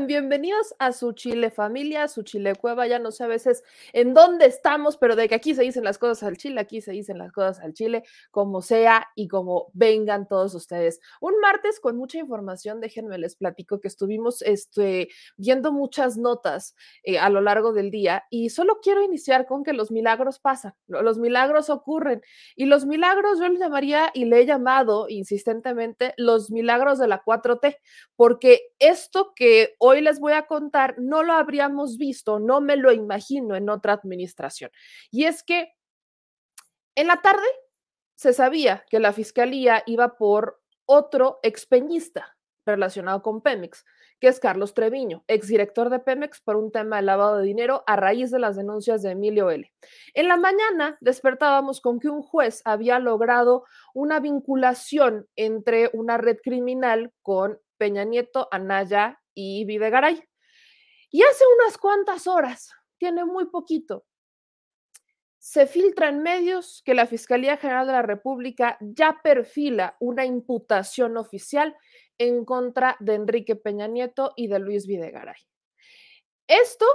Bienvenidos a su Chile familia, su Chile cueva. Ya no sé a veces en dónde estamos, pero de que aquí se dicen las cosas al Chile, aquí se dicen las cosas al Chile, como sea y como vengan todos ustedes. Un martes con mucha información, déjenme les platico que estuvimos este, viendo muchas notas eh, a lo largo del día y solo quiero iniciar con que los milagros pasan, los milagros ocurren y los milagros yo les llamaría y le he llamado insistentemente los milagros de la 4T porque esto que hoy les voy a contar no lo habríamos visto, no me lo imagino en otra administración. Y es que en la tarde se sabía que la fiscalía iba por otro expeñista relacionado con Pemex, que es Carlos Treviño, exdirector de Pemex por un tema de lavado de dinero a raíz de las denuncias de Emilio L. En la mañana despertábamos con que un juez había logrado una vinculación entre una red criminal con Peña Nieto, Anaya y Videgaray. Y hace unas cuantas horas, tiene muy poquito, se filtra en medios que la Fiscalía General de la República ya perfila una imputación oficial en contra de Enrique Peña Nieto y de Luis Videgaray. Esto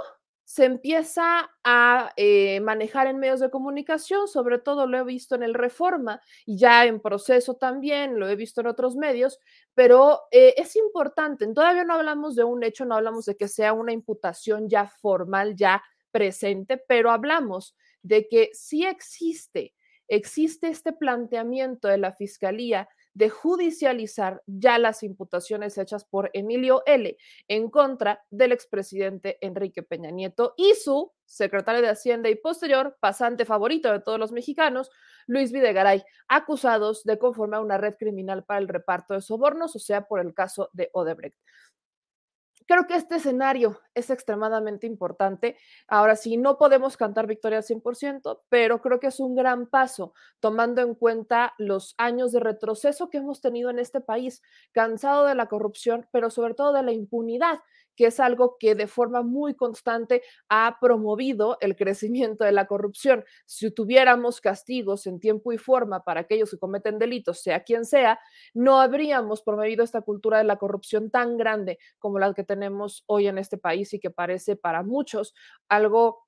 se empieza a eh, manejar en medios de comunicación, sobre todo lo he visto en el Reforma y ya en proceso también, lo he visto en otros medios, pero eh, es importante, todavía no hablamos de un hecho, no hablamos de que sea una imputación ya formal, ya presente, pero hablamos de que sí existe, existe este planteamiento de la Fiscalía de judicializar ya las imputaciones hechas por Emilio L. en contra del expresidente Enrique Peña Nieto y su secretario de Hacienda y posterior pasante favorito de todos los mexicanos, Luis Videgaray, acusados de conformar una red criminal para el reparto de sobornos, o sea, por el caso de Odebrecht. Creo que este escenario es extremadamente importante. Ahora sí, no podemos cantar victoria al 100%, pero creo que es un gran paso tomando en cuenta los años de retroceso que hemos tenido en este país, cansado de la corrupción, pero sobre todo de la impunidad que es algo que de forma muy constante ha promovido el crecimiento de la corrupción. Si tuviéramos castigos en tiempo y forma para aquellos que cometen delitos, sea quien sea, no habríamos promovido esta cultura de la corrupción tan grande como la que tenemos hoy en este país y que parece para muchos algo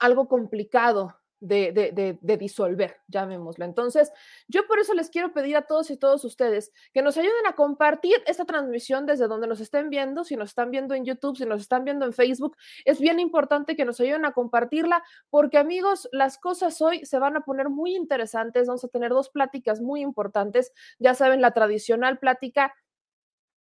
algo complicado de, de, disolver, llamémoslo. Entonces, yo por eso les quiero pedir a todos y todos ustedes que nos ayuden a compartir esta transmisión desde donde nos estén viendo, si nos están viendo en YouTube, si nos están viendo en Facebook, es bien importante que nos ayuden a compartirla porque amigos, las cosas hoy se van a poner muy interesantes, vamos a tener dos pláticas muy importantes, ya saben, la tradicional plática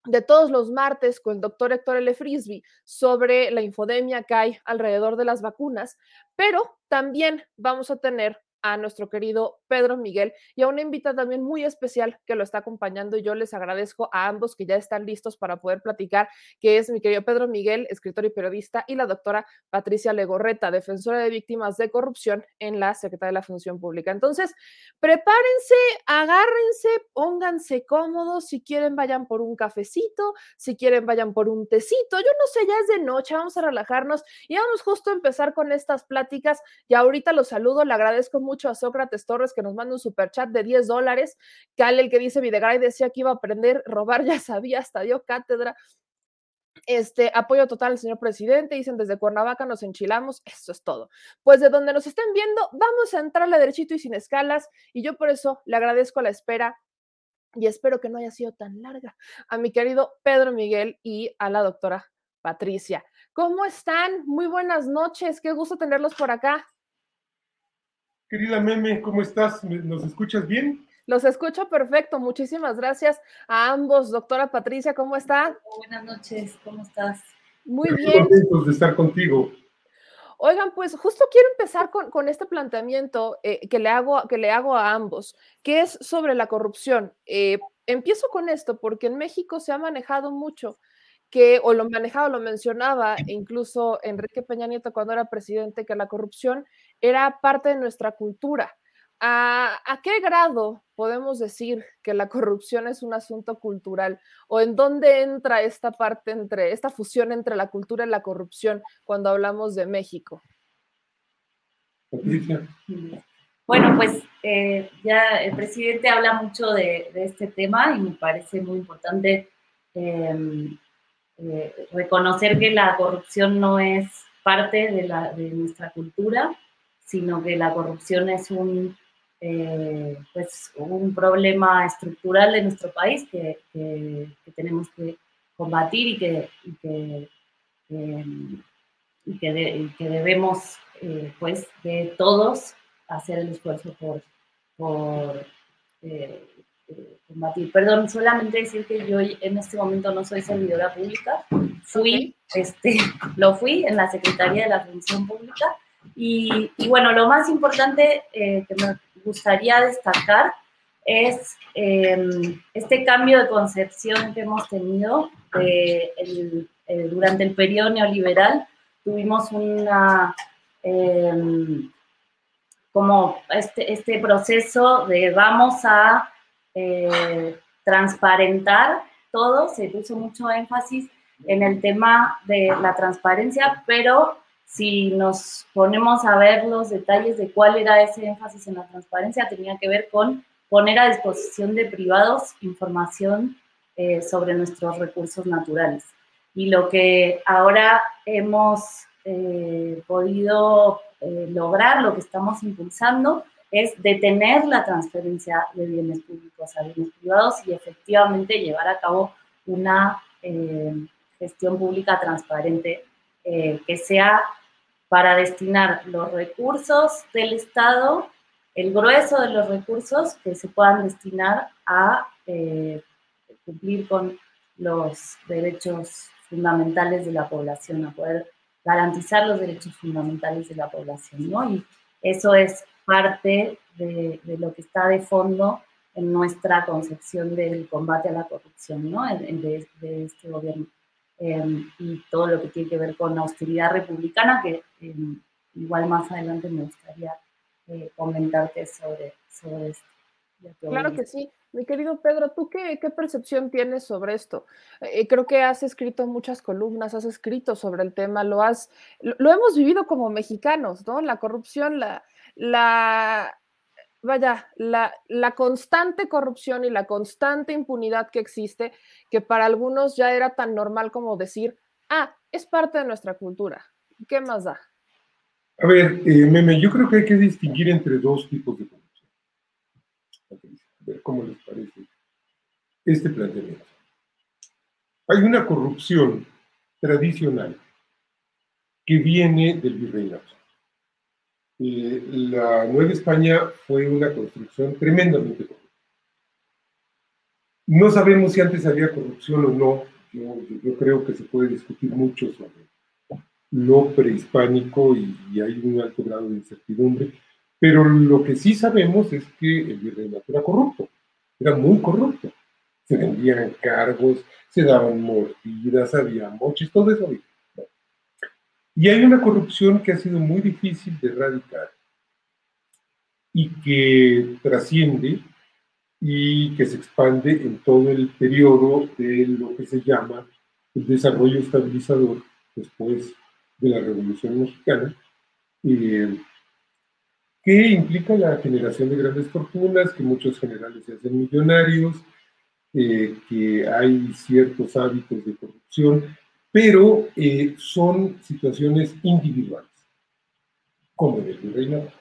de todos los martes con el doctor Héctor L. Frisby sobre la infodemia que hay alrededor de las vacunas, pero también vamos a tener a nuestro querido Pedro Miguel y a una invitada también muy especial que lo está acompañando. Yo les agradezco a ambos que ya están listos para poder platicar, que es mi querido Pedro Miguel, escritor y periodista, y la doctora Patricia Legorreta, defensora de víctimas de corrupción en la Secretaría de la Función Pública. Entonces, prepárense, agárrense, pónganse cómodos. Si quieren, vayan por un cafecito, si quieren, vayan por un tecito. Yo no sé, ya es de noche, vamos a relajarnos y vamos justo a empezar con estas pláticas. Y ahorita los saludo, le agradezco mucho mucho a Sócrates Torres que nos manda un superchat de 10 dólares. Cal, el que dice Videgaray decía que iba a aprender, robar ya sabía, hasta dio cátedra. Este apoyo total al señor presidente, dicen desde Cuernavaca nos enchilamos, eso es todo. Pues de donde nos estén viendo, vamos a entrarle derechito y sin escalas, y yo por eso le agradezco la espera y espero que no haya sido tan larga a mi querido Pedro Miguel y a la doctora Patricia. ¿Cómo están? Muy buenas noches, qué gusto tenerlos por acá. Querida Meme, ¿cómo estás? ¿Nos escuchas bien? Los escucho perfecto. Muchísimas gracias a ambos. Doctora Patricia, ¿cómo está? Buenas noches, ¿cómo estás? Muy Muy bien. contentos de estar contigo. Oigan, pues justo quiero empezar con, con este planteamiento eh, que, le hago, que le hago a ambos, que es sobre la corrupción. Eh, empiezo con esto porque en México se ha manejado mucho que, o lo manejado, lo mencionaba incluso Enrique Peña Nieto cuando era presidente, que la corrupción era parte de nuestra cultura. ¿A, a qué grado podemos decir que la corrupción es un asunto cultural? ¿O en dónde entra esta parte entre, esta fusión entre la cultura y la corrupción cuando hablamos de México? Bueno, pues eh, ya el presidente habla mucho de, de, este tema y me parece muy importante eh, eh, reconocer que la corrupción no es parte de, la, de, nuestra cultura, sino que la corrupción es un, eh, pues, un problema estructural de nuestro país que, que, que tenemos que combatir y que, y que, eh, y que, de, y que debemos, eh, pues, de todos hacer el esfuerzo por, por eh, combatir. Perdón, solamente decir que yo en este momento no soy servidora pública, fui, okay. este, lo fui en la Secretaría de la Función Pública y, bueno, lo más importante eh, que me gustaría destacar es eh, este cambio de concepción que hemos tenido de el, eh, durante el periodo neoliberal. Tuvimos una, eh, como este, este proceso de vamos a eh, transparentar todo, se puso mucho énfasis en el tema de la transparencia, pero si nos ponemos a ver los detalles de cuál era ese énfasis en la transparencia, tenía que ver con poner a disposición de privados información eh, sobre nuestros recursos naturales. Y lo que ahora hemos eh, podido eh, lograr, lo que estamos impulsando, es detener la transferencia de bienes públicos a bienes privados y efectivamente llevar a cabo una eh, gestión pública transparente eh, que sea para destinar los recursos del Estado, el grueso de los recursos que se puedan destinar a eh, cumplir con los derechos fundamentales de la población, a poder garantizar los derechos fundamentales de la población, ¿no? Y eso es parte de, de, lo que está de fondo en nuestra concepción del combate a la corrupción, ¿no? De, de este gobierno. Eh, y todo lo que tiene que ver con la austeridad republicana, que eh, igual más adelante me gustaría eh, comentarte sobre, sobre esto. Claro que sí. Mi querido Pedro, ¿tú qué, qué percepción tienes sobre esto? Eh, creo que has escrito muchas columnas, has escrito sobre el tema, lo has, lo, lo hemos vivido como mexicanos, ¿no? La corrupción, la, la, vaya, la, la, constante corrupción y la constante impunidad que existe, que para algunos ya era tan normal como decir, ah, es parte de nuestra cultura. ¿Qué más da? A ver, eh, Meme, yo creo que hay que distinguir entre dos tipos de corrupción. A ver cómo les parece este planteamiento. Hay una corrupción tradicional que viene del virreinato. La Nueva España fue una construcción tremendamente corrupta. No sabemos si antes había corrupción o no. Yo, yo creo que se puede discutir mucho sobre lo prehispánico y, y, hay un alto grado de incertidumbre, pero lo que sí sabemos es que el virreinato era corrupto, era muy corrupto. Se vendían cargos, se daban mordidas, había moches, todo eso había. Y hay una corrupción que ha sido muy difícil de erradicar y que trasciende y que se expande en todo el periodo de lo que se llama el desarrollo estabilizador después de la Revolución Mexicana, eh, que implica la generación de grandes fortunas, que muchos generales se hacen millonarios, eh, que hay ciertos hábitos de corrupción, pero eh, son situaciones individuales, como en el virreinato.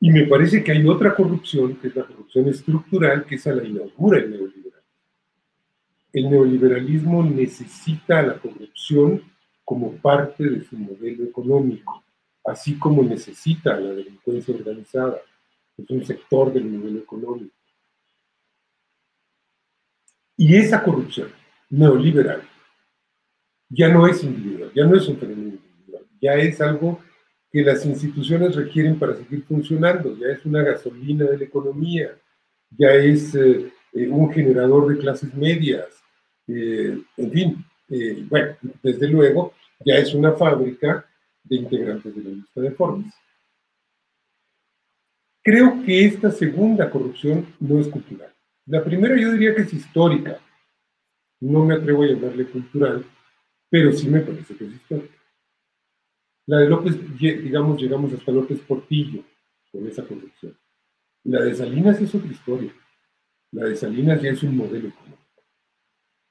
Y me parece que hay otra corrupción, que es la corrupción estructural, que esa la inaugura el neoliberalismo. El neoliberalismo necesita la corrupción como parte de su modelo económico, así como necesita la delincuencia organizada. Es un sector del modelo económico. Y esa corrupción neoliberal ya no es individual, ya no es un fenómeno individual, ya es algo que las instituciones requieren para seguir funcionando, ya es una gasolina de la economía, ya es eh, eh, un generador de clases medias, eh, en fin, bueno, desde luego, ya es una fábrica de integrantes de la lista de formas. Creo que esta segunda corrupción no es cultural. La primera yo diría que es histórica. No me atrevo a llamarle cultural, pero sí me parece que es histórica. La de López, digamos, llegamos hasta López Portillo con esa corrupción. La de Salinas es otra historia. La de Salinas ya es un modelo económico.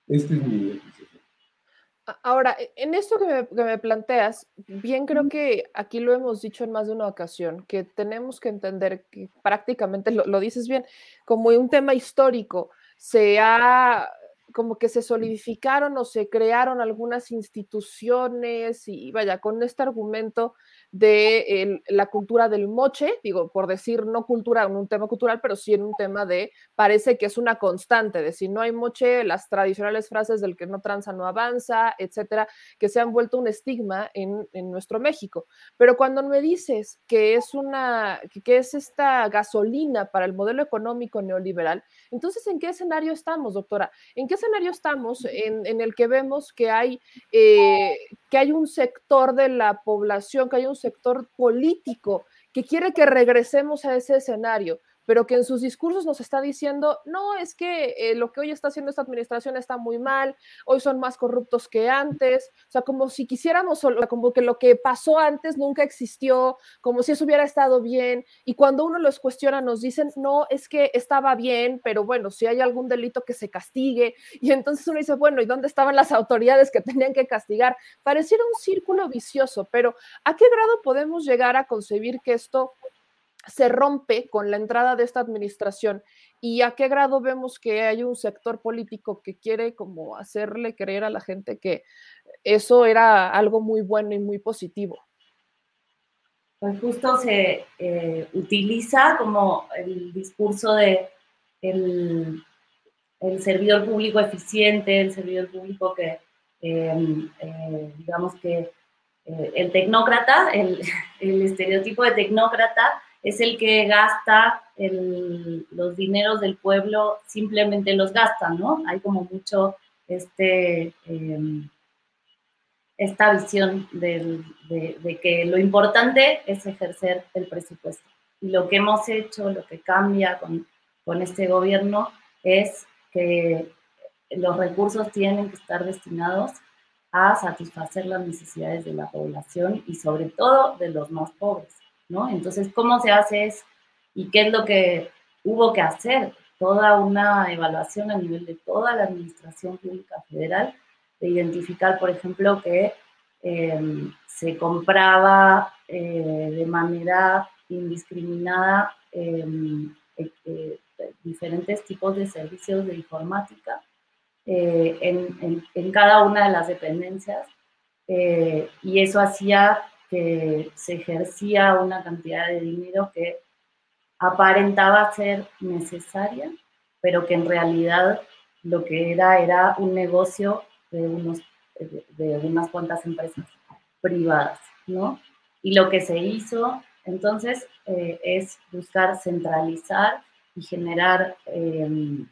Este es mi Ahora, e, en esto que me, planteas, bien creo que aquí lo hemos dicho en más de una ocasión, que tenemos que entender que prácticamente, lo, lo dices bien, como un tema histórico, se ha como que se solidificaron o se crearon algunas instituciones y vaya, con este argumento de la cultura del moche, digo, por decir no cultura en un tema cultural, pero sí en un tema de, parece que es una constante, de si no hay moche, las tradicionales frases del que no tranza no avanza, etcétera, que se han vuelto un estigma en, nuestro México. Pero cuando me dices que es una, que es esta gasolina para el modelo económico neoliberal, entonces, ¿en qué escenario estamos, doctora? ¿En qué escenario estamos en, el que vemos que hay, eh, que hay un sector de la población, que hay un sector político que quiere que regresemos a ese escenario, pero que en sus discursos nos está diciendo, no, es que eh, lo que hoy está haciendo esta administración está muy mal, hoy son más corruptos que antes, o sea, como si quisiéramos, como que lo que pasó antes nunca existió, como si eso hubiera estado bien, y cuando uno los cuestiona nos dicen, no, es que estaba bien, pero bueno, si hay algún delito que se castigue, y entonces uno dice, bueno, ¿y dónde estaban las autoridades que tenían que castigar? Pareciera un círculo vicioso, pero ¿a qué grado podemos llegar a concebir que esto se rompe con la entrada de esta administración y a qué grado vemos que hay un sector político que quiere como hacerle creer a la gente que eso era algo muy bueno y muy positivo. Pues justo se eh, utiliza como el discurso de el, servidor público eficiente, el servidor público que, em, eh, digamos que eh, el tecnócrata, el, el estereotipo de tecnócrata, es el que gasta los dineros del pueblo, simplemente los gasta, ¿no? Hay como mucho este, em, esta visión de, que lo importante es ejercer el presupuesto. Y lo que hemos hecho, lo que cambia con, con este gobierno es que los recursos tienen que estar destinados a satisfacer las necesidades de la población y sobre todo de los más pobres. Entonces, ¿cómo se hace eso? ¿Y qué es lo que hubo que hacer? Toda una evaluación a nivel de toda la Administración Pública Federal, de identificar, por ejemplo, que em, se compraba eh, de manera indiscriminada em, eh, eh, diferentes tipos de servicios de informática en, en, cada una de las dependencias y eso hacía que se ejercía una cantidad de dinero que aparentaba ser necesaria, pero que en realidad lo que era era un negocio de, unos, de unas cuantas empresas privadas, ¿no? Y lo que se hizo entonces eh, es buscar centralizar y generar em,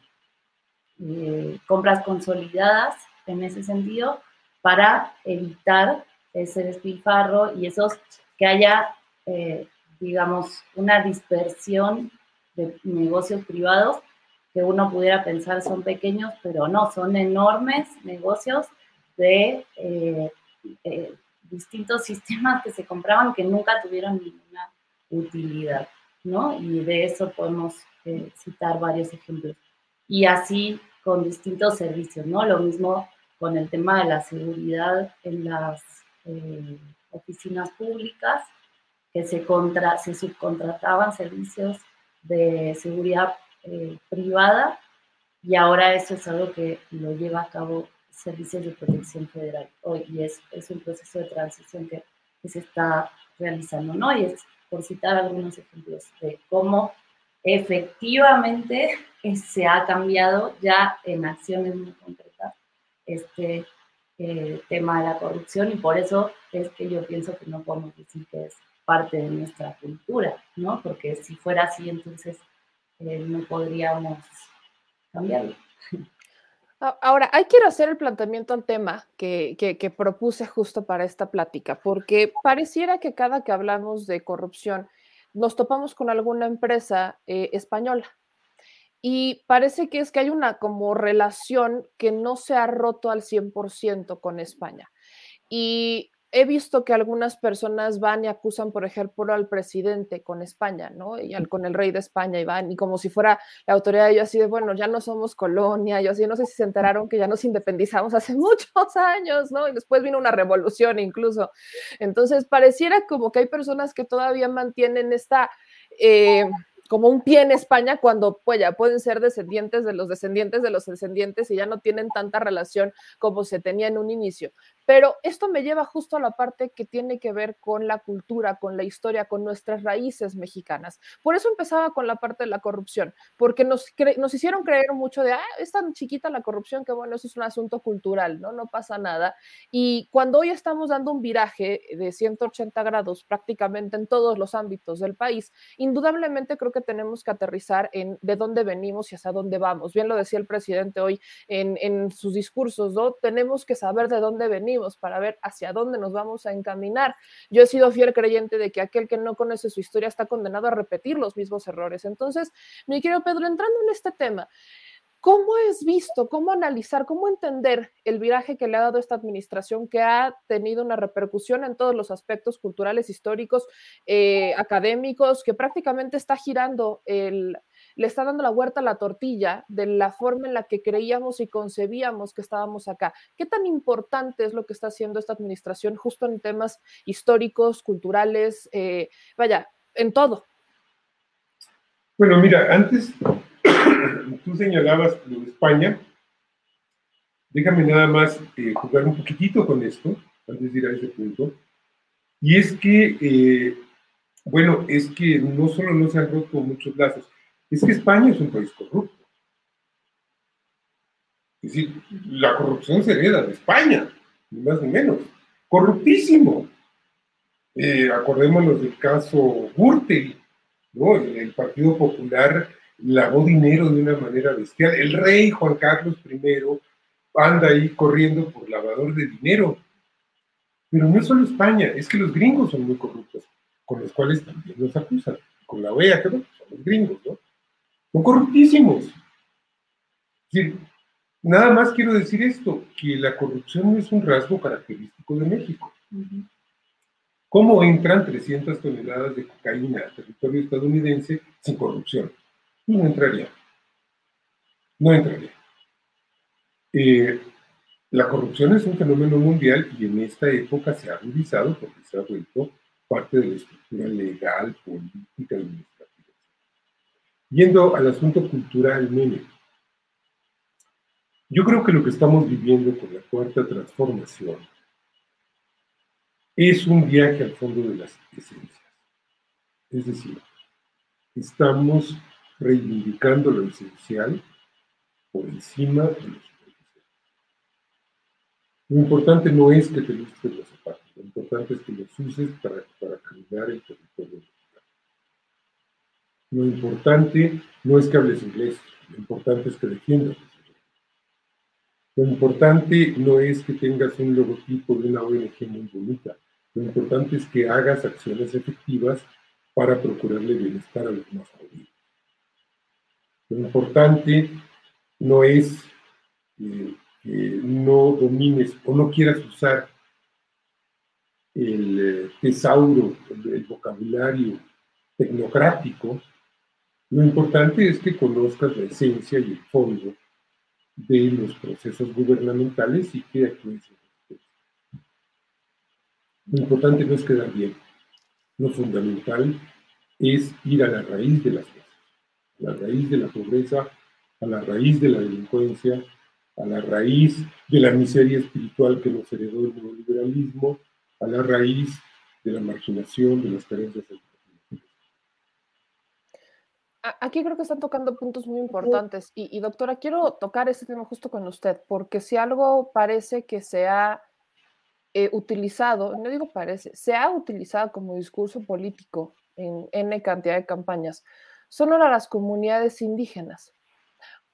eh, compras consolidadas en ese sentido para evitar ese despilfarro y esos que haya, eh, digamos, una dispersión de negocios privados que uno pudiera pensar son pequeños, pero no, son enormes negocios de eh, eh, distintos sistemas que se compraban que nunca tuvieron ninguna utilidad, ¿no? Y de eso podemos citar varios ejemplos. Y así con distintos servicios, ¿no? Lo mismo con el tema de la seguridad en las eh, oficinas públicas, que se, contra, se subcontrataban servicios de seguridad eh, privada y ahora eso es algo que lo lleva a cabo Servicios de Protección Federal hoy es, es un proceso de transición que, que, se está realizando, ¿no? Y es por citar algunos ejemplos de cómo efectivamente se ha cambiado ya en acciones muy concretas este eh, tema de la corrupción y por eso es que yo pienso que no podemos decir que es parte de nuestra cultura, ¿no? Porque si fuera así, entonces eh, no podríamos cambiarlo. Ahora, hay quiero hacer el planteamiento al tema que, que, propuse justo para esta plática, porque pareciera que cada que hablamos de corrupción nos topamos con alguna empresa eh, española. Y parece que es que hay una como relación que no se ha roto al 100% con España. Y he visto que algunas personas van y acusan, por ejemplo, al presidente con España, ¿no? Y al, con el rey de España y van, y como si fuera la autoridad, ellos así de, bueno, ya no somos colonia, yo así, no sé si se enteraron que ya nos independizamos hace muchos años, ¿no? Y después vino una revolución incluso. Entonces, pareciera como que hay personas que todavía mantienen esta... Eh, como un pie en España cuando pues, ya pueden ser descendientes de los descendientes de los descendientes y ya no tienen tanta relación como se tenía en un inicio. Pero esto me lleva justo a la parte que tiene que ver con la cultura, con la historia, con nuestras raíces mexicanas. Por eso empezaba con la parte de la corrupción, porque nos, nos hicieron creer mucho de, ah, es tan chiquita la corrupción que bueno, eso es un asunto cultural, ¿no? No pasa nada. Y cuando hoy estamos dando un viraje de 180 grados prácticamente en todos los ámbitos del país, indudablemente creo que tenemos que aterrizar en de dónde venimos y hacia dónde vamos. Bien lo decía el presidente hoy en, en sus discursos, ¿no? Tenemos que saber de dónde venimos para ver hacia dónde nos vamos a encaminar. Yo he sido fiel creyente de que aquel que no conoce su historia está condenado a repetir los mismos errores. Entonces, mi querido Pedro, entrando en este tema, ¿Cómo es visto, cómo analizar, cómo entender el viraje que le ha dado esta administración que ha tenido una repercusión en todos los aspectos culturales, históricos, eh, académicos, que prácticamente está girando el, le está dando la huerta a la tortilla de la forma en la que creíamos y concebíamos que estábamos acá. ¿Qué tan importante es lo que está haciendo esta administración justo en temas históricos, culturales, eh, vaya, en todo? Bueno, mira, antes tú señalabas lo de España. Déjame nada más eh, jugar un poquitito con esto, antes de ir a ese punto. Y es que, eh, bueno, es que no solo no se han roto muchos lazos, es que España es un país corrupto. Es decir, la corrupción se hereda de España, ni más ni menos. Corruptísimo. Eh, acordémonos del caso Gürtel, ¿no? El, Partido Popular lavó dinero de una manera bestial. El rey Juan Carlos I anda ahí corriendo por lavador de dinero. Pero no solo España, es que los gringos son muy corruptos, con los cuales también nos acusan. Con la OEA, que son los gringos, ¿no? Son corruptísimos. nada más quiero decir esto, que la corrupción no es un rasgo característico de México. ¿Cómo entran 300 toneladas de cocaína al territorio estadounidense sin corrupción? No entraría. No entraría. Eh, la corrupción es un fenómeno mundial y en esta época se ha agudizado porque se ha vuelto parte de la estructura legal, política, y Yendo al asunto cultural, mire, yo creo que lo que estamos viviendo con la cuarta transformación es un viaje al fondo de las esencias. Es decir, estamos reivindicando lo esencial por encima de lo superficial. Lo importante no es que te lustres los zapatos, lo importante es que los uses para, para caminar el territorio lo importante no es que hables inglés, lo importante es que defiendas. Lo importante no es que tengas un logotipo de una ONG muy bonita. Lo importante es que hagas acciones efectivas para procurarle bienestar a los más jodidos. Lo importante no es que no domines o no quieras usar el eh, tesauro, el vocabulario tecnocrático. Lo importante es que conozcas la esencia y el fondo de los procesos gubernamentales y que actúes Lo importante no es quedar bien. Lo fundamental es ir a la raíz de las cosas, la raíz de la pobreza, a la raíz de la delincuencia, a la raíz de la miseria espiritual que nos heredó el neoliberalismo, a la raíz de la marginación, de las carencias Aquí creo que están tocando puntos muy importantes. Y, doctora, quiero tocar ese tema justo con usted, porque si algo parece que se ha eh, utilizado, no digo parece, se ha utilizado como discurso político en N cantidad de campañas, son ahora las comunidades indígenas.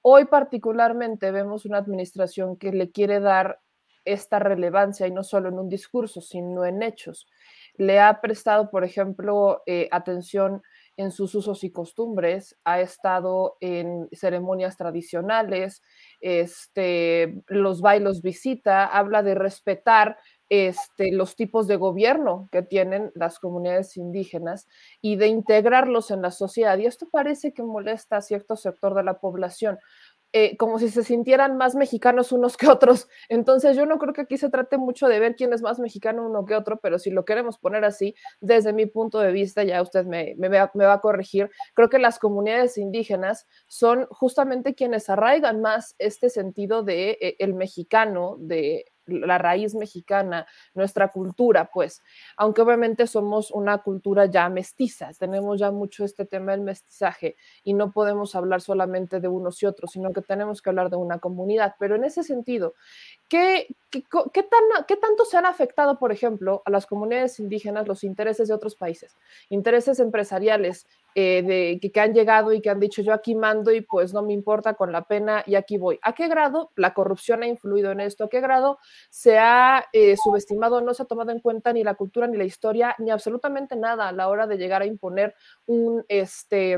Hoy particularmente vemos una administración que le quiere dar esta relevancia y no solo en un discurso, sino en hechos. Le ha prestado, por ejemplo, eh, atención en sus usos y costumbres, ha estado en ceremonias tradicionales, este, los bailos visita, habla de respetar este, los tipos de gobierno que tienen las comunidades indígenas y de integrarlos en la sociedad. Y esto parece que molesta a cierto sector de la población. Eh, como si se sintieran más mexicanos unos que otros. Entonces yo no creo que aquí se trate mucho de ver quién es más mexicano uno que otro, pero si lo queremos poner así, desde mi punto de vista, ya usted me, va a corregir, creo que las comunidades indígenas son justamente quienes arraigan más este sentido de eh, el mexicano, de la raíz mexicana, nuestra cultura, pues, aunque obviamente somos una cultura ya mestiza, tenemos ya mucho este tema del mestizaje y no podemos hablar solamente de unos y otros, sino que tenemos que hablar de una comunidad. Pero en ese sentido, ¿qué, qué, tan, qué tanto se han afectado, por ejemplo, a las comunidades indígenas los intereses de otros países? Intereses empresariales, eh, de, que, han llegado y que han dicho yo aquí mando y pues no me importa con la pena y aquí voy. ¿A qué grado la corrupción ha influido en esto? ¿A qué grado se ha eh, subestimado, no se ha tomado en cuenta ni la cultura, ni la historia, ni absolutamente nada a la hora de llegar a imponer un, este,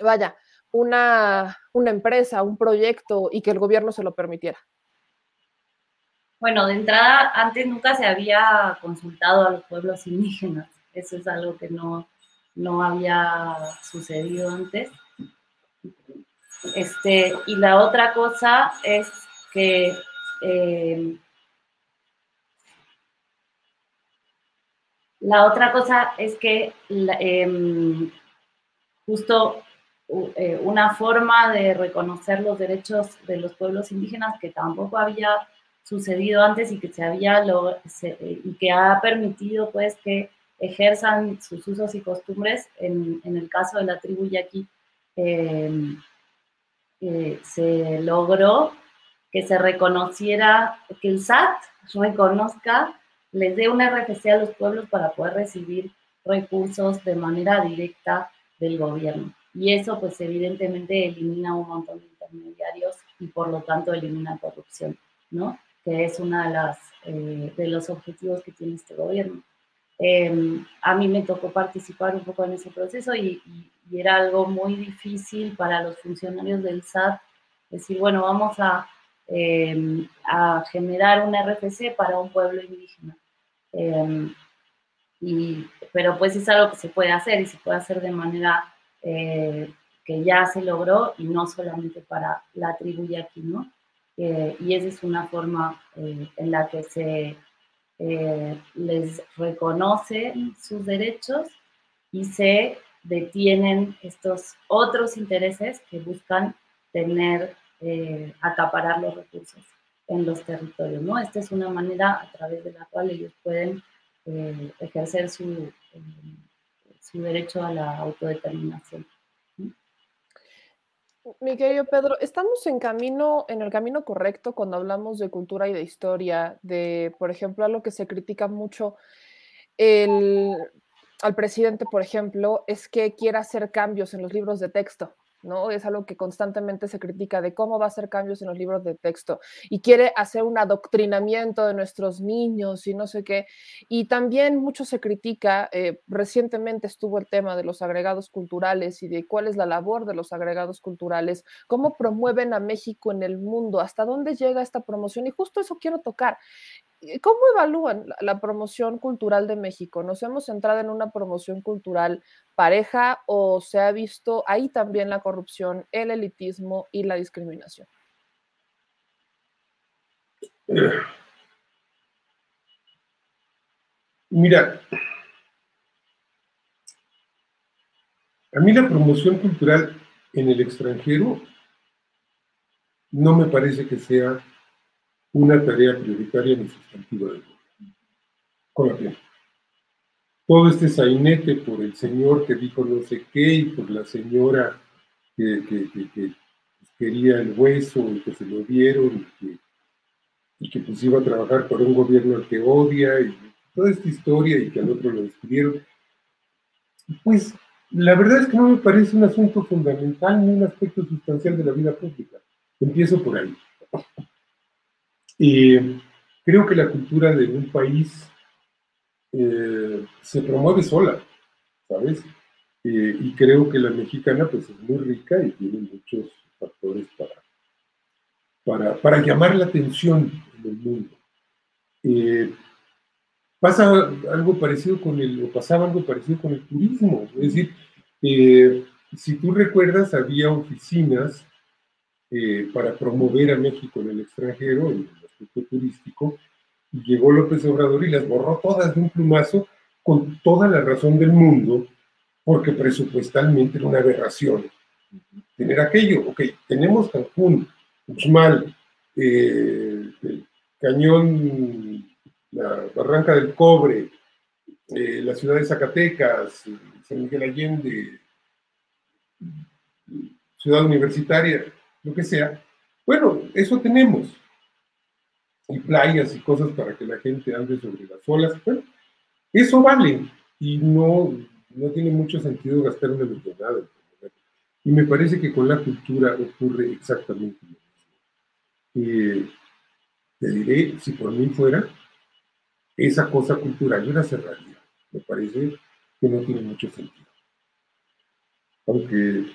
vaya, una, una empresa, un proyecto y que el gobierno se lo permitiera? Bueno, de entrada, antes nunca se había consultado a los pueblos indígenas. Eso es algo que no, no había sucedido antes. Este, y la otra cosa es que eh, la otra cosa es que em, justo eh, una forma de reconocer los derechos de los pueblos indígenas que tampoco había sucedido antes y que se había y que ha permitido pues que ejerzan sus usos y costumbres. En, el caso de la tribu yaqui, em, eh, se logró que se reconociera, que el SAT reconozca, les dé un RFC a los pueblos para poder recibir recursos de manera directa del gobierno. Y eso pues evidentemente elimina un montón de intermediarios y por lo tanto elimina corrupción, ¿no? Que es uno de, eh, de los objetivos que tiene este gobierno. Em, a mí me tocó participar un poco en ese proceso y, era algo muy difícil para los funcionarios del SAT decir, bueno, vamos a, em, a generar un RFC para un pueblo indígena. Em, y, pero pues es algo que se puede hacer y se puede hacer de manera eh, que ya se logró y no solamente para la tribu yaqui, ¿no? Eh, y esa es una forma eh, en la que se eh, les reconocen sus derechos y se detienen estos otros intereses que buscan tener, eh, acaparar los recursos en los territorios. ¿no? Esta es una manera a través de la cual ellos pueden eh, ejercer su, su derecho a la autodeterminación. Mi querido Pedro, estamos en camino, en el camino correcto cuando hablamos de cultura y de historia, de, por ejemplo, algo que se critica mucho al presidente, por ejemplo, es que quiera hacer cambios en los libros de texto. Es algo que constantemente se critica de cómo va a hacer cambios en los libros de texto y quiere hacer un adoctrinamiento de nuestros niños y no sé qué. Y también mucho se critica, eh, recientemente estuvo el tema de los agregados culturales y de cuál es la labor de los agregados culturales, cómo promueven a México en el mundo, hasta dónde llega esta promoción y justo eso quiero tocar. ¿Cómo evalúan la, promoción cultural de México? ¿Nos hemos centrado en una promoción cultural pareja o se ha visto ahí también la corrupción, el elitismo y la discriminación? Mira, a mí la promoción cultural en el extranjero no me parece que sea una tarea prioritaria ni sustantiva del gobierno. Todo este sainete por el señor que dijo no sé qué y por la señora que, quería el hueso y que se lo dieron y que, pues iba a trabajar por un gobierno al que odia y toda esta historia y que al otro lo despidieron. Pues la verdad es que no me parece un asunto fundamental ni un aspecto sustancial de la vida pública. Empiezo por ahí. Y creo que la cultura de un país eh, se promueve sola, ¿sabes? Eh, y creo que la mexicana pues es muy rica y tiene muchos factores para, para, para llamar la atención en el mundo. Eh, pasa algo parecido con el, o pasaba algo parecido con el turismo, es decir, si tú recuerdas, había oficinas para promover a México en el extranjero, en turístico, y llegó López Obrador y las borró todas de un plumazo con toda la razón del mundo, porque presupuestalmente era una aberración tener aquello. Ok, tenemos Cancún, Uxmal, eh, el Cañón, la Barranca del Cobre, eh, la ciudad de Zacatecas, San Miguel Allende, ciudad universitaria, lo que sea. Bueno, eso tenemos y playas y cosas para que la gente ande sobre las olas. Bueno, eso vale y no, no tiene mucho sentido gastar una millonada. Y me parece que con la cultura ocurre exactamente lo mismo. te diré, si por mí fuera, esa cosa cultural yo la cerraría. Me parece que no tiene mucho sentido. Aunque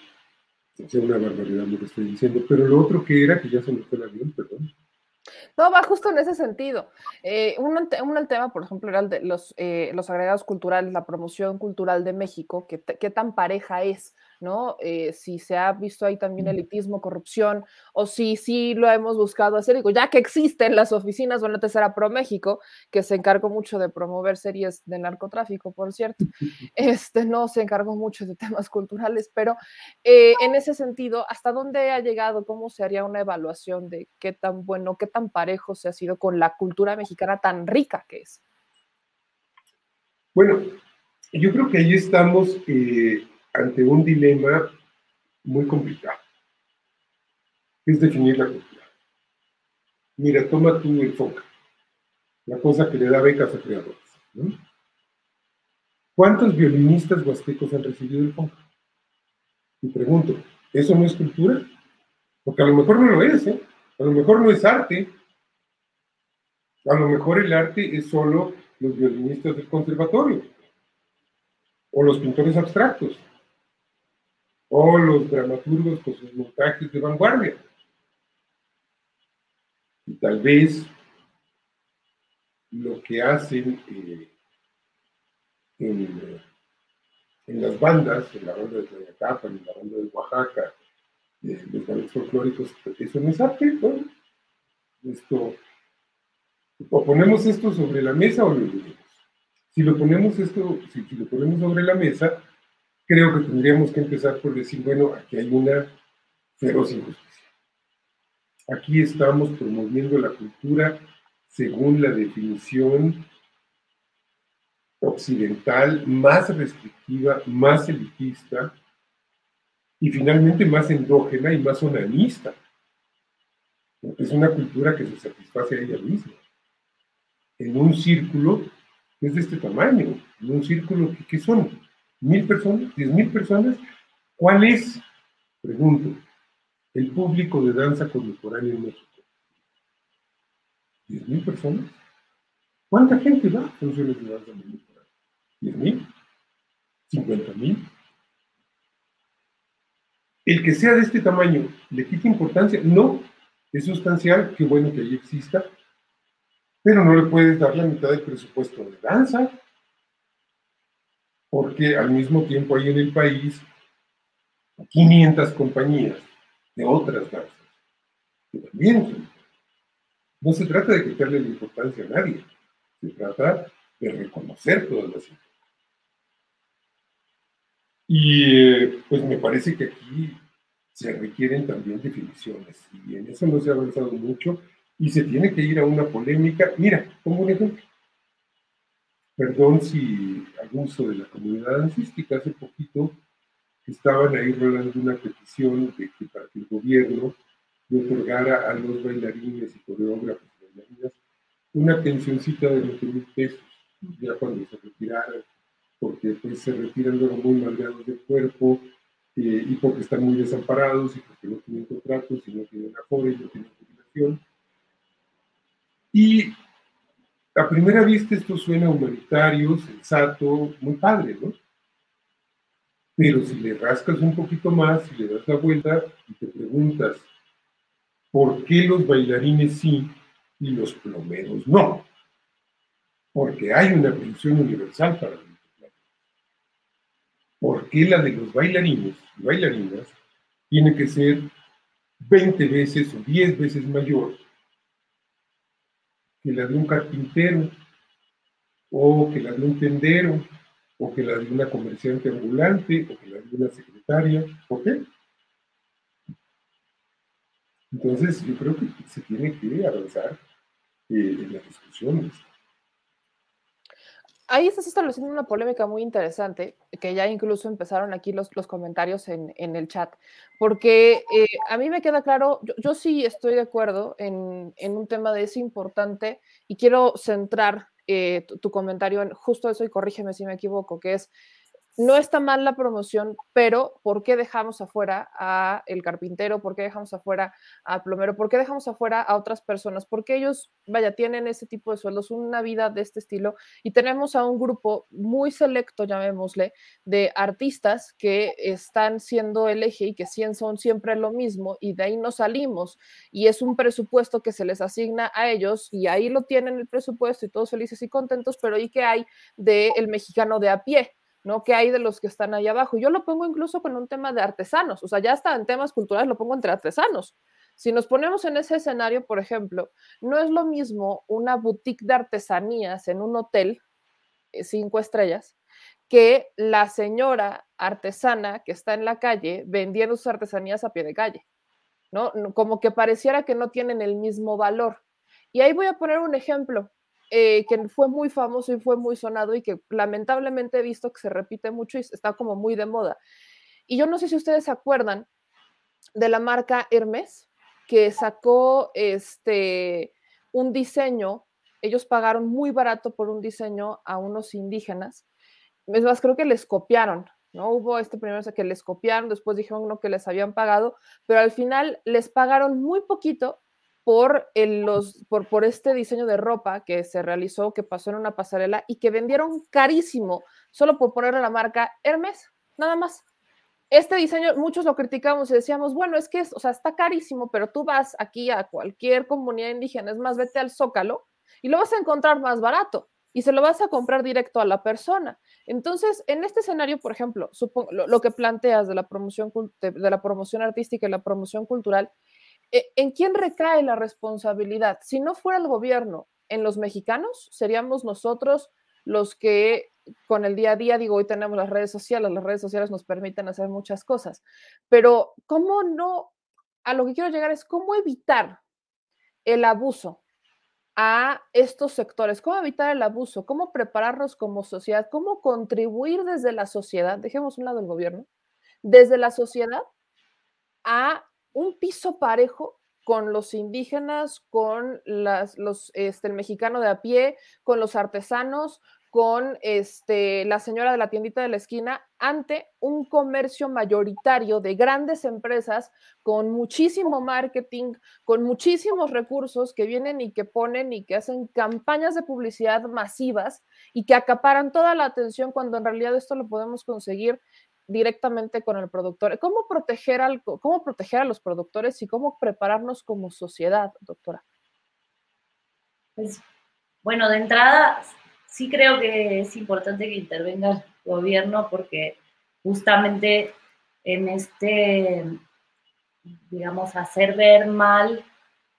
sea una barbaridad lo que estoy diciendo. Pero lo otro que era, que ya se me fue el avión, perdón. No, va justo en ese sentido. Eh, un, un, tema, por ejemplo, era el de los, eh, los agregados culturales, la promoción cultural de México, qué tan pareja es ¿no? Eh, si se ha visto ahí también elitismo, corrupción, o si sí lo hemos buscado hacer, digo, ya que existen las oficinas, bueno, antes era Pro México, que se encargó mucho de promover series de narcotráfico, por cierto, este no se encargó mucho de temas culturales, pero eh, en ese sentido, ¿hasta dónde ha llegado? ¿Cómo se haría una evaluación de qué tan bueno, qué tan parejo se ha sido con la cultura mexicana tan rica que es? Bueno, yo creo que ahí estamos eh, ante un dilema muy complicado, es definir la cultura. Mira, toma tú el FONCA, la cosa que le da becas a creadores. ¿Cuántos violinistas huastecos han recibido el FONCA? Y pregunto, ¿eso no es cultura? Porque a lo mejor no lo es, ¿eh? a lo mejor no es arte. A lo mejor el arte es solo los violinistas del conservatorio o los pintores abstractos o los dramaturgos con sus montajes de vanguardia. Y tal vez lo que hacen eh, en, las bandas, en la banda de Tlayacapa, en la banda de Oaxaca, eh, los bandos folclóricos, eso no es arte, ¿no? Esto, o ponemos esto sobre la mesa o lo olvidamos. Si lo ponemos esto, si lo ponemos sobre la mesa, creo que tendríamos que empezar por decir, bueno, aquí hay una feroz injusticia. Aquí estamos promoviendo la cultura según la definición occidental más restrictiva, más elitista y finalmente más endógena y más onanista. Es una cultura que se satisface a ella misma. En un círculo que es de este tamaño, en un círculo que, ¿qué son? Mil personas, diez mil personas. ¿Cuál es, pregunto, el público de danza contemporánea en México? ¿Diez mil personas? ¿Cuánta gente va a funciones de danza contemporánea? ¿Diez mil? ¿Cincuenta mil? El que sea de este tamaño, ¿le quita importancia? No, es sustancial, qué bueno que ahí exista, pero no le puedes dar la mitad del presupuesto de danza, porque al mismo tiempo hay en el país 500 compañías de otras danzas, que también No se trata de quitarle la importancia a nadie, se trata de reconocer todas las. Y eh, pues me parece que aquí se requieren también definiciones, y en eso no se ha avanzado mucho, y se tiene que ir a una polémica. Mira, como un ejemplo. Perdón si abuso de la comunidad dancística, hace poquito estaban ahí rolando una petición de que para que el gobierno le otorgara a los bailarines y coreógrafos y bailarinas una pensioncita de 20 mil pesos, ya cuando se retiraran, porque pues se retiran luego muy malgados del cuerpo eh, y porque están muy desamparados y porque no tienen contratos y no tienen aforo y no tienen jubilación. Y a primera vista esto suena humanitario, sensato, muy padre, ¿no? Pero si le rascas un poquito más, si le das la vuelta y te preguntas, ¿por qué los bailarines sí y los plomeros no? Porque hay una pensión universal para los. ¿Por qué la de los bailarines y bailarinas tiene que ser 20 veces o 10 veces mayor que la de un carpintero o que la de un tendero o que la de una comerciante ambulante, o que la de una secretaria. ¿Por qué? Entonces, yo creo que se tiene que avanzar eh, en las discusiones. Ahí estás estableciendo una polémica muy interesante, que ya incluso empezaron aquí los, los comentarios en, en, el chat, porque eh, a mí me queda claro, yo, yo sí estoy de acuerdo en, en, un tema de ese importante y quiero centrar eh, tu, comentario en justo eso y corrígeme si me equivoco, que es, no está mal la promoción, pero ¿por qué dejamos afuera a el carpintero? ¿Por qué dejamos afuera al plomero? ¿Por qué dejamos afuera a otras personas? Porque ellos, vaya, tienen ese tipo de sueldos, una vida de este estilo y tenemos a un grupo muy selecto, llamémosle, de artistas que están siendo el eje y que son siempre lo mismo y de ahí no salimos y es un presupuesto que se les asigna a ellos y ahí lo tienen el presupuesto y todos felices y contentos, pero ¿y qué hay del el mexicano de a pie? ¿No? ¿Qué hay de los que están ahí abajo? Yo lo pongo incluso con un tema de artesanos, o sea, ya está en temas culturales, lo pongo entre artesanos. Si nos ponemos en ese escenario, por ejemplo, no es lo mismo una boutique de artesanías en un hotel, eh, cinco estrellas, que la señora artesana que está en la calle vendiendo sus artesanías a pie de calle, ¿no? Como que pareciera que no tienen el mismo valor. Y ahí voy a poner un ejemplo eh, que fue muy famoso y fue muy sonado y que lamentablemente he visto que se repite mucho y está como muy de moda. Y yo no sé si ustedes se acuerdan de la marca Hermes, que sacó este, un diseño, ellos pagaron muy barato por un diseño a unos indígenas, es más, creo que les copiaron, ¿no? Hubo este primero que les copiaron, después dijeron no que les habían pagado, pero al final les pagaron muy poquito por, el, los, por, por este diseño de ropa que se realizó, que pasó en una pasarela y que vendieron carísimo, solo por ponerle la marca Hermes, nada más. Este diseño, muchos lo criticamos y decíamos, bueno, es que es, o sea, está carísimo, pero tú vas aquí a cualquier comunidad indígena, es más, vete al Zócalo y lo vas a encontrar más barato y se lo vas a comprar directo a la persona. Entonces, en este escenario, por ejemplo, supongo, lo, que planteas de la promoción de, la promoción artística y la promoción cultural, ¿en quién recae la responsabilidad? Si no fuera el gobierno, en los mexicanos, seríamos nosotros los que con el día a día, digo, hoy tenemos las redes sociales, las redes sociales nos permiten hacer muchas cosas, pero ¿cómo no? A lo que quiero llegar es cómo evitar el abuso a estos sectores, cómo evitar el abuso, cómo prepararnos como sociedad, cómo contribuir desde la sociedad, dejemos un lado el gobierno, desde la sociedad a un piso parejo con los indígenas, con los, este, el mexicano de a pie, con los artesanos, con este, la señora de la tiendita de la esquina, ante un comercio mayoritario de grandes empresas con muchísimo marketing, con muchísimos recursos que vienen y que ponen y que hacen campañas de publicidad masivas y que acaparan toda la atención cuando en realidad esto lo podemos conseguir directamente con el productor. ¿Cómo proteger, ¿Cómo proteger a los productores y cómo prepararnos como sociedad, doctora? Pues bueno, de entrada, sí creo que es importante que intervenga el gobierno porque justamente en este, digamos, hacer ver mal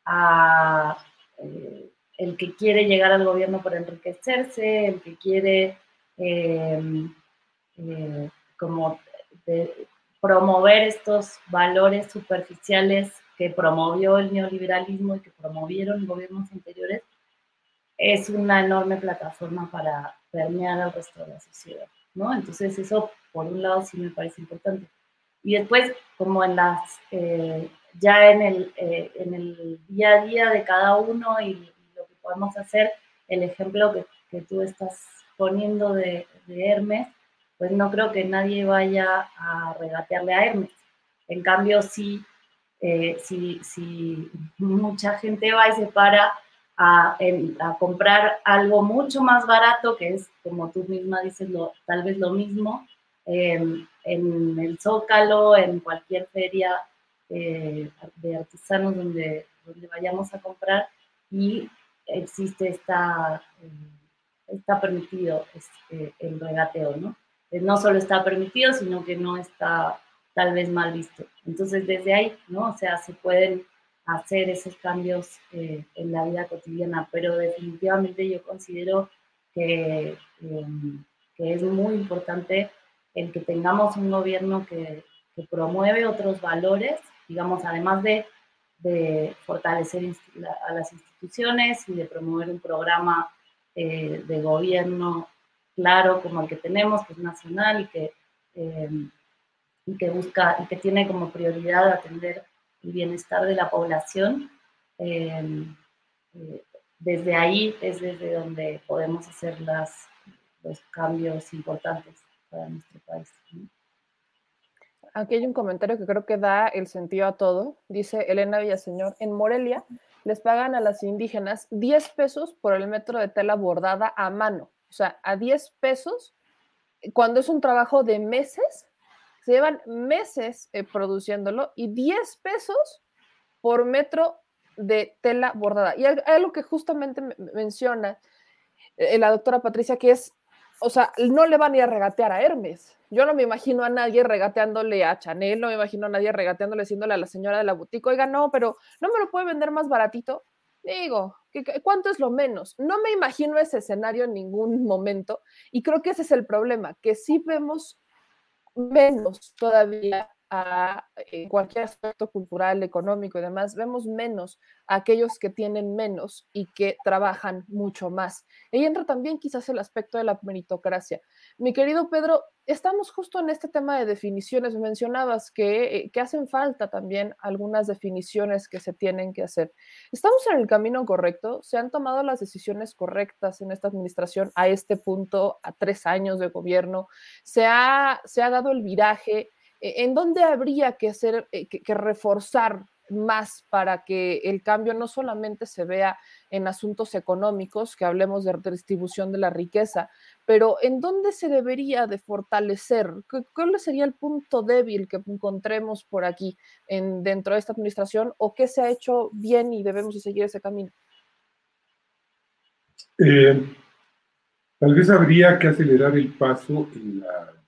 a eh, el que quiere llegar al gobierno para enriquecerse, el que quiere em, eh, como promover estos valores superficiales que promovió el neoliberalismo y que promovieron gobiernos anteriores, es una enorme plataforma para permear al resto de la sociedad, ¿no? Entonces eso, por un lado, sí me parece importante. Y después, como en las, eh, ya en el, eh, en el día a día de cada uno y, lo que podemos hacer, el ejemplo que, que tú estás poniendo de, de, Hermes, pues no creo que nadie vaya a regatearle a Hermes. En cambio, sí, eh, si, mucha gente va y se para a, comprar algo mucho más barato, que es, como tú misma dices, tal vez lo mismo, en el Zócalo, en cualquier feria eh, de artesanos donde, donde vayamos a comprar y existe esta, eh, está permitido este, el regateo, ¿no? No solo está permitido, sino que no está tal vez mal visto. Entonces, desde ahí, ¿no? O sea, se pueden hacer esos cambios eh, en la vida cotidiana, pero definitivamente yo considero que, em, que, es muy importante el que tengamos un gobierno que, que promueve otros valores, digamos, además de, de fortalecer a las instituciones y de promover un programa eh, de gobierno claro como el que tenemos, que es nacional y que, em, y que busca y que tiene como prioridad atender el bienestar de la población. Em, eh, desde ahí es desde donde podemos hacer las, los cambios importantes para nuestro país. Aquí hay un comentario que creo que da el sentido a todo. Dice Elena Villaseñor, en Morelia les pagan a las indígenas 10 pesos por el metro de tela bordada a mano. O sea, a 10 pesos, cuando es un trabajo de meses, se llevan meses eh, produciéndolo y 10 pesos por metro de tela bordada. Y hay algo que justamente menciona eh, la doctora Patricia, que es, o sea, no le van a a regatear a Hermes. Yo no me imagino a nadie regateándole a Chanel, no me imagino a nadie regateándole, diciéndole a la señora de la boutique, oiga, no, pero no me lo puede vender más baratito. Digo, ¿cuánto es lo menos? No me imagino ese escenario en ningún momento y creo que ese es el problema, que sí vemos menos todavía a cualquier aspecto cultural, económico y demás, vemos menos a aquellos que tienen menos y que trabajan mucho más. Y entra también quizás el aspecto de la meritocracia. Mi querido Pedro, estamos justo en este tema de definiciones. Mencionabas que, eh, que hacen falta también algunas definiciones que se tienen que hacer. ¿Estamos en el camino correcto? ¿Se han tomado las decisiones correctas en esta administración a este punto, a tres años de gobierno? ¿Se ha, se ha dado el viraje? Eh, ¿en dónde habría que hacer, eh, que, reforzar más para que el cambio no solamente se vea en asuntos económicos, que hablemos de distribución de la riqueza, pero en dónde se debería de fortalecer, cuál sería el punto débil que encontremos por aquí en, dentro de esta administración o qué se ha hecho bien y debemos de seguir ese camino. Eh, tal vez habría que acelerar el paso en la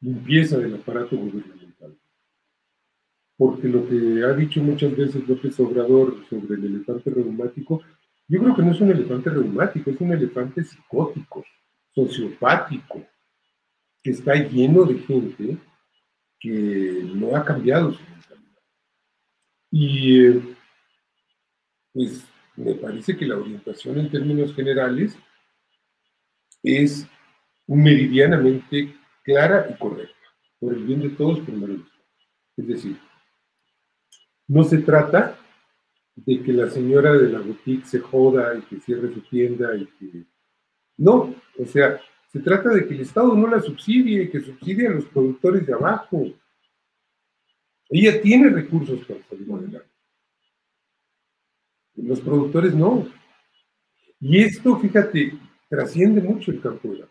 limpieza del aparato gubernamental. Porque lo que ha dicho muchas veces López Obrador sobre el elefante reumático, yo creo que no es un elefante reumático, es un elefante psicótico, sociopático, que está lleno de gente que no ha cambiado su mentalidad. Y eh, pues me parece que la orientación en términos generales es meridianamente clara y correcta, por el bien de todos, el Es decir, no se trata de que la señora de la boutique se joda y que cierre su tienda y que... No, o sea, se trata de que el Estado no la subsidie, que subsidie a los productores de abajo. Ella tiene recursos para salir adelante. Los productores no. Y esto, fíjate, trasciende mucho el campo de la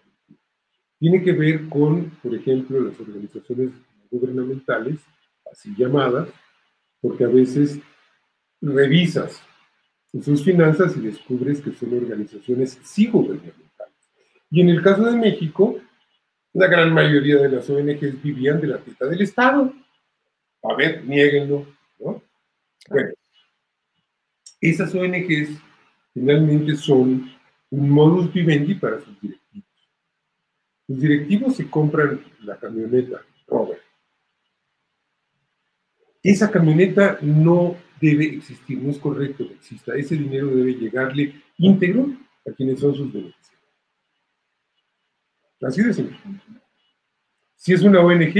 tiene que ver con, por ejemplo, las organizaciones gubernamentales, así llamadas, porque a veces revisas sus finanzas y descubres que son organizaciones sí gubernamentales. Y en el caso de México, la gran mayoría de las ONGs vivían de la teta del Estado. A ver, nieguenlo, ¿no? Bueno, esas ONGs finalmente son un modus vivendi para sus directivos. Los directivos se compran la camioneta Robert. Esa camioneta no debe existir, no es correcto que exista. Ese dinero debe llegarle íntegro a quienes son sus beneficiarios. Así de simple. Si es una ONG,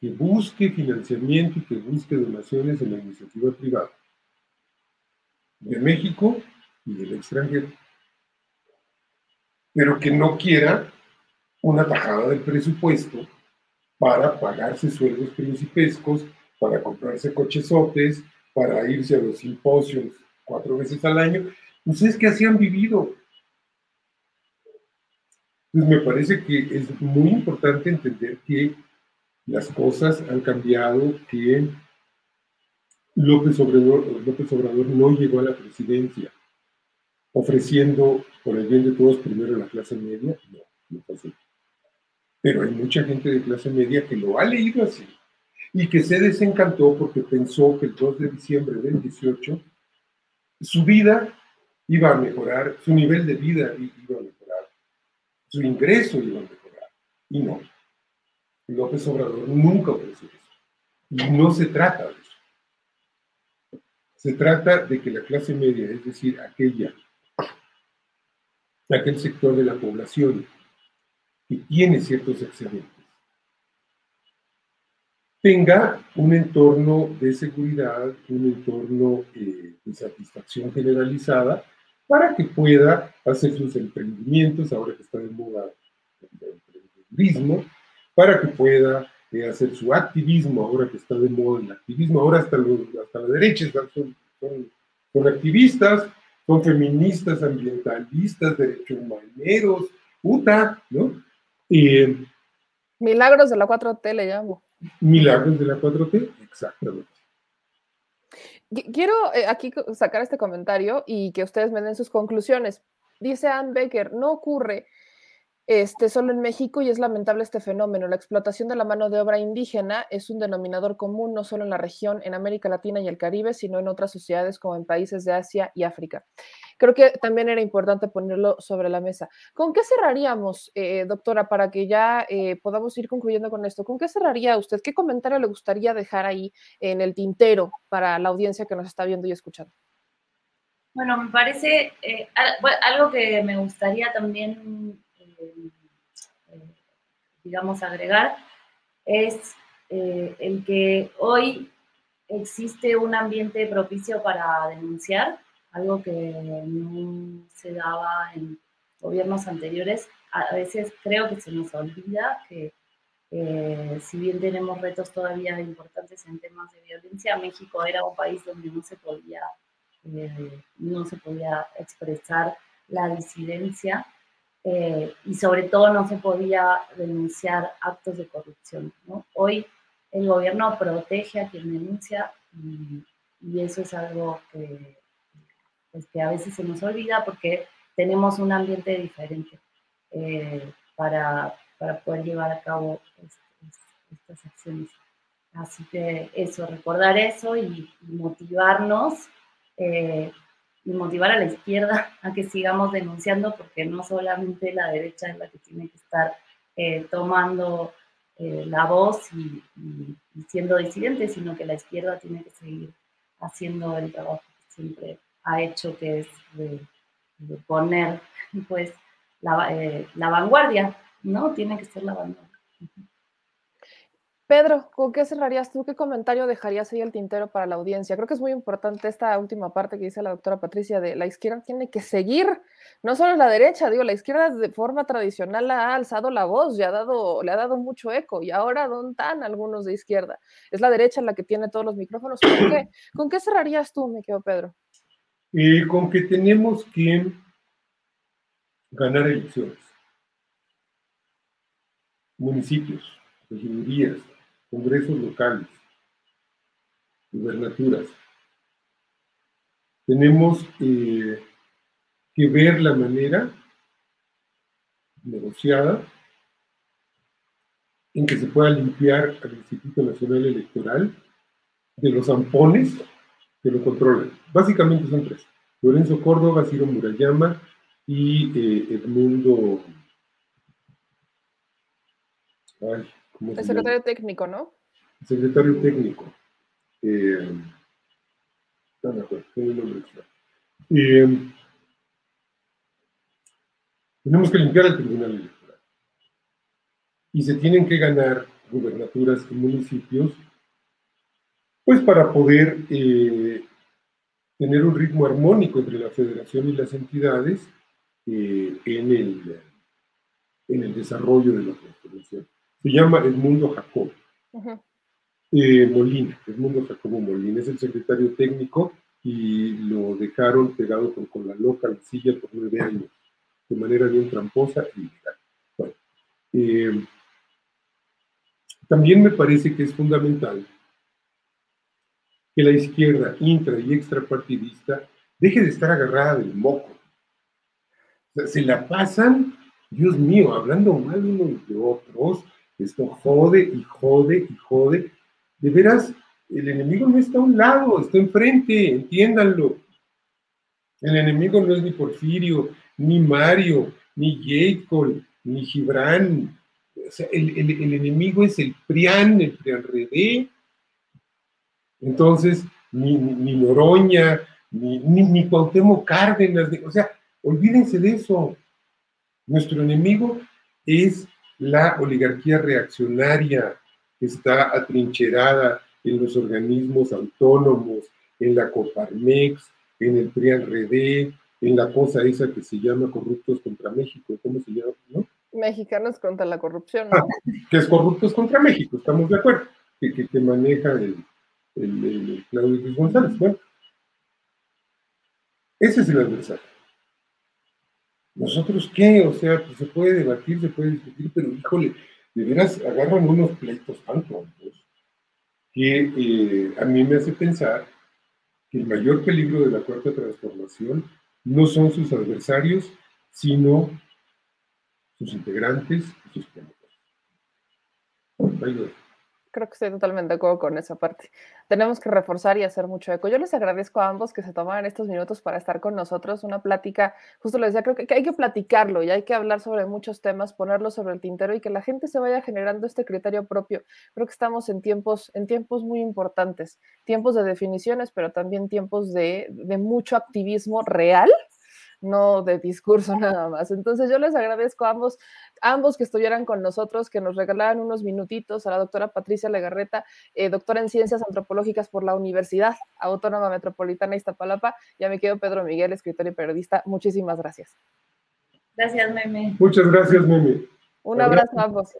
que busque financiamiento y que busque donaciones en la iniciativa privada de México y del extranjero, pero que no quiera una tajada del presupuesto para pagarse sueldos principescos, para comprarse cochesotes, para irse a los simposios cuatro veces al año. ¿Ustedes qué así han vivido? Pues me parece que es muy importante entender que las cosas han cambiado, que López Obrador, López Obrador no llegó a la presidencia ofreciendo por el bien de todos primero la clase media. No, no fue así. Pero hay mucha gente de clase media que lo ha leído así y que se desencantó porque pensó que el 2 de diciembre del 18 su vida iba a mejorar, su nivel de vida iba a mejorar su ingreso iba a mejorar. Y no. López Obrador nunca ofreció eso. Y no se trata de eso. Se trata de que la clase media, es decir, aquella, aquel sector de la población que tiene ciertos excedentes, tenga un entorno de seguridad, un entorno eh, de satisfacción generalizada para que pueda hacer sus emprendimientos, ahora que está de moda el emprendimiento, para que pueda eh, hacer su activismo, ahora que está de moda el activismo, ahora hasta, hasta la derecha son, son, activistas, son feministas, ambientalistas, derechos humaneros, UTA, ¿no? Eh, milagros de la 4T le llamo. Milagros de la 4T, exactamente. Quiero eh, aquí sacar este comentario y que ustedes me den sus conclusiones. Dice Ann Becker, no ocurre este, solo en México y es lamentable este fenómeno. La explotación de la mano de obra indígena es un denominador común no solo en la región, en América Latina y el Caribe, sino en otras sociedades como en países de Asia y África creo que también era importante ponerlo sobre la mesa. ¿Con qué cerraríamos, eh, doctora, para que ya eh, podamos ir concluyendo con esto? ¿Con qué cerraría usted? ¿Qué comentario le gustaría dejar ahí en el tintero para la audiencia que nos está viendo y escuchando? Bueno, me parece eh, algo que me gustaría también, digamos, agregar es el que hoy existe un ambiente propicio para denunciar algo que no se daba en gobiernos anteriores. A veces creo que se nos olvida que si bien tenemos retos todavía importantes en temas de violencia, México era un país donde no se podía, eh, no se podía expresar la disidencia eh, y sobre todo no se podía denunciar actos de corrupción. Hoy el gobierno protege a quien denuncia y eso es algo que pues, que a veces se nos olvida porque tenemos un ambiente diferente eh, para, para, poder llevar a cabo estas acciones. Así que eso, recordar eso y, motivarnos eh, y motivar a la izquierda a que sigamos denunciando porque no solamente la derecha es la que tiene que estar eh, tomando la voz y, siendo disidente, sino que la izquierda tiene que seguir haciendo el trabajo que siempre ha hecho, que es de, poner pues eh, la, vanguardia, ¿no? Tiene que ser la vanguardia. Pedro, ¿con qué cerrarías tú? ¿Qué comentario dejarías ahí el tintero para la audiencia? Creo que es muy importante esta última parte que dice la doctora Patricia de la izquierda tiene que seguir, no solo la derecha, digo, la izquierda de forma tradicional ha alzado la voz y ha dado, le ha dado mucho eco y ahora ¿dónde están algunos de izquierda? Es la derecha la que tiene todos los micrófonos. ¿Con qué, ¿Con qué cerrarías tú, me quedo Pedro? Eh, con que tenemos que ganar elecciones. Municipios, regidurías, congresos locales, gubernaturas. tenemos eh, que ver la manera negociada en que se pueda limpiar al Instituto Nacional Electoral de los zampones que lo controlan. Básicamente son tres. Lorenzo Córdoba, Ciro Murayama y eh, Edmundo... Ay, ¿cómo el secretario técnico, ¿no? El secretario técnico. Eh, nombre eh, tenemos que limpiar el Tribunal Electoral. Y se tienen que ganar gubernaturas y municipios, pues para poder eh, tener un ritmo armónico entre la federación y las entidades eh, en, el, en el desarrollo de la constitución. Se llama Edmundo Jacob eh, Molina, Edmundo Jacobo Molina, es el secretario técnico y lo dejaron pegado con, la loca en silla por nueve años, de manera bien tramposa y ilegal. Bueno, eh, también me parece que es fundamental que la izquierda intra y extrapartidista deje de estar agarrada del moco. se la pasan, Dios mío, hablando mal unos de otros, esto jode y jode y jode. De veras, el enemigo no está a un lado, está enfrente, entiéndanlo. El enemigo no es ni Porfirio, ni Mario, ni Jacob, ni Gibran. O sea, el, enemigo es el PRIAN, el PRIAN-RD, entonces, ni, ni, Noroña, ni, ni, Cuauhtémoc Cárdenas, o sea, olvídense de eso. Nuestro enemigo es la oligarquía reaccionaria que está atrincherada en los organismos autónomos, en la Coparmex, en el PRIAN-RD, en la cosa esa que se llama Corruptos contra México, ¿cómo se llama? Mexicanos contra la corrupción, ¿no? Ah, que es Corruptos contra México, estamos de acuerdo, que, que maneja el, el, Claudio Luis González. Bueno, ese es el adversario. ¿Nosotros qué? O sea, pues se puede debatir, se puede discutir, pero híjole, de veras agarran unos pleitos tan tontos que eh, a mí me hace pensar que el mayor peligro de la cuarta transformación no son sus adversarios, sino sus integrantes y sus promotores creo que estoy totalmente de acuerdo con esa parte. Tenemos que reforzar y hacer mucho eco. Yo les agradezco a ambos que se tomaran estos minutos para estar con nosotros. Una plática, justo lo decía, creo que hay que platicarlo y hay que hablar sobre muchos temas, ponerlo sobre el tintero y que la gente se vaya generando este criterio propio. Creo que estamos en tiempos, en tiempos muy importantes, tiempos de definiciones, pero también tiempos de, de mucho activismo real no de discurso nada más. Entonces yo les agradezco a ambos, ambos que estuvieran con nosotros, que nos regalaran unos minutitos, a la doctora Patricia Legarreta, eh, doctora en Ciencias Antropológicas por la Universidad Autónoma Metropolitana Iztapalapa, y a mi querido Pedro Miguel, escritor y periodista. Muchísimas gracias. Gracias, Meme. Muchas gracias, Meme. Un abrazo a ambos.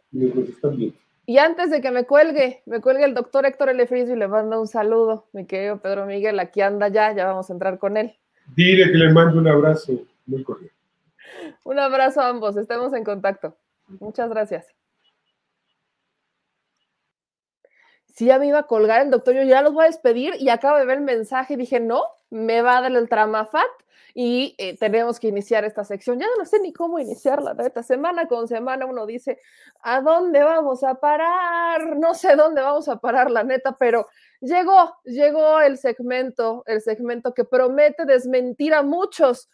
Y antes de que me cuelgue, me cuelgue el doctor Héctor L. Frisby, le mando un saludo, mi querido Pedro Miguel, aquí anda ya, ya vamos a entrar con él. Dile que le mando un abrazo muy cordial. Un abrazo a ambos, estemos en contacto. Muchas gracias. Sí, ya me iba a colgar el doctor, yo ya los voy a despedir y acabo de ver el mensaje y dije, no, me va a dar el tramafat y eh, tenemos que iniciar esta sección. Ya no sé ni cómo iniciarla, neta. Semana con semana uno dice, ¿a dónde vamos a parar? No sé dónde vamos a parar, la neta, pero llegó, llegó el segmento, el segmento que promete desmentir a muchos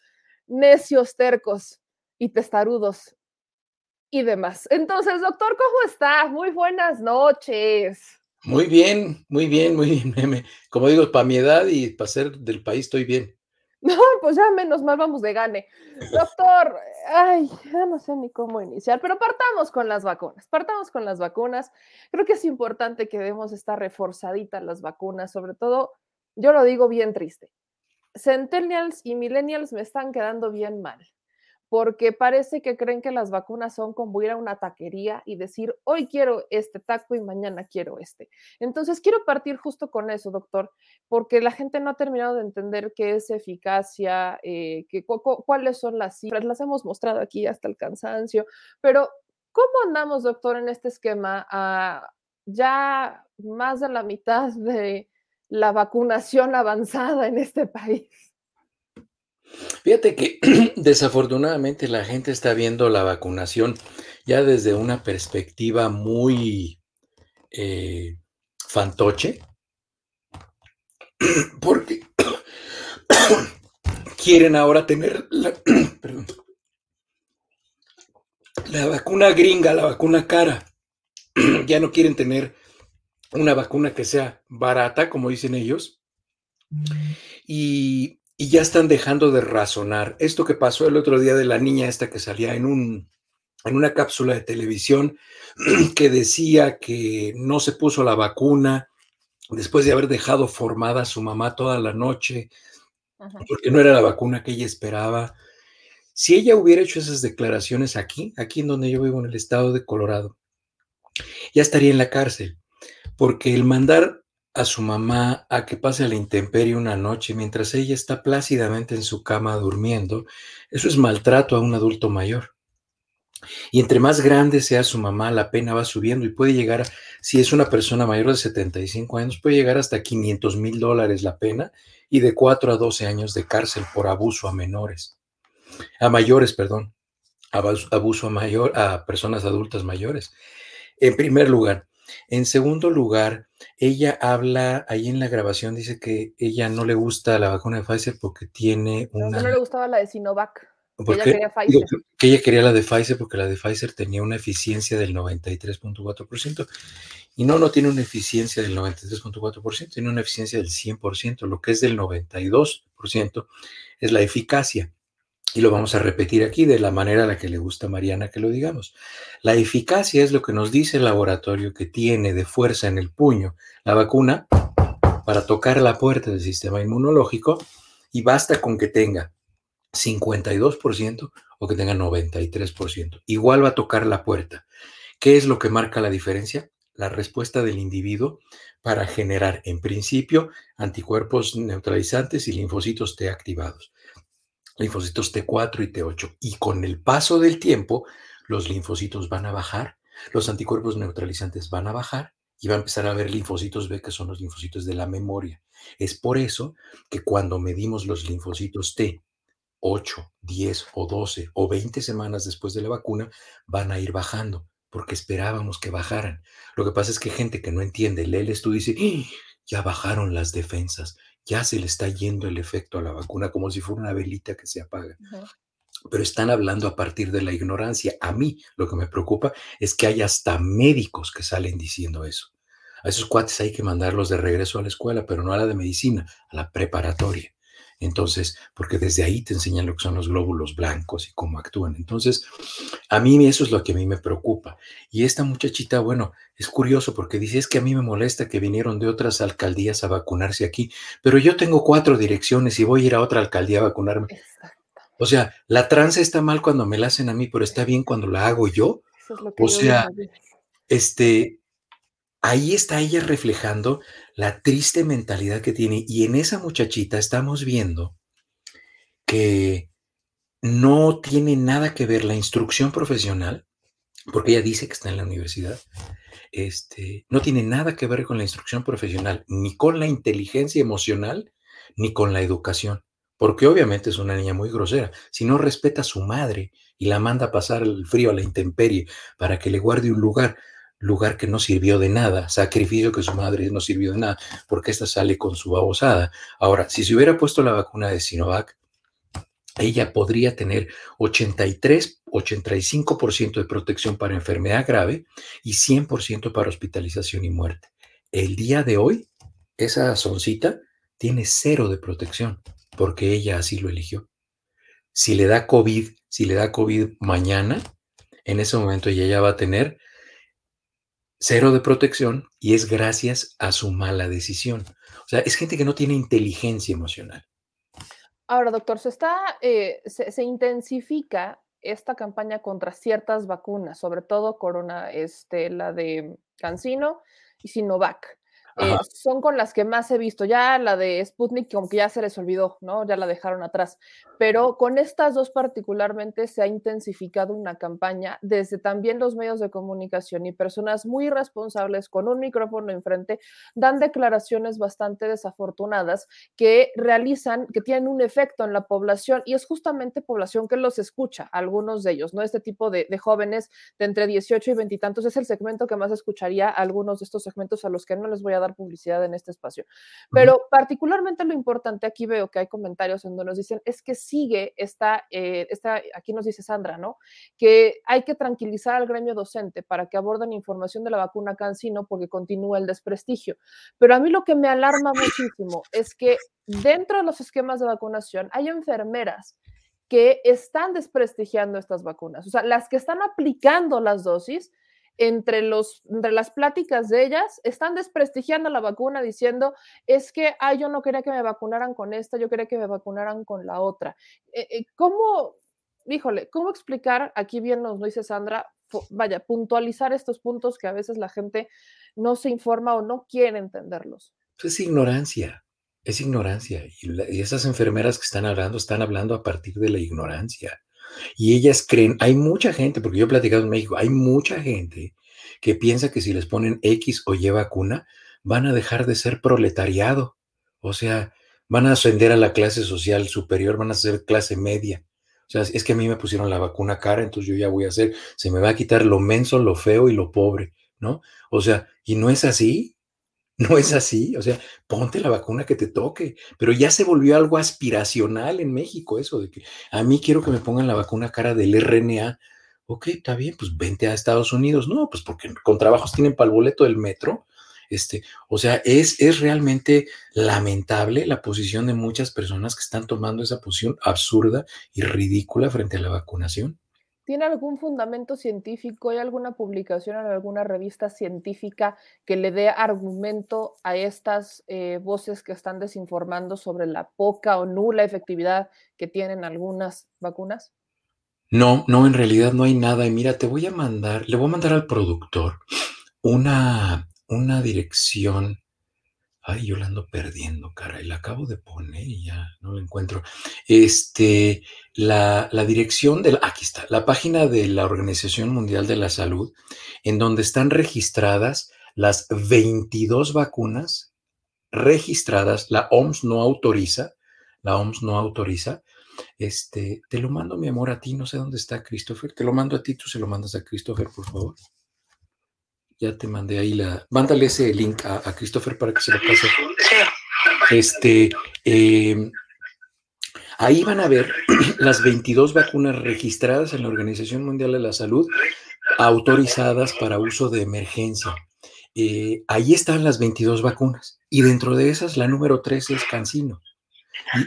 necios, tercos y testarudos y demás. Entonces, doctor, ¿cómo está? Muy buenas noches. Muy bien, muy bien, muy bien. Como digo, para mi edad y para ser del país estoy bien. No, pues ya menos mal vamos de gane. Doctor, ay, ya no sé ni cómo iniciar, pero partamos con las vacunas, partamos con las vacunas. Creo que es importante que debemos estar reforzaditas las vacunas, sobre todo, yo lo digo bien triste. Centennials y millennials me están quedando bien mal porque parece que creen que las vacunas son como ir a una taquería y decir, hoy quiero este taco y mañana quiero este. Entonces, quiero partir justo con eso, doctor, porque la gente no ha terminado de entender qué es eficacia, eh, cuáles son las cifras, las hemos mostrado aquí hasta el cansancio, pero ¿cómo andamos, doctor, en este esquema? a ya más de la mitad de la vacunación avanzada en este país. Fíjate que desafortunadamente la gente está viendo la vacunación ya desde una perspectiva muy eh, fantoche, porque quieren ahora tener la, perdón, la vacuna gringa, la vacuna cara. ya no quieren tener una vacuna que sea barata, como dicen ellos, y, y, ya están dejando de razonar. Esto que pasó el otro día de la niña esta que salía en, un, en una cápsula de televisión que decía que no se puso la vacuna después de haber dejado formada a su mamá toda la noche, Ajá. porque no era la vacuna que ella esperaba. Si ella hubiera hecho esas declaraciones aquí, aquí en donde yo vivo, en el estado de Colorado, ya estaría en la cárcel, porque el mandar a su mamá a que pase la intemperie una noche mientras ella está plácidamente en su cama durmiendo, eso es maltrato a un adulto mayor. Y entre más grande sea su mamá, la pena va subiendo y puede llegar, si es una persona mayor de 75 años, puede llegar hasta 500 mil dólares la pena y de 4 a 12 años de cárcel por abuso a menores, a mayores, perdón, abuso a mayor, a personas adultas mayores. En primer lugar. En segundo lugar, ella habla, ahí en la grabación dice que ella no le gusta la vacuna de Pfizer porque tiene una... No, no le gustaba la de Sinovac. Que ella quería Pfizer. Que ella quería la de Pfizer porque la de Pfizer tenía una eficiencia del 93.4%. Y no, no tiene una eficiencia del 93.4%, tiene una eficiencia del 100%. Lo que es del 92% es la eficacia y lo vamos a repetir aquí de la manera a la que le gusta a Mariana que lo digamos. La eficacia es lo que nos dice el laboratorio que tiene de fuerza en el puño la vacuna para tocar la puerta del sistema inmunológico y basta con que tenga 52% o que tenga 93%. Igual va a tocar la puerta. ¿Qué es lo que marca la diferencia? La respuesta del individuo para generar, en principio, anticuerpos neutralizantes y linfocitos T activados linfocitos T4 y T8. Y con el paso del tiempo, los linfocitos van a bajar, los anticuerpos neutralizantes van a bajar y va a empezar a haber linfocitos B, que son los linfocitos de la memoria. Es por eso que cuando medimos los linfocitos T, 8, 10 o 12 o 20 semanas después de la vacuna, van a ir bajando, porque esperábamos que bajaran. Lo que pasa es que gente que no entiende, lee el estudio y dice, ¡Ah! ya bajaron las defensas, ya se le está yendo el efecto a la vacuna como si fuera una velita que se apaga. Uh -huh. Pero están hablando a partir de la ignorancia. A mí lo que me preocupa es que hay hasta médicos que salen diciendo eso. A esos cuates hay que mandarlos de regreso a la escuela, pero no a la de medicina, a la preparatoria. Entonces, porque desde ahí te enseñan lo que son los glóbulos blancos y cómo actúan. Entonces, a mí eso es lo que a mí me preocupa. Y esta muchachita, bueno, es curioso porque dice, es que a mí me molesta que vinieron de otras alcaldías a vacunarse aquí, pero yo tengo cuatro direcciones y voy a ir a otra alcaldía a vacunarme. Exacto. O sea, la tranza está mal cuando me la hacen a mí, pero está bien cuando la hago yo. Eso es lo que o sea, este, ahí está ella reflejando la triste mentalidad que tiene. Y en esa muchachita estamos viendo que no tiene nada que ver la instrucción profesional, porque ella dice que está en la universidad, este, no tiene nada que ver con la instrucción profesional, ni con la inteligencia emocional, ni con la educación, porque obviamente es una niña muy grosera. Si no respeta a su madre y la manda a pasar el frío a la intemperie para que le guarde un lugar, lugar que no sirvió de nada, sacrificio que su madre no sirvió de nada, porque esta sale con su babosada. Ahora, si se hubiera puesto la vacuna de Sinovac, ella podría tener 83, 85% de protección para enfermedad grave y 100% para hospitalización y muerte. El día de hoy, esa soncita tiene cero de protección porque ella así lo eligió. Si le da COVID, si le da COVID mañana, en ese momento ella ya va a tener cero de protección y es gracias a su mala decisión. O sea, es gente que no tiene inteligencia emocional. Ahora, doctor, se está, eh, se, se, intensifica esta campaña contra ciertas vacunas, sobre todo Corona, este, la de Cancino y Sinovac. Eh, son con las que más he visto. Ya la de Sputnik como que ya se les olvidó, ¿no? Ya la dejaron atrás. Pero con estas dos particularmente se ha intensificado una campaña desde también los medios de comunicación y personas muy responsables con un micrófono enfrente dan declaraciones bastante desafortunadas que realizan, que tienen un efecto en la población y es justamente población que los escucha, algunos de ellos, ¿no? Este tipo de, de jóvenes de entre 18 y 20 y tantos es el segmento que más escucharía algunos de estos segmentos a los que no les voy a dar publicidad en este espacio. Pero particularmente lo importante, aquí veo que hay comentarios en donde nos dicen, es que sigue esta, eh, esta, aquí nos dice Sandra, ¿no? Que hay que tranquilizar al gremio docente para que aborden información de la vacuna Cancino porque continúa el desprestigio. Pero a mí lo que me alarma muchísimo es que dentro de los esquemas de vacunación hay enfermeras que están desprestigiando estas vacunas. O sea, las que están aplicando las dosis entre, los, entre las pláticas de ellas, están desprestigiando la vacuna diciendo, es que, ay, yo no quería que me vacunaran con esta, yo quería que me vacunaran con la otra. Eh, eh, ¿Cómo, híjole, cómo explicar, aquí bien nos dice Sandra, vaya, puntualizar estos puntos que a veces la gente no se informa o no quiere entenderlos? Es ignorancia, es ignorancia. Y, y esas enfermeras que están hablando, están hablando a partir de la ignorancia. Y ellas creen, hay mucha gente, porque yo he platicado en México, hay mucha gente que piensa que si les ponen X o Y vacuna, van a dejar de ser proletariado. O sea, van a ascender a la clase social superior, van a ser clase media. O sea, es que a mí me pusieron la vacuna cara, entonces yo ya voy a hacer, se me va a quitar lo menso, lo feo y lo pobre, ¿no? O sea, y no es así. No es así, o sea, ponte la vacuna que te toque, pero ya se volvió algo aspiracional en México eso de que a mí quiero que me pongan la vacuna cara del RNA. Ok, está bien, pues vente a Estados Unidos. No, pues porque con trabajos tienen para el boleto del metro. Este, o sea, es, es realmente lamentable la posición de muchas personas que están tomando esa posición absurda y ridícula frente a la vacunación. ¿Tiene algún fundamento científico? ¿Hay alguna publicación en alguna revista científica que le dé argumento a estas eh, voces que están desinformando sobre la poca o nula efectividad que tienen algunas vacunas? No, no, en realidad no hay nada. Y mira, te voy a mandar, le voy a mandar al productor una, una dirección Ay, yo la ando perdiendo, caray. La acabo de poner y ya no la encuentro. Este, la, la dirección de aquí está, la página de la Organización Mundial de la Salud, en donde están registradas las 22 vacunas registradas. La OMS no autoriza, la OMS no autoriza. Este, te lo mando, mi amor, a ti. No sé dónde está Christopher. Te lo mando a ti, tú se lo mandas a Christopher, por favor. Ya te mandé ahí la. Mándale ese link a, Christopher para que se lo pase. Este. Em, ahí van a ver las 22 vacunas registradas en la Organización Mundial de la Salud, autorizadas para uso de emergencia. Eh, ahí están las 22 vacunas. Y dentro de esas, la número 13 es Cancino.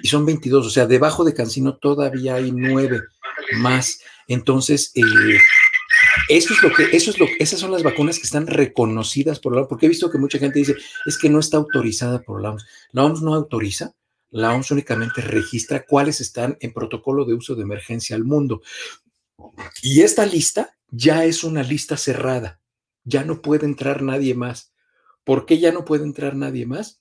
Y, son 22, o sea, debajo de Cancino todavía hay nueve más. Entonces, eh, eso es lo que, eso es lo, esas son las vacunas que están reconocidas por la OMS, porque he visto que mucha gente dice, es que no está autorizada por la OMS. La OMS no autoriza, la OMS únicamente registra cuáles están en protocolo de uso de emergencia al mundo. Y esta lista ya es una lista cerrada, ya no puede entrar nadie más. ¿Por qué ya no puede entrar nadie más?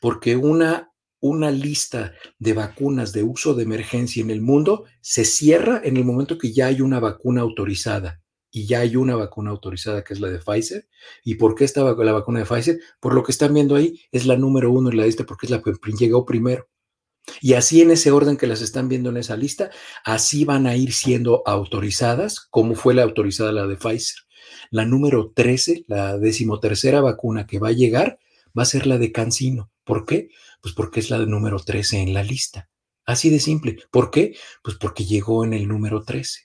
Porque una una lista de vacunas de uso de emergencia en el mundo se cierra en el momento que ya hay una vacuna autorizada. Y ya hay una vacuna autorizada que es la de Pfizer. ¿Y por qué está la vacuna de Pfizer? Por lo que están viendo ahí, es la número uno en la lista porque es la que llegó primero. Y así en ese orden que las están viendo en esa lista, así van a ir siendo autorizadas, como fue la autorizada la de Pfizer. La número 13, la decimotercera vacuna que va a llegar, va a ser la de Cancino. ¿Por qué? Pues porque es la de número 13 en la lista. Así de simple. ¿Por qué? Pues porque llegó en el número 13.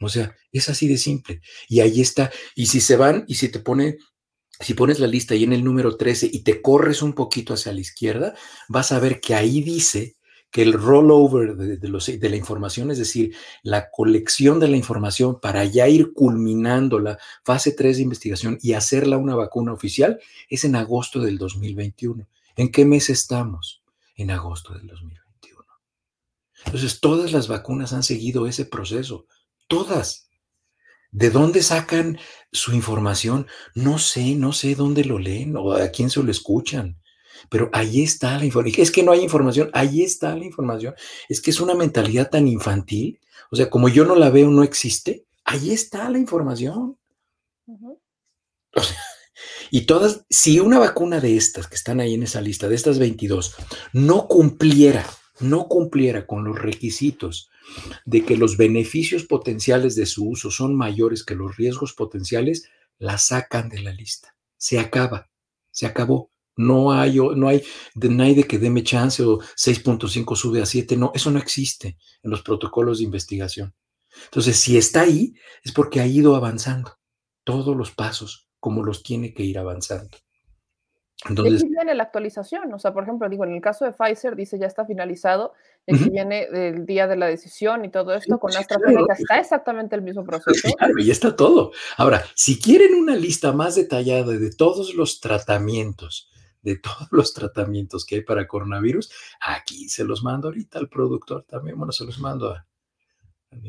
O sea, es así de simple. Y ahí está. Y si se van y si te pone, si pones la lista ahí en el número 13 y te corres un poquito hacia la izquierda, vas a ver que ahí dice que el rollover de, de, la información, es decir, la colección de la información para ya ir culminando la fase 3 de investigación y hacerla una vacuna oficial, es en agosto del 2021. ¿En qué mes estamos? En agosto del 2021. Entonces, todas las vacunas han seguido ese proceso. Todas. ¿De dónde sacan su información? No sé, no sé dónde lo leen o a quién se lo escuchan. Pero ahí está la información. Es que no hay información, ahí está la información. Es que es una mentalidad tan infantil. O sea, como yo no la veo, no existe. Ahí está la información. o sea, y todas, si una vacuna de estas que están ahí en esa lista, de estas 22, no cumpliera, no cumpliera con los requisitos de que los beneficios potenciales de su uso son mayores que los riesgos potenciales, la sacan de la lista. Se acaba, se acabó. No hay, no que deme chance o 6.5 sube a 7. No, eso no existe en los protocolos de investigación. Entonces, si está ahí, es porque ha ido avanzando todos los pasos como los tiene que ir avanzando. Entonces, aquí viene la actualización, o sea, por ejemplo, digo, en el caso de Pfizer dice ya está finalizado, y aquí viene el día de la decisión y todo esto, con AstraZeneca está exactamente el mismo proceso. Claro, y está todo. Ahora, si quieren una lista más detallada de todos los tratamientos, de todos los tratamientos que hay para coronavirus, aquí se los mando ahorita al productor también, bueno, se los mando a,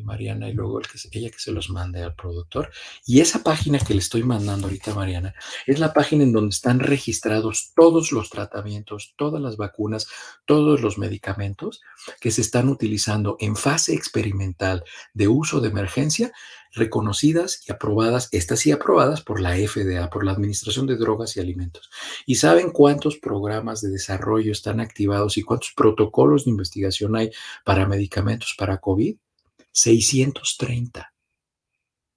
Mariana y luego el que, ella que se los mande al productor. Y esa página que le estoy mandando ahorita Mariana es la página en donde están registrados todos los tratamientos, todas las vacunas, todos los medicamentos que se están utilizando en fase experimental de uso de emergencia, reconocidas y aprobadas, estas sí aprobadas por la FDA, por la Administración de Drogas y Alimentos. ¿Y saben cuántos programas de desarrollo están activados y cuántos protocolos de investigación hay para medicamentos para COVID? 630.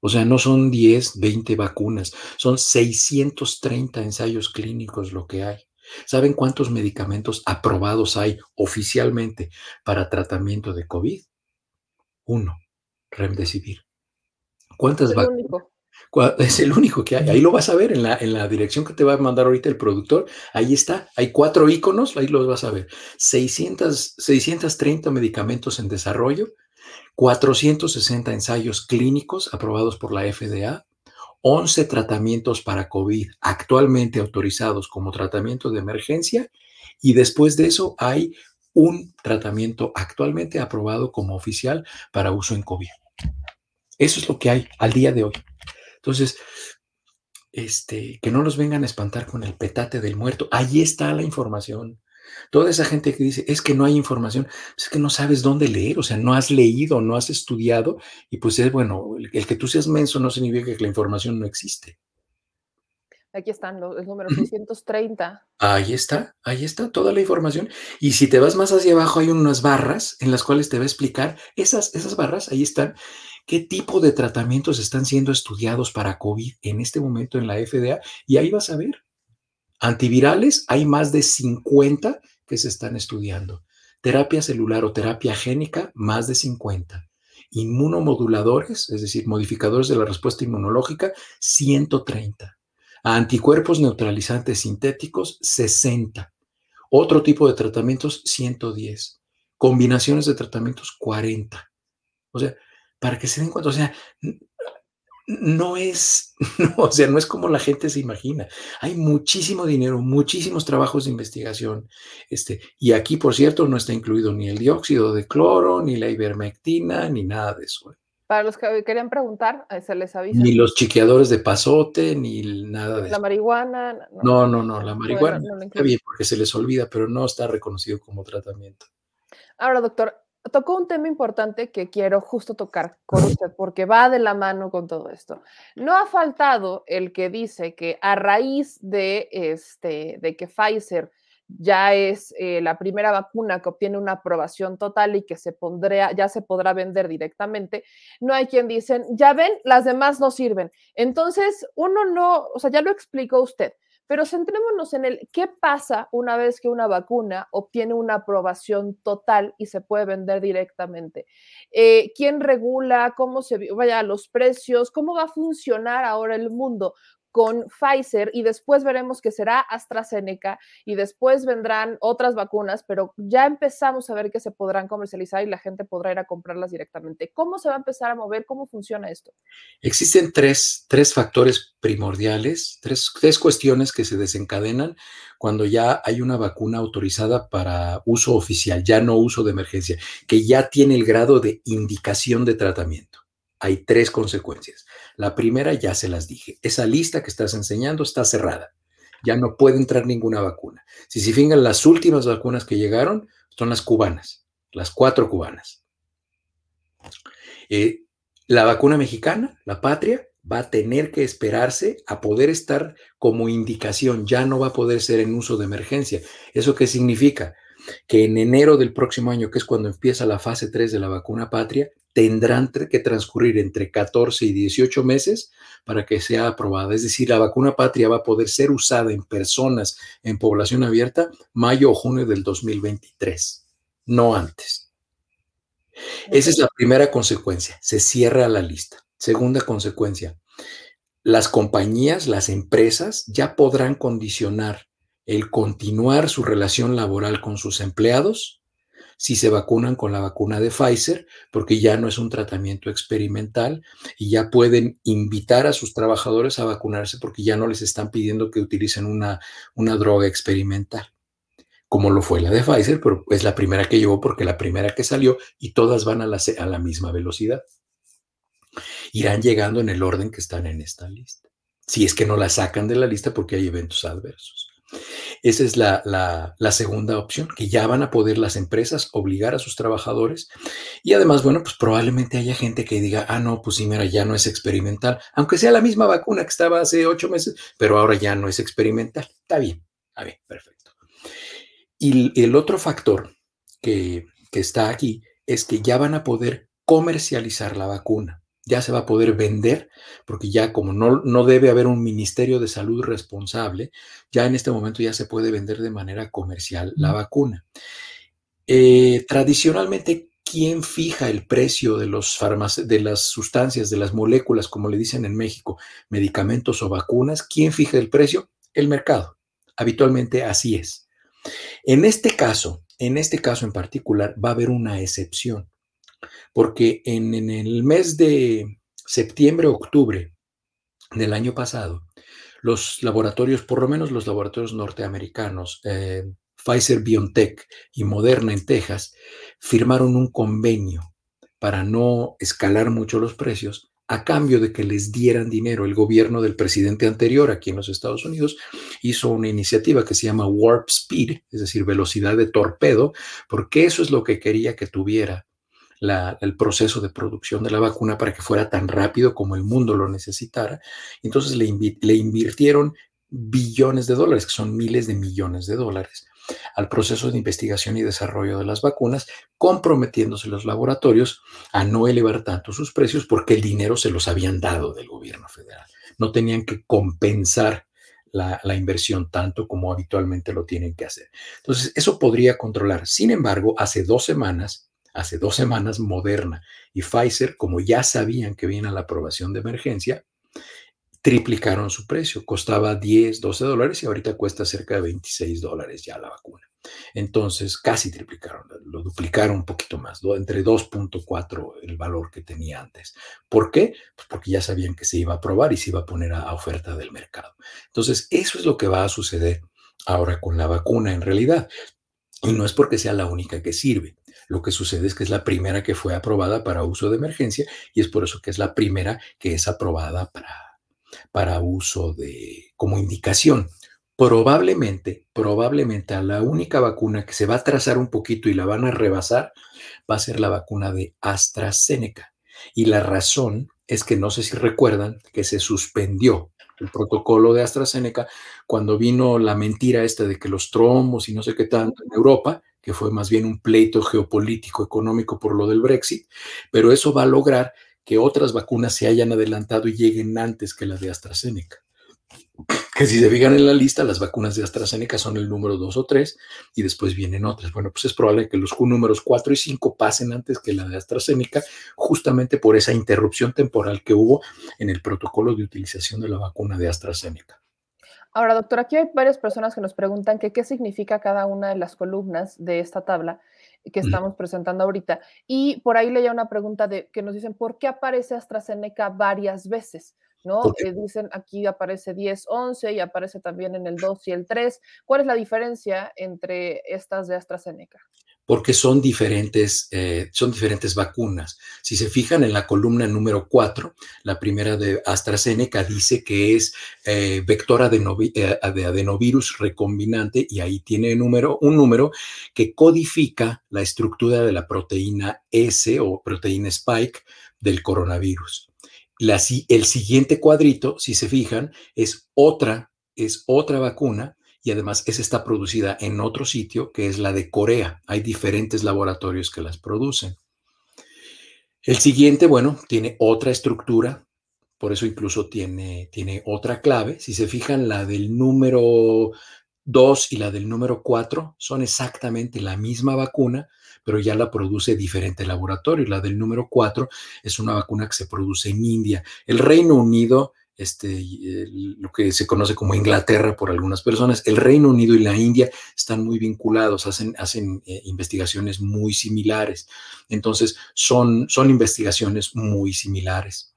O sea, no son 10, 20 vacunas, son 630 ensayos clínicos lo que hay. ¿Saben cuántos medicamentos aprobados hay oficialmente para tratamiento de COVID? Uno, Remdesivir. ¿Cuántas vacunas? Es el único que hay. Ahí lo vas a ver en la, en la dirección que te va a mandar ahorita el productor. Ahí está. Hay cuatro iconos, ahí los vas a ver. 600, 630 medicamentos en desarrollo 460 ensayos clínicos aprobados por la FDA, 11 tratamientos para COVID actualmente autorizados como tratamiento de emergencia y después de eso hay un tratamiento actualmente aprobado como oficial para uso en COVID. Eso es lo que hay al día de hoy. Entonces, este, que no nos vengan a espantar con el petate del muerto. Ahí está la información. Toda esa gente que dice, es que no hay información, pues es que no sabes dónde leer, o sea, no has leído, no has estudiado, y pues es bueno, el, que tú seas menso no significa que la información no existe. Aquí están los, el número 630. Ahí está, ahí está toda la información. Y si te vas más hacia abajo, hay unas barras en las cuales te va a explicar, esas, esas barras, ahí están, qué tipo de tratamientos están siendo estudiados para COVID en este momento en la FDA, y ahí vas a ver. Antivirales, hay más de 50 que se están estudiando. Terapia celular o terapia génica, más de 50. Inmunomoduladores, es decir, modificadores de la respuesta inmunológica, 130. Anticuerpos neutralizantes sintéticos, 60. Otro tipo de tratamientos, 110. Combinaciones de tratamientos, 40. O sea, para que se den cuenta, o sea, no es, o sea, no es como la gente se imagina. Hay muchísimo dinero, muchísimos trabajos de investigación. Este, y aquí, por cierto, no está incluido ni el dióxido de cloro, ni la ivermectina, ni nada de eso. ¿eh? Para los que querían preguntar, eh, se les avisa. Ni los chiqueadores de pasote, ni nada de la eso. La marihuana. No, no, no, la marihuana está bien porque se les olvida, pero no está reconocido como tratamiento. Ahora, doctor, tocó un tema importante que quiero justo tocar con usted porque va de la mano con todo esto. No ha faltado el que dice que a raíz de, este, de que Pfizer ya es eh, la primera vacuna que obtiene una aprobación total y que se ya se podrá vender directamente, no hay quien dicen, ya ven, las demás no sirven. Entonces, uno no, o sea, ya lo explicó usted, pero centrémonos en el qué pasa una vez que una vacuna obtiene una aprobación total y se puede vender directamente. Eh, ¿Quién regula? ¿Cómo se vaya los precios? ¿Cómo va a funcionar ahora el mundo? Con Pfizer y después veremos que será AstraZeneca y después vendrán otras vacunas, pero ya empezamos a ver que se podrán comercializar y la gente podrá ir a comprarlas directamente. ¿Cómo se va a empezar a mover? ¿Cómo funciona esto? Existen tres, tres factores primordiales, tres, tres cuestiones que se desencadenan cuando ya hay una vacuna autorizada para uso oficial, ya no uso de emergencia, que ya tiene el grado de indicación de tratamiento. Hay tres consecuencias. La primera ya se las dije. Esa lista que estás enseñando está cerrada. Ya no puede entrar ninguna vacuna. Si se fijan, las últimas vacunas que llegaron son las cubanas, las cuatro cubanas. Eh, la vacuna mexicana, la patria, va a tener que esperarse a poder estar como indicación, ya no va a poder ser en uso de emergencia. ¿Eso qué significa? Que en enero del próximo año, que es cuando empieza la fase 3 de la vacuna patria, tendrán que transcurrir entre 14 y 18 meses para que sea aprobada. Es decir, la vacuna patria va a poder ser usada en personas en población abierta mayo o junio del 2023, no antes. Esa es la primera consecuencia, se cierra la lista. Segunda consecuencia, las compañías, las empresas ya podrán condicionar el continuar su relación laboral con sus empleados si se vacunan con la vacuna de Pfizer, porque ya no es un tratamiento experimental y ya pueden invitar a sus trabajadores a vacunarse porque ya no les están pidiendo que utilicen una, una droga experimental como lo fue la de Pfizer, pero es la primera que llegó porque la primera que salió y todas van a la, a la misma velocidad. Irán llegando en el orden que están en esta lista. Si es que no la sacan de la lista porque hay eventos adversos. Esa es la, la, segunda opción, que ya van a poder las empresas obligar a sus trabajadores. Y además, bueno, pues probablemente haya gente que diga, ah, no, pues sí, mira, ya no es experimental, aunque sea la misma vacuna que estaba hace ocho meses, pero ahora ya no es experimental. Está bien, está bien, perfecto. Y el otro factor que, está aquí es que ya van a poder comercializar la vacuna, ya se va a poder vender, porque ya como no, no debe haber un Ministerio de Salud responsable, ya en este momento ya se puede vender de manera comercial la vacuna. Eh, tradicionalmente, ¿quién fija el precio de, los de las sustancias, de las moléculas, como le dicen en México, medicamentos o vacunas? ¿Quién fija el precio? El mercado. Habitualmente así es. En este caso, en este caso en particular, va a haber una excepción, porque en, el mes de septiembre, octubre del año pasado, los laboratorios, por lo menos los laboratorios norteamericanos, eh, Pfizer BioNTech y Moderna en Texas, firmaron un convenio para no escalar mucho los precios a cambio de que les dieran dinero. El gobierno del presidente anterior aquí en los Estados Unidos hizo una iniciativa que se llama Warp Speed, es decir, velocidad de torpedo, porque eso es lo que quería que tuviera el proceso de producción de la vacuna para que fuera tan rápido como el mundo lo necesitara. Entonces le, invirtieron billones de dólares, que son miles de millones de dólares, al proceso de investigación y desarrollo de las vacunas, comprometiéndose los laboratorios a no elevar tanto sus precios porque el dinero se los habían dado del gobierno federal. No tenían que compensar la, inversión tanto como habitualmente lo tienen que hacer. Entonces, eso podría controlar. Sin embargo, hace dos semanas, hace dos semanas, Moderna y Pfizer, como ya sabían que viene la aprobación de emergencia, triplicaron su precio. Costaba 10, 12 dólares y ahorita cuesta cerca de 26 dólares ya la vacuna. Entonces, casi triplicaron, lo duplicaron un poquito más, entre 2.4 el valor que tenía antes. ¿Por qué? Pues porque ya sabían que se iba a aprobar y se iba a poner a, oferta del mercado. Entonces, eso es lo que va a suceder ahora con la vacuna en realidad. Y no es porque sea la única que sirve. Lo que sucede es que es la primera que fue aprobada para uso de emergencia y es por eso que es la primera que es aprobada para para uso de, como indicación. Probablemente, probablemente a la única vacuna que se va a trazar un poquito y la van a rebasar va a ser la vacuna de AstraZeneca. Y la razón es que no sé si recuerdan que se suspendió el protocolo de AstraZeneca cuando vino la mentira esta de que los trombos y no sé qué tanto en Europa, que fue más bien un pleito geopolítico económico por lo del Brexit, pero eso va a lograr que otras vacunas se hayan adelantado y lleguen antes que las de AstraZeneca. Que si se fijan en la lista, las vacunas de AstraZeneca son el número 2 o 3 y después vienen otras. Bueno, pues es probable que los números 4 y 5 pasen antes que la de AstraZeneca, justamente por esa interrupción temporal que hubo en el protocolo de utilización de la vacuna de AstraZeneca. Ahora, doctor, aquí hay varias personas que nos preguntan que qué significa cada una de las columnas de esta tabla que estamos presentando ahorita. Y por ahí leía una pregunta de que nos dicen, ¿por qué aparece AstraZeneca varias veces? ¿no? Eh, dicen aquí aparece 10, 11 y aparece también en el 2 y el 3. ¿Cuál es la diferencia entre estas de AstraZeneca? Porque son diferentes, eh, son diferentes vacunas. Si se fijan en la columna número 4, la primera de AstraZeneca dice que es eh, vector eh, de adenovirus recombinante y ahí tiene número, un número que codifica la estructura de la proteína S o proteína spike del coronavirus. el siguiente cuadrito, si se fijan, es otra, es otra vacuna y además esa está producida en otro sitio que es la de Corea. Hay diferentes laboratorios que las producen. El siguiente, bueno, tiene otra estructura, por eso incluso tiene, tiene otra clave. Si se fijan, la del número 2 y la del número 4 son exactamente la misma vacuna, pero ya la produce diferente laboratorio. La del número 4 es una vacuna que se produce en India. El Reino Unido este, lo que se conoce como Inglaterra por algunas personas. El Reino Unido y la India están muy vinculados, hacen, hacen eh, investigaciones muy similares. Entonces, son, son investigaciones muy similares.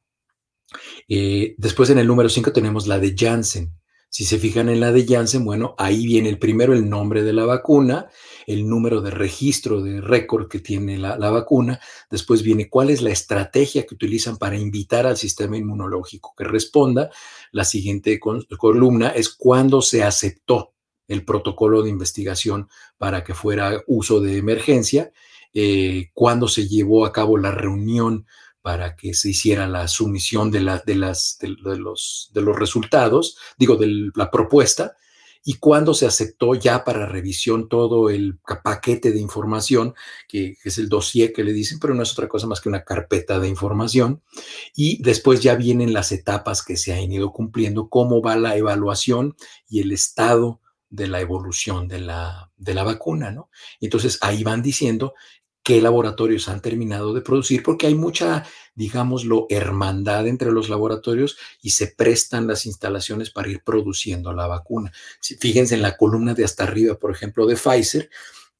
Eh, después en el número 5 tenemos la de Janssen. Si se fijan en la de Janssen, bueno, ahí viene el primero el nombre de la vacuna el número de registro de récord que tiene la, vacuna. Después viene cuál es la estrategia que utilizan para invitar al sistema inmunológico que responda. La siguiente columna es cuándo se aceptó el protocolo de investigación para que fuera uso de emergencia, eh, cuándo se llevó a cabo la reunión para que se hiciera la sumisión de, de, las, los, de los resultados, digo, de la propuesta, y cuando se aceptó ya para revisión todo el paquete de información, que, es el dossier que le dicen, pero no es otra cosa más que una carpeta de información. Y después ya vienen las etapas que se han ido cumpliendo, cómo va la evaluación y el estado de la evolución de la, de la vacuna, ¿no? Entonces ahí van diciendo qué laboratorios han terminado de producir, porque hay mucha, digámoslo, hermandad entre los laboratorios y se prestan las instalaciones para ir produciendo la vacuna. fíjense en la columna de hasta arriba, por ejemplo, de Pfizer,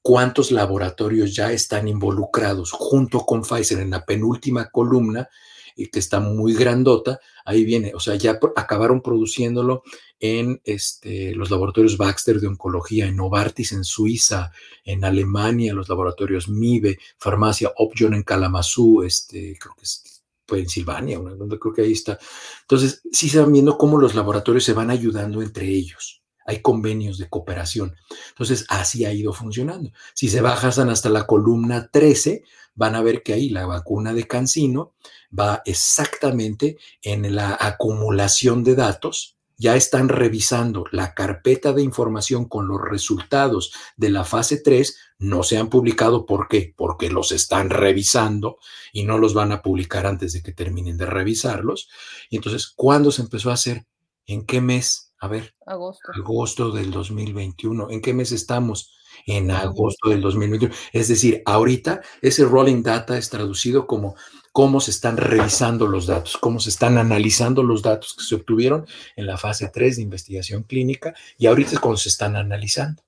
cuántos laboratorios ya están involucrados junto con Pfizer en la penúltima columna, y que está muy grandota, ahí viene, o sea, ya acabaron produciéndolo en este, los laboratorios Baxter de oncología, en Novartis en Suiza, en Alemania, los laboratorios MIBE, Farmacia Option en Kalamazoo, este, creo que es Pensilvania, creo que ahí está. Entonces, sí se van viendo cómo los laboratorios se van ayudando entre ellos. Hay convenios de cooperación. Entonces, así ha ido funcionando. Si se bajan hasta la columna 13, van a ver que ahí la vacuna de Cancino va exactamente en la acumulación de datos ya están revisando la carpeta de información con los resultados de la fase 3, no se han publicado. ¿Por qué? Porque los están revisando y no los van a publicar antes de que terminen de revisarlos. Y entonces, ¿cuándo se empezó a hacer? ¿En qué mes? A ver. Agosto. Agosto del 2021. ¿En qué mes estamos? En agosto del 2021. Es decir, ahorita ese rolling data es traducido como cómo se están revisando los datos, cómo se están analizando los datos que se obtuvieron en la fase 3 de investigación clínica y ahorita es cuando se están analizando.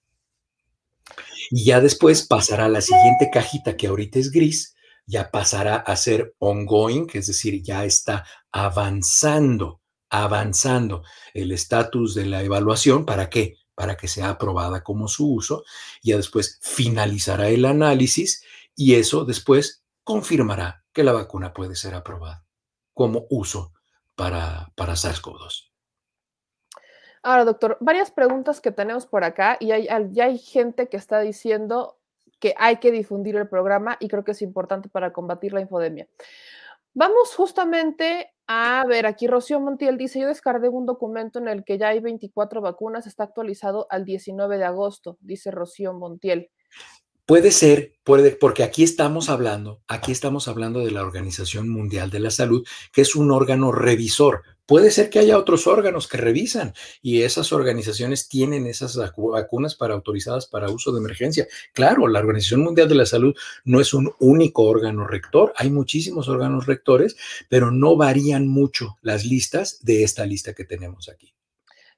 Y ya después pasará a la siguiente cajita que ahorita es gris, ya pasará a ser ongoing, es decir, ya está avanzando, avanzando el estatus de la evaluación. ¿Para qué? Para que sea aprobada como su uso. Ya después finalizará el análisis y eso después confirmará que la vacuna puede ser aprobada como uso para, para SARS-CoV-2. Ahora, doctor, varias preguntas que tenemos por acá y hay, ya hay gente que está diciendo que hay que difundir el programa y creo que es importante para combatir la infodemia. Vamos justamente a ver, aquí Rocío Montiel dice, yo descargué un documento en el que ya hay 24 vacunas, está actualizado al 19 de agosto, dice Rocío Montiel. Puede ser, puede, porque aquí estamos hablando, aquí estamos hablando de la Organización Mundial de la Salud, que es un órgano revisor. Puede ser que haya otros órganos que revisan y esas organizaciones tienen esas vacunas para autorizadas para uso de emergencia. Claro, la Organización Mundial de la Salud no es un único órgano rector, hay muchísimos órganos rectores, pero no varían mucho las listas de esta lista que tenemos aquí.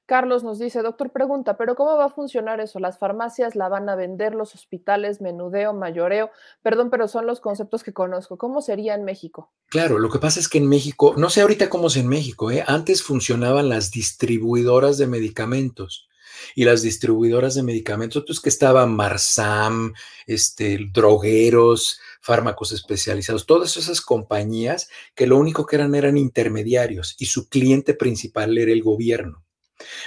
Carlos nos dice, doctor, pregunta, pero ¿cómo va a funcionar eso? ¿Las farmacias la van a vender, los hospitales, menudeo, mayoreo? Perdón, pero son los conceptos que conozco. ¿Cómo sería en México? Claro, lo que pasa es que en México, no sé ahorita cómo es en México, ¿eh? antes funcionaban las distribuidoras de medicamentos. y las distribuidoras de medicamentos, pues que estaban Marsam, este, drogueros, fármacos especializados, todas esas compañías que lo único que eran eran intermediarios y su cliente principal era el gobierno.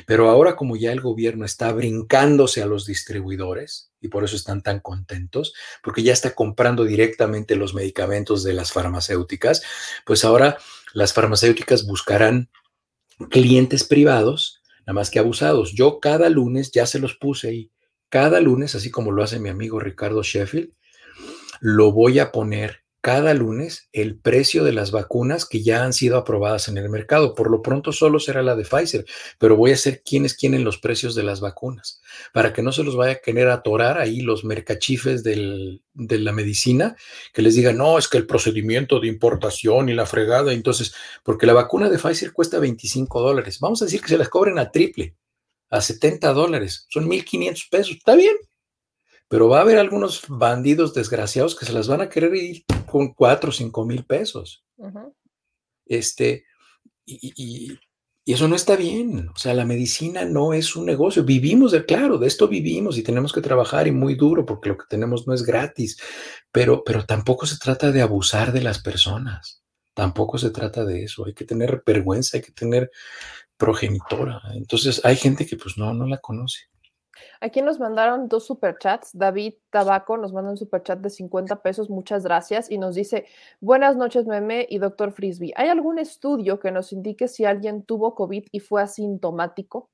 Pero ahora como ya el gobierno está brincándose a los distribuidores y por eso están tan contentos, porque ya está comprando directamente los medicamentos de las farmacéuticas, pues ahora las farmacéuticas buscarán clientes privados, nada más que abusados. Yo cada lunes ya se los puse ahí, cada lunes, así como lo hace mi amigo Ricardo Sheffield, lo voy a poner cada lunes el precio de las vacunas que ya han sido aprobadas en el mercado. Por lo pronto solo será la de Pfizer, pero voy a hacer quienes quieren los precios de las vacunas para que no se los vaya a querer atorar ahí los mercachifes de la medicina que les digan, no, es que el procedimiento de importación y la fregada, entonces, porque la vacuna de Pfizer cuesta 25 dólares, vamos a decir que se las cobren a triple, a 70 dólares, son 1.500 pesos, está bien, pero va a haber algunos bandidos desgraciados que se las van a querer ir con cuatro o cinco mil pesos. Este, y, eso no está bien. O sea, la medicina no es un negocio. Vivimos de, claro, de esto vivimos y tenemos que trabajar y muy duro porque lo que tenemos no es gratis. Pero, pero tampoco se trata de abusar de las personas. Tampoco se trata de eso. Hay que tener vergüenza, hay que tener progenitora. Entonces, hay gente que pues no, no la conoce. Aquí nos mandaron dos superchats. David Tabaco nos manda un superchat de 50 pesos, muchas gracias, y nos dice, buenas noches, meme y doctor Frisby. ¿Hay algún estudio que nos indique si alguien tuvo COVID y fue asintomático?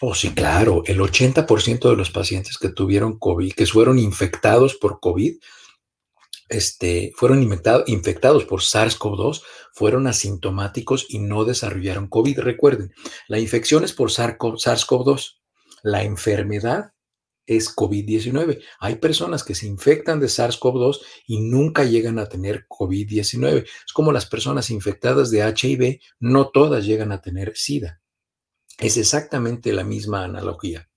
Oh, sí, claro. El 80% de los pacientes que tuvieron COVID, que fueron infectados por COVID, este, fueron infectados por SARS-CoV-2, fueron asintomáticos y no desarrollaron COVID. Recuerden, la infección es por SARS-CoV-2 la enfermedad es COVID-19. Hay personas que se infectan de SARS-CoV-2 y nunca llegan a tener COVID-19. Es como las personas infectadas de HIV, no todas llegan a tener SIDA. Es exactamente la misma analogía.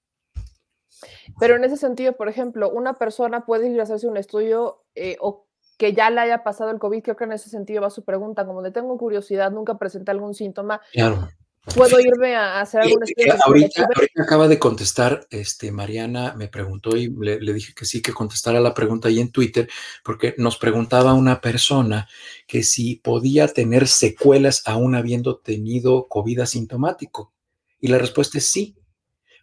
Pero en ese sentido, por ejemplo, una persona puede ir a hacerse un estudio eh, o que ya le haya pasado el COVID, creo que en ese sentido va su pregunta, como de tengo curiosidad, nunca presenté algún síntoma. Claro puedo irme a hacer algún estudio. Ahorita, acaba de contestar, este, Mariana me preguntó y le, dije que sí, que contestara la pregunta ahí en Twitter, porque nos preguntaba una persona que si podía tener secuelas aún habiendo tenido COVID asintomático. Y la respuesta es sí.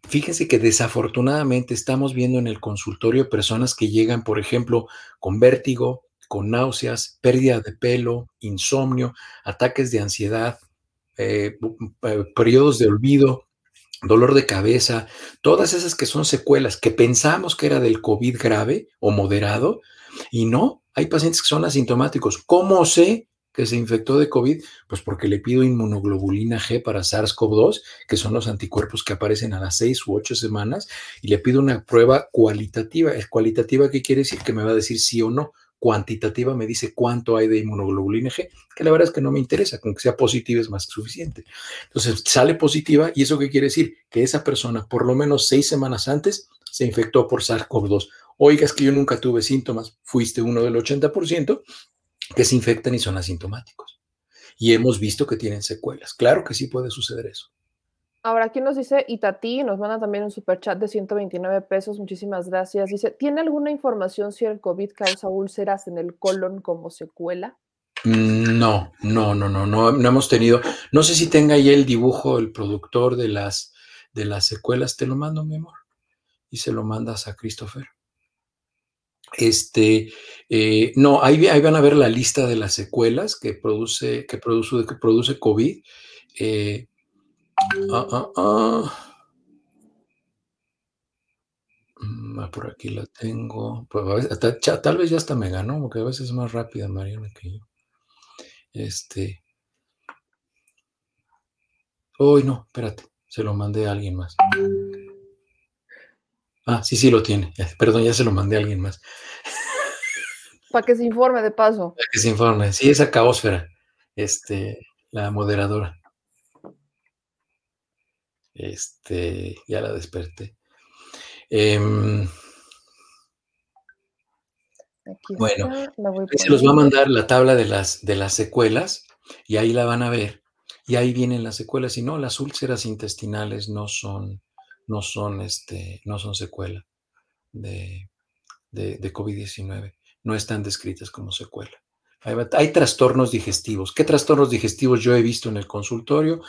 Fíjense que desafortunadamente estamos viendo en el consultorio personas que llegan, por ejemplo, con vértigo, con náuseas, pérdida de pelo, insomnio, ataques de ansiedad, eh, eh, periodos de olvido, dolor de cabeza, todas esas que son secuelas que pensamos que era del COVID grave o moderado, y no, hay pacientes que son asintomáticos. ¿Cómo sé que se infectó de COVID? Pues porque le pido inmunoglobulina G para SARS-CoV-2, que son los anticuerpos que aparecen a las seis u ocho semanas, y le pido una prueba cualitativa. ¿Es cualitativa qué quiere decir? Que me va a decir sí o no cuantitativa me dice cuánto hay de inmunoglobulina G, que la verdad es que no me interesa, con que sea positiva es más que suficiente. Entonces sale positiva y eso qué quiere decir? Que esa persona por lo menos seis semanas antes se infectó por SARS-CoV-2. Oigas que yo nunca tuve síntomas, fuiste uno del 80% que se infectan y son asintomáticos. Y hemos visto que tienen secuelas. Claro que sí puede suceder eso. Ahora, aquí nos dice Itati, nos manda también un super chat de 129 pesos, muchísimas gracias. Dice, ¿tiene alguna información si el COVID causa úlceras en el colon como secuela? Mm, no, no, no, no, no, hemos tenido. No sé si tenga ahí el dibujo, el productor de las, de las secuelas. Te lo mando, mi amor. Y se lo mandas a Christopher. Este, eh, no, ahí, ahí, van a ver la lista de las secuelas que produce, que produce, que produce COVID. Eh, Ah, ah, ah. Mm, ah. por aquí la tengo. Pues tal vez ya hasta me ganó, porque a veces es más rápida Mariana que yo. Este. Uy, no, espérate. Se lo mandé a alguien más. Ah, sí, sí lo tiene. Perdón, ya se lo mandé a alguien más. Para que se informe de paso. Para que se informe. Sí, esa caósfera. Este, la moderadora. Este, ya la desperté. Em, bueno, se los va a mandar la tabla de las, de las secuelas y ahí la van a ver. Y ahí vienen las secuelas. Y no, las úlceras intestinales no son, no son, este, no son secuela de, de, de COVID-19, no están descritas como secuela. Hay, trastornos digestivos. ¿Qué trastornos digestivos yo he visto en el consultorio?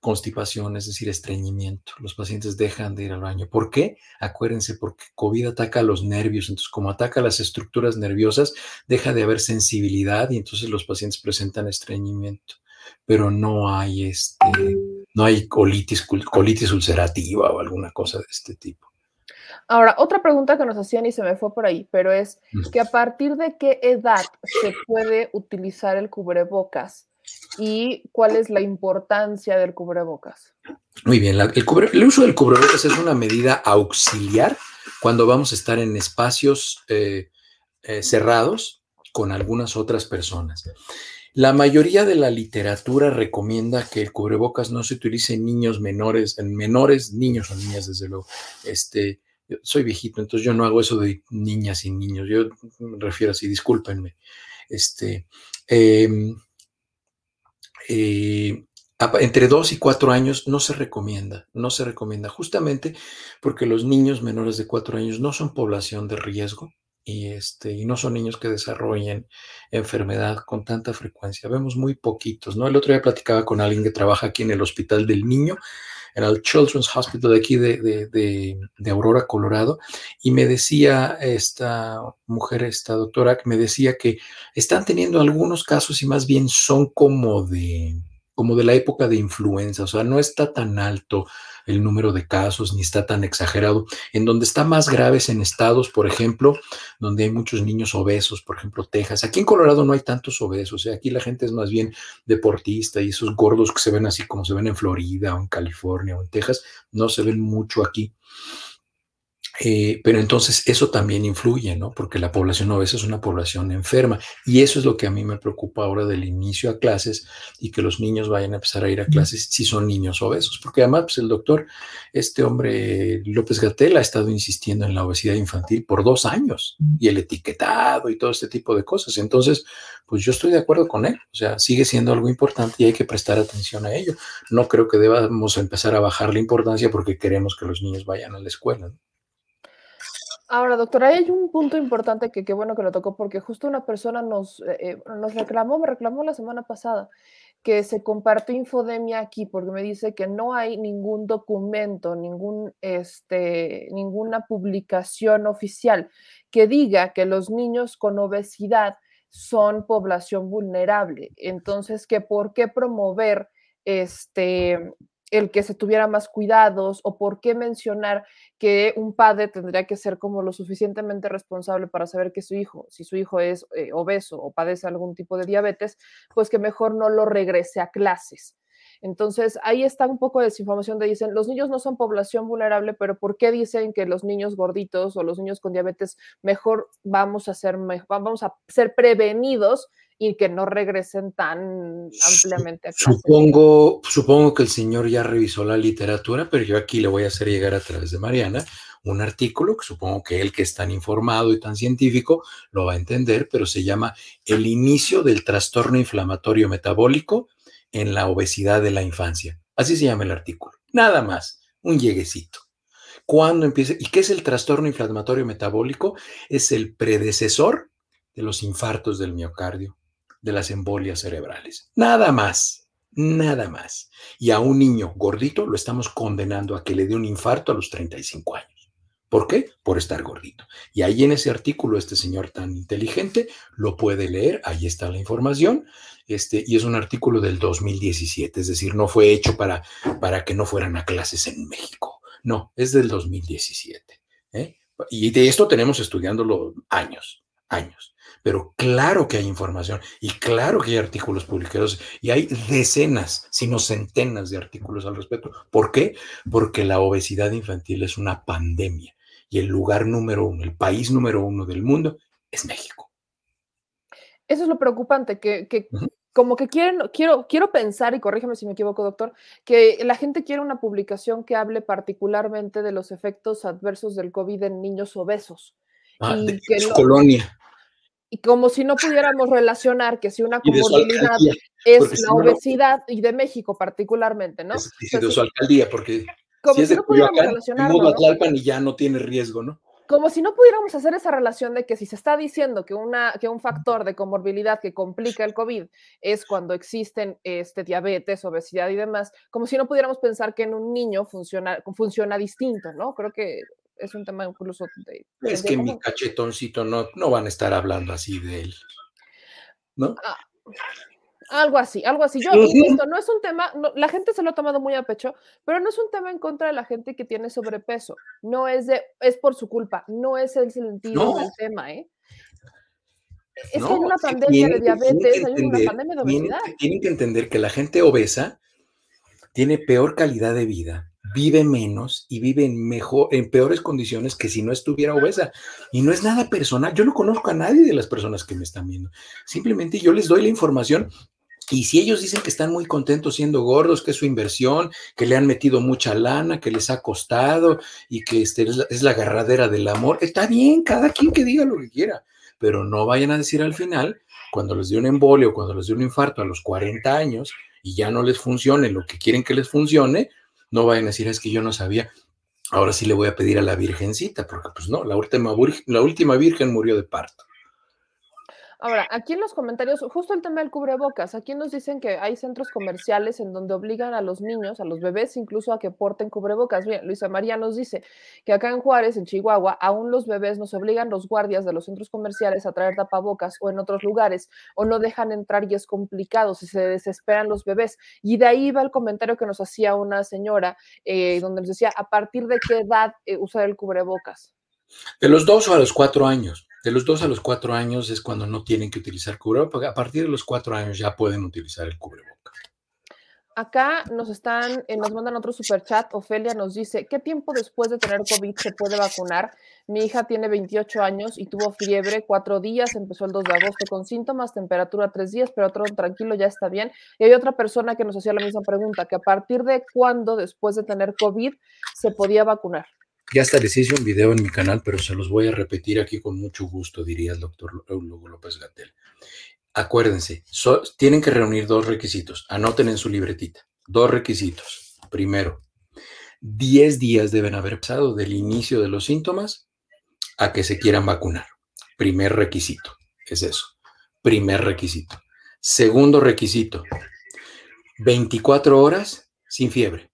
Constipación, es decir, estreñimiento. Los pacientes dejan de ir al baño. ¿Por qué? Acuérdense, porque COVID ataca los nervios. Entonces, como ataca las estructuras nerviosas, deja de haber sensibilidad y entonces los pacientes presentan estreñimiento. Pero no hay este, no hay colitis, colitis ulcerativa o alguna cosa de este tipo. Ahora, otra pregunta que nos hacían y se me fue por ahí, pero es que a partir de qué edad se puede utilizar el cubrebocas y cuál es la importancia del cubrebocas. Muy bien, el, uso del cubrebocas es una medida auxiliar cuando vamos a estar en espacios eh, eh, cerrados con algunas otras personas. La mayoría de la literatura recomienda que el cubrebocas no se utilice en niños menores, en menores, niños o niñas, desde luego, este, soy viejito, entonces yo no hago eso de niñas y niños, yo me refiero así, discúlpenme. Este, em, eh, entre dos y cuatro años no se recomienda, no se recomienda, justamente porque los niños menores de cuatro años no son población de riesgo y, este, y no son niños que desarrollen enfermedad con tanta frecuencia. Vemos muy poquitos, ¿no? El otro día platicaba con alguien que trabaja aquí en el Hospital del Niño en el Children's Hospital de aquí de, Aurora, Colorado, y me decía esta mujer, esta doctora, que me decía que están teniendo algunos casos y más bien son como de, como de la época de influenza, o sea, no está tan alto el número de casos ni está tan exagerado. En donde está más graves en estados, por ejemplo, donde hay muchos niños obesos, por ejemplo, Texas. Aquí en Colorado no hay tantos obesos, ¿eh? aquí la gente es más bien deportista y esos gordos que se ven así como se ven en Florida o en California o en Texas, no se ven mucho aquí. Eh, pero entonces eso también influye, ¿no? Porque la población obesa es una población enferma. Y eso es lo que a mí me preocupa ahora del inicio a clases y que los niños vayan a empezar a ir a clases si son niños obesos. Porque además, pues el doctor, este hombre López Gatel, ha estado insistiendo en la obesidad infantil por dos años y el etiquetado y todo este tipo de cosas. Entonces, pues yo estoy de acuerdo con él. O sea, sigue siendo algo importante y hay que prestar atención a ello. No creo que debamos empezar a bajar la importancia porque queremos que los niños vayan a la escuela. ¿no? Ahora, doctora, hay un punto importante que qué bueno que lo tocó, porque justo una persona nos, eh, eh, nos reclamó, me reclamó la semana pasada, que se compartió infodemia aquí, porque me dice que no hay ningún documento, ningún, este, ninguna publicación oficial que diga que los niños con obesidad son población vulnerable. Entonces, que por qué promover este, el que se tuviera más cuidados o por qué mencionar que un padre tendría que ser como lo suficientemente responsable para saber que su hijo, si su hijo es eh, obeso o padece algún tipo de diabetes, pues que mejor no lo regrese a clases. Entonces, ahí está un poco de desinformación de dicen, los niños no son población vulnerable, pero ¿por qué dicen que los niños gorditos o los niños con diabetes mejor vamos a ser, vamos a ser prevenidos y que no regresen tan ampliamente a Supongo, supongo que el señor ya revisó la literatura, pero yo aquí le voy a hacer llegar a través de Mariana un artículo que supongo que él que es tan informado y tan científico lo va a entender, pero se llama El inicio del trastorno inflamatorio metabólico en la obesidad de la infancia. Así se llama el artículo. Nada más, un lleguecito. ¿Cuándo empieza? ¿Y qué es el trastorno inflamatorio metabólico? Es el predecesor de los infartos del miocardio, de las embolias cerebrales. Nada más, nada más. Y a un niño gordito lo estamos condenando a que le dé un infarto a los 35 años. ¿Por qué? Por estar gordito. Y ahí en ese artículo, este señor tan inteligente lo puede leer, ahí está la información, este, y es un artículo del 2017, es decir, no fue hecho para, para que no fueran a clases en México, no, es del 2017. ¿eh? Y de esto tenemos estudiándolo años, años. Pero claro que hay información y claro que hay artículos publicados y hay decenas, sino centenas de artículos al respecto. ¿Por qué? Porque la obesidad infantil es una pandemia y el lugar número uno, el país número uno del mundo es México. Eso es lo preocupante, que, como que quieren, quiero, quiero pensar, y corrígeme si me equivoco, doctor, que la gente quiere una publicación que hable particularmente de los efectos adversos del COVID en niños obesos. Ah, y que colonia y como si no pudiéramos relacionar que si una comorbilidad es la obesidad, y de México particularmente, ¿no? de su alcaldía, porque... como si es si de no pudiéramos relacionarlo, ¿no? Tlalpan y ya no tiene riesgo, ¿no? como si no pudiéramos hacer esa relación de que si se está diciendo que, una, que un factor de comorbilidad que complica el COVID es cuando existen este, diabetes, obesidad y demás, como si no pudiéramos pensar que en un niño funciona, funciona distinto, ¿no? Creo que es un tema incluso de... Es de que mi cachetoncito no, no van a estar hablando así de él. ¿No? Algo así, algo así. Yo, insisto, no es un tema, no, la gente se lo ha tomado muy a pecho, pero no es un tema en contra de la gente que tiene sobrepeso. No es de, es por su culpa, no es el sentido No. del tema, ¿eh? Es que hay una pandemia de diabetes, hay una pandemia de obesidad. Tienen que entender que la gente obesa tiene peor calidad de vida, vive menos y vive en, mejor, en peores condiciones que si no estuviera obesa. Y no es nada personal. Yo no conozco a nadie de las personas que me están viendo. Simplemente yo les doy la información. Y si ellos dicen que están muy contentos siendo gordos, que es su inversión, que le han metido mucha lana, que les ha costado y que este es, la, es la agarradera del amor, está bien, cada quien que diga lo que quiera, pero no vayan a decir al final, cuando les dé un embolio, cuando les dé un infarto a los 40 años y ya no les funcione lo que quieren que les funcione, no vayan a decir, es que yo no sabía, ahora sí le voy a pedir a la virgencita, porque pues no, la última, la última virgen murió de parto. Ahora, aquí en los comentarios, justo el tema del cubrebocas, aquí nos dicen que hay centros comerciales en donde obligan a los niños, a los bebés incluso a que porten cubrebocas. Bien, Luisa María nos dice que acá en Juárez, en Chihuahua, aún los bebés nos obligan los guardias de los centros comerciales a traer tapabocas o en otros lugares, o no dejan entrar y es complicado, si se desesperan los bebés. Y de ahí va el comentario que nos hacía una señora, eh, donde nos decía, ¿a partir de qué edad eh, usar el cubrebocas? De los dos o a los cuatro años. De los dos a los cuatro años es cuando no tienen que utilizar cubrebocas. A partir de los cuatro años ya pueden utilizar el cubrebocas. Acá nos están, eh, nos mandan otro super chat. Ofelia nos dice: ¿Qué tiempo después de tener COVID se puede vacunar? Mi hija tiene 28 años y tuvo fiebre cuatro días, empezó el 2 de agosto con síntomas, temperatura tres días, pero otro tranquilo, ya está bien. Y hay otra persona que nos hacía la misma pregunta: que a partir de cuándo después de tener COVID se podía vacunar. Ya hasta les hice un video en mi canal, pero se los voy a repetir aquí con mucho gusto, diría el doctor Hugo López Gatel. Acuérdense, tienen que reunir dos requisitos. Anoten en su libretita. Dos requisitos. Primero, 10 días deben haber pasado del inicio de los síntomas a que se quieran vacunar. Primer requisito. Es eso. Primer requisito. Segundo requisito. 24 horas sin fiebre.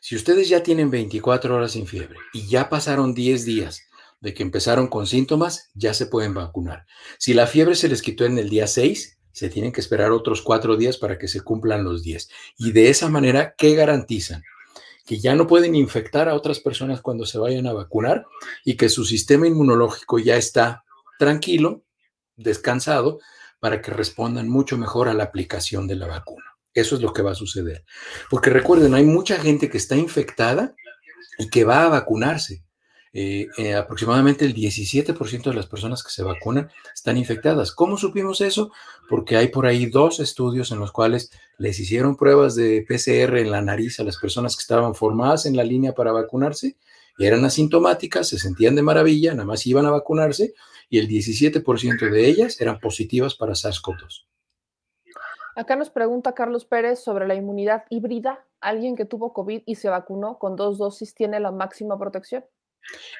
Si ustedes ya tienen 24 horas sin fiebre y ya pasaron 10 días de que empezaron con síntomas, ya se pueden vacunar. Si la fiebre se les quitó en el día 6, se tienen que esperar otros 4 días para que se cumplan los 10. Y de esa manera, ¿qué garantizan? Que ya no pueden infectar a otras personas cuando se vayan a vacunar y que su sistema inmunológico ya está tranquilo, descansado, para que respondan mucho mejor a la aplicación de la vacuna. Eso es lo que va a suceder. Porque recuerden, hay mucha gente que está infectada y que va a vacunarse. Eh, eh, aproximadamente el 17% de las personas que se vacunan están infectadas. ¿Cómo supimos eso? Porque hay por ahí dos estudios en los cuales les hicieron pruebas de PCR en la nariz a las personas que estaban formadas en la línea para vacunarse, y eran asintomáticas, se sentían de maravilla, nada más iban a vacunarse, y el 17% de ellas eran positivas para SARS-CoV-2. Acá nos pregunta Carlos Pérez sobre la inmunidad híbrida. ¿Alguien que tuvo COVID y se vacunó con dos dosis tiene la máxima protección?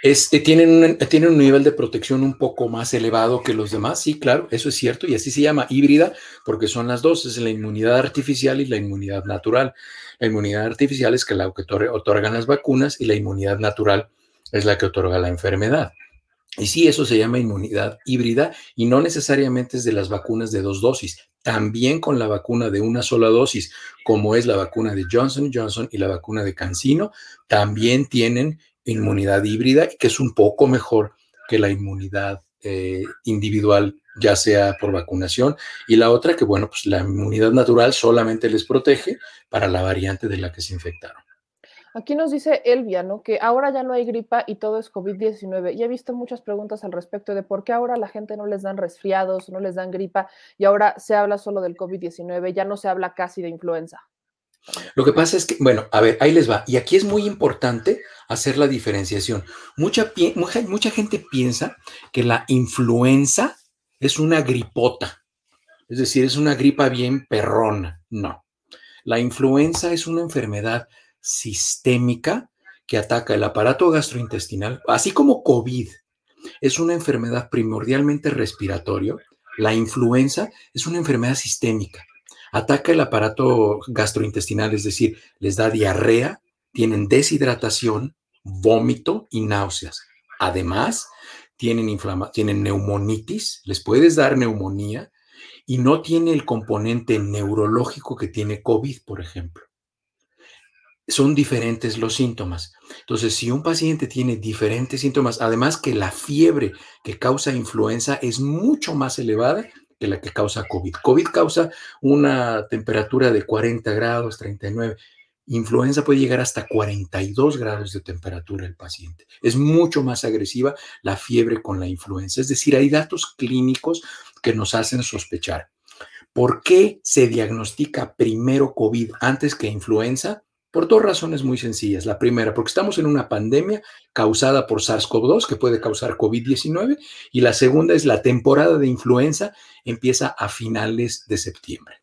Es, eh, tienen, un, tienen un nivel de protección un poco más elevado que los demás, sí, claro, eso es cierto, y así se llama híbrida porque son las dos, es la inmunidad artificial y la inmunidad natural. La inmunidad artificial es que la que otor- otorgan las vacunas y la inmunidad natural es la que otorga la enfermedad. Y sí, eso se llama inmunidad híbrida y no necesariamente es de las vacunas de dos dosis, también con la vacuna de una sola dosis, como es la vacuna de Johnson Johnson y la vacuna de Cancino, también tienen inmunidad híbrida, que es un poco mejor que la inmunidad eh, individual, ya sea por vacunación, y la otra que, bueno, pues la inmunidad natural solamente les protege para la variante de la que se infectaron. Aquí nos dice Elvia, ¿no? Que ahora ya no hay gripa y todo es COVID-19. Y he visto muchas preguntas al respecto de por qué ahora la gente no les dan resfriados, no les dan gripa y ahora se habla solo del COVID-19, ya no se habla casi de influenza. Lo que pasa es que, bueno, a ver, ahí les va. Y aquí es muy importante hacer la diferenciación. Mucha, mucha gente piensa que la influenza es una gripota, es decir, es una gripa bien perrona. No. La influenza es una enfermedad sistémica que ataca el aparato gastrointestinal, así como COVID es una enfermedad primordialmente respiratorio, la influenza es una enfermedad sistémica. Ataca el aparato gastrointestinal, es decir, les da diarrea, tienen deshidratación, vómito y náuseas. Además, tienen, tienen neumonitis, les puedes dar neumonía y no tiene el componente neurológico que tiene COVID, por ejemplo. Son diferentes los síntomas. Entonces, si un paciente tiene diferentes síntomas, además que la fiebre que causa influenza es mucho más elevada que la que causa COVID. COVID causa una temperatura de 40 grados, 39. Influenza puede llegar hasta 42 grados de temperatura el paciente. Es mucho más agresiva la fiebre con la influenza. Es decir, hay datos clínicos que nos hacen sospechar. ¿Por qué se diagnostica primero COVID antes que influenza? Por dos razones muy sencillas. La primera, porque estamos en una pandemia causada por SARS-CoV-2 que puede causar COVID-19 y la segunda es la temporada de influenza empieza a finales de septiembre.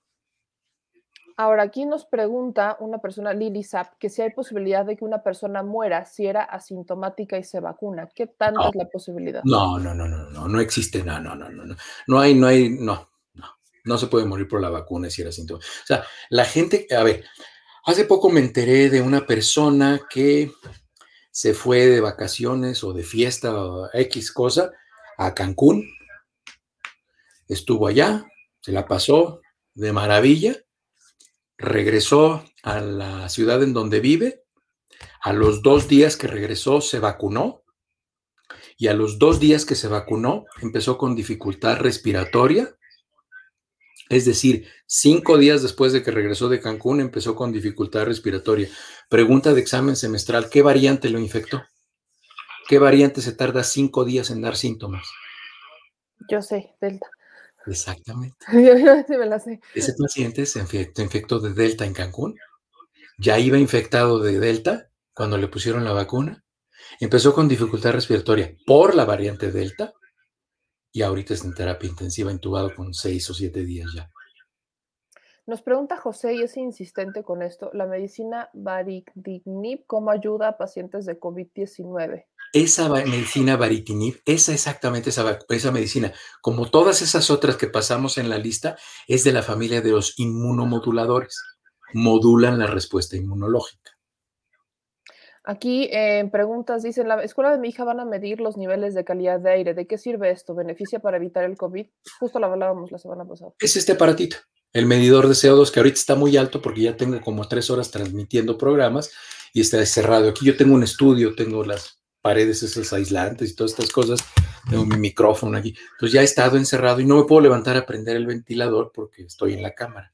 Ahora, aquí nos pregunta una persona, Lili Zap, que si hay posibilidad de que una persona muera si era asintomática y se vacuna. ¿Qué tanta es la posibilidad? No, no, no, no, no, no existe, no, no, no, no, no. No hay, no hay, no, no. No se puede morir por la vacuna si era asintomática. O sea, la gente, a ver, hace poco me enteré de una persona que se fue de vacaciones o de fiesta o X cosa a Cancún. Estuvo allá, se la pasó de maravilla. Regresó a la ciudad en donde vive, a los dos días que regresó se vacunó. Y a los dos días que se vacunó empezó con dificultad respiratoria, es decir, cinco días después de que regresó de Cancún empezó con dificultad respiratoria. Pregunta de examen semestral, ¿qué variante lo infectó? ¿Qué variante se tarda cinco días en dar síntomas? Yo sé, Delta. Exactamente. sí me la sé. Ese paciente se infectó, de Delta en Cancún. Ya iba infectado de Delta cuando le pusieron la vacuna. Empezó con dificultad respiratoria por la variante Delta y ahorita está en terapia intensiva, intubado con seis o siete días ya. Nos pregunta José, y es insistente con esto, la medicina Varitinib, ¿cómo ayuda a pacientes de COVID-19? Esa medicina Varitinib, esa exactamente esa, esa medicina, como todas esas otras que pasamos en la lista, es de la familia de los inmunomoduladores. Modulan la respuesta inmunológica. Aquí en preguntas dice, en la escuela de mi hija van a medir los niveles de calidad de aire. ¿De qué sirve esto? ¿Beneficia para evitar el COVID? Justo lo hablábamos la semana pasada. Es este aparatito el medidor de CO2, que ahorita está muy alto porque ya tengo como tres horas transmitiendo programas y está cerrado. Aquí yo tengo un estudio, tengo las paredes esas aislantes y todas estas cosas, tengo mi micrófono aquí. Entonces ya he estado encerrado y no me puedo levantar a prender el ventilador porque estoy en la cámara.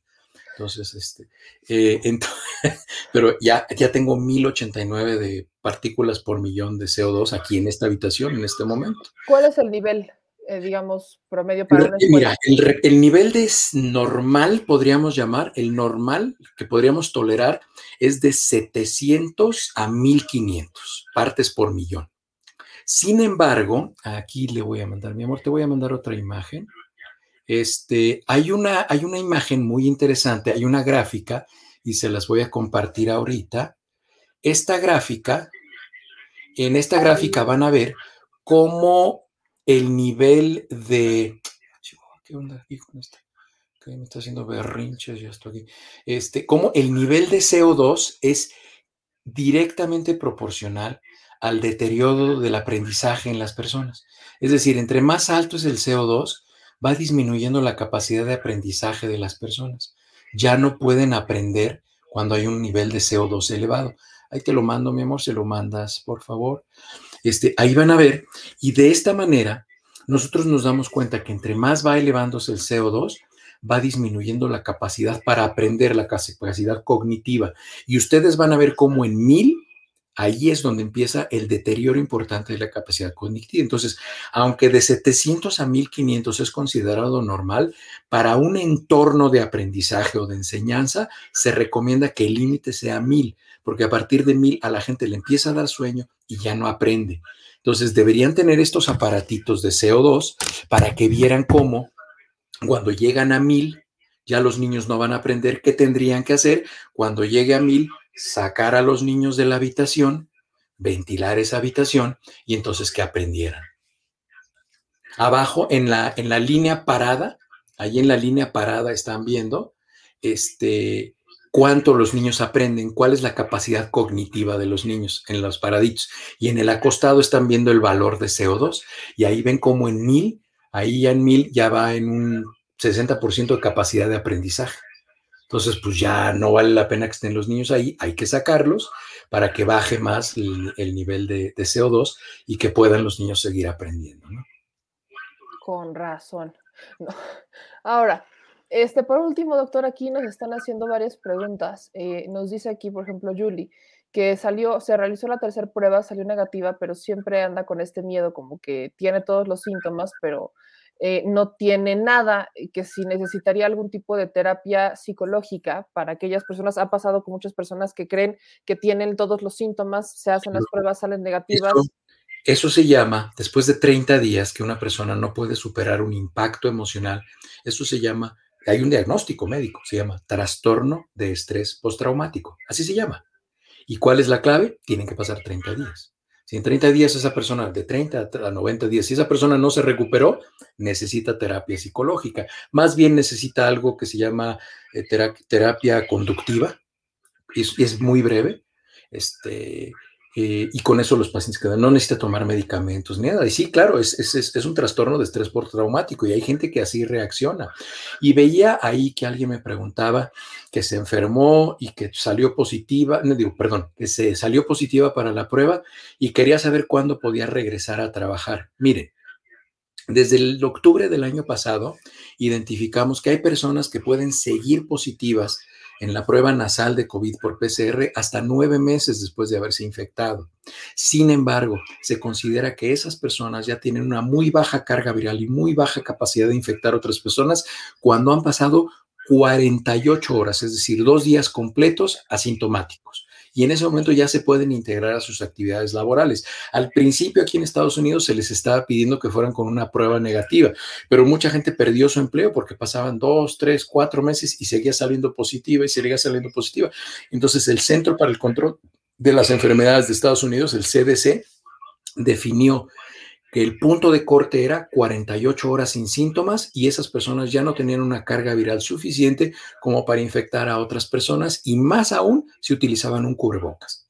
Entonces, este, eh, pero ya, ya tengo 1089 de partículas por millón de CO2 aquí en esta habitación en este momento. ¿Cuál es el nivel? Eh, digamos, promedio para una Mira, el, nivel de normal, podríamos llamar, el normal que podríamos tolerar es de 700 a 1500 partes por millón. Sin embargo, aquí le voy a mandar, mi amor, te voy a mandar otra imagen. Este, hay una, hay una imagen muy interesante, hay una gráfica y se las voy a compartir ahorita. Esta gráfica, en esta gráfica van a ver cómo el nivel de... ¿Qué onda me está haciendo berrinches, ya estoy aquí. Este, como el nivel de CO2 es directamente proporcional al deterioro del aprendizaje en las personas. Es decir, entre más alto es el CO2, va disminuyendo la capacidad de aprendizaje de las personas. Ya no pueden aprender cuando hay un nivel de CO2 elevado. Ahí te lo mando, mi amor, se lo mandas, por favor. Este, ahí van a ver, y de esta manera nosotros nos damos cuenta que entre más va elevándose el CO2, va disminuyendo la capacidad para aprender, la capacidad cognitiva. Y ustedes van a ver cómo en mil, ahí es donde empieza el deterioro importante de la capacidad cognitiva. Entonces, aunque de 700 a 1500 es considerado normal, para un entorno de aprendizaje o de enseñanza, se recomienda que el límite sea 1000 porque a partir de mil a la gente le empieza a dar sueño y ya no aprende. Entonces deberían tener estos aparatitos de CO2 para que vieran cómo cuando llegan a mil, ya los niños no van a aprender qué tendrían que hacer. Cuando llegue a mil, sacar a los niños de la habitación, ventilar esa habitación y entonces que aprendieran. Abajo, en la, en la línea parada, ahí en la línea parada están viendo este, cuánto los niños aprenden, cuál es la capacidad cognitiva de los niños en los paraditos. Y en el acostado están viendo el valor de CO2 y ahí ven como en mil, ahí ya en mil ya va en un 60% de capacidad de aprendizaje. Entonces, pues ya no vale la pena que estén los niños ahí, hay que sacarlos para que baje más el, nivel de, CO2 y que puedan los niños seguir aprendiendo. Con razón. Ahora, este, por último, doctor, aquí nos están haciendo varias preguntas. Eh, nos dice aquí, por ejemplo, Julie, que salió, se realizó la tercera prueba, salió negativa, pero siempre anda con este miedo, como que tiene todos los síntomas, pero eh, no tiene nada, que si necesitaría algún tipo de terapia psicológica para aquellas personas, ha pasado con muchas personas que creen que tienen todos los síntomas, se hacen las pruebas, salen negativas. Eso, eso se llama, después de 30 días que una persona no puede superar un impacto emocional, eso se llama, hay un diagnóstico médico, se llama trastorno de estrés postraumático, así se llama. ¿Y cuál es la clave? Tienen que pasar 30 días. Si en 30 días esa persona, de 30 a 90 días, si esa persona no se recuperó, necesita terapia psicológica. Más bien necesita algo que se llama eh, terapia conductiva, y es, es, muy breve, este, eh, y con eso los pacientes quedan, no necesita tomar medicamentos ni nada. Y sí, claro, es, es, es, un trastorno de estrés por traumático y hay gente que así reacciona. Y veía ahí que alguien me preguntaba que se enfermó y que salió positiva, no digo, perdón, que se salió positiva para la prueba y quería saber cuándo podía regresar a trabajar. Mire, desde el octubre del año pasado identificamos que hay personas que pueden seguir positivas en la prueba nasal de COVID por PCR hasta nueve meses después de haberse infectado. Sin embargo, se considera que esas personas ya tienen una muy baja carga viral y muy baja capacidad de infectar a otras personas cuando han pasado 48 horas, es decir, dos días completos asintomáticos y en ese momento ya se pueden integrar a sus actividades laborales. Al principio aquí en Estados Unidos se les estaba pidiendo que fueran con una prueba negativa, pero mucha gente perdió su empleo porque pasaban dos, tres, cuatro meses y seguía saliendo positiva y seguía saliendo positiva. Entonces el Centro para el Control de las Enfermedades de Estados Unidos, el CDC, definió el punto de corte era 48 horas sin síntomas y esas personas ya no tenían una carga viral suficiente como para infectar a otras personas y más aún si utilizaban un cubrebocas.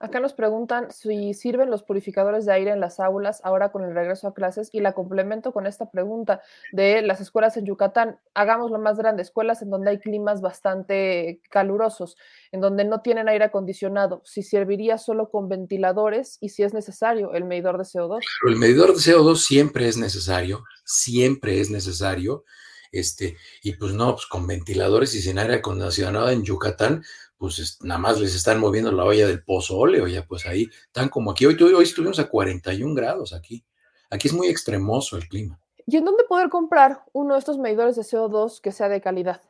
Acá nos preguntan si sirven los purificadores de aire en las aulas ahora con el regreso a clases y la complemento con esta pregunta de las escuelas en Yucatán. Hagámoslo más grande, escuelas en donde hay climas bastante calurosos, en donde no tienen aire acondicionado, si serviría solo con ventiladores y si es necesario el medidor de CO2. el medidor de CO2 siempre es necesario, siempre es necesario. Este, y pues no, pues con ventiladores y sin aire acondicionado en Yucatán, pues nada más les están moviendo la olla del pozo óleo, ya pues ahí están como aquí. Hoy, hoy estuvimos a 41 grados aquí. Aquí es muy extremoso el clima. ¿Y en dónde poder comprar uno de estos medidores de CO2 que sea de calidad?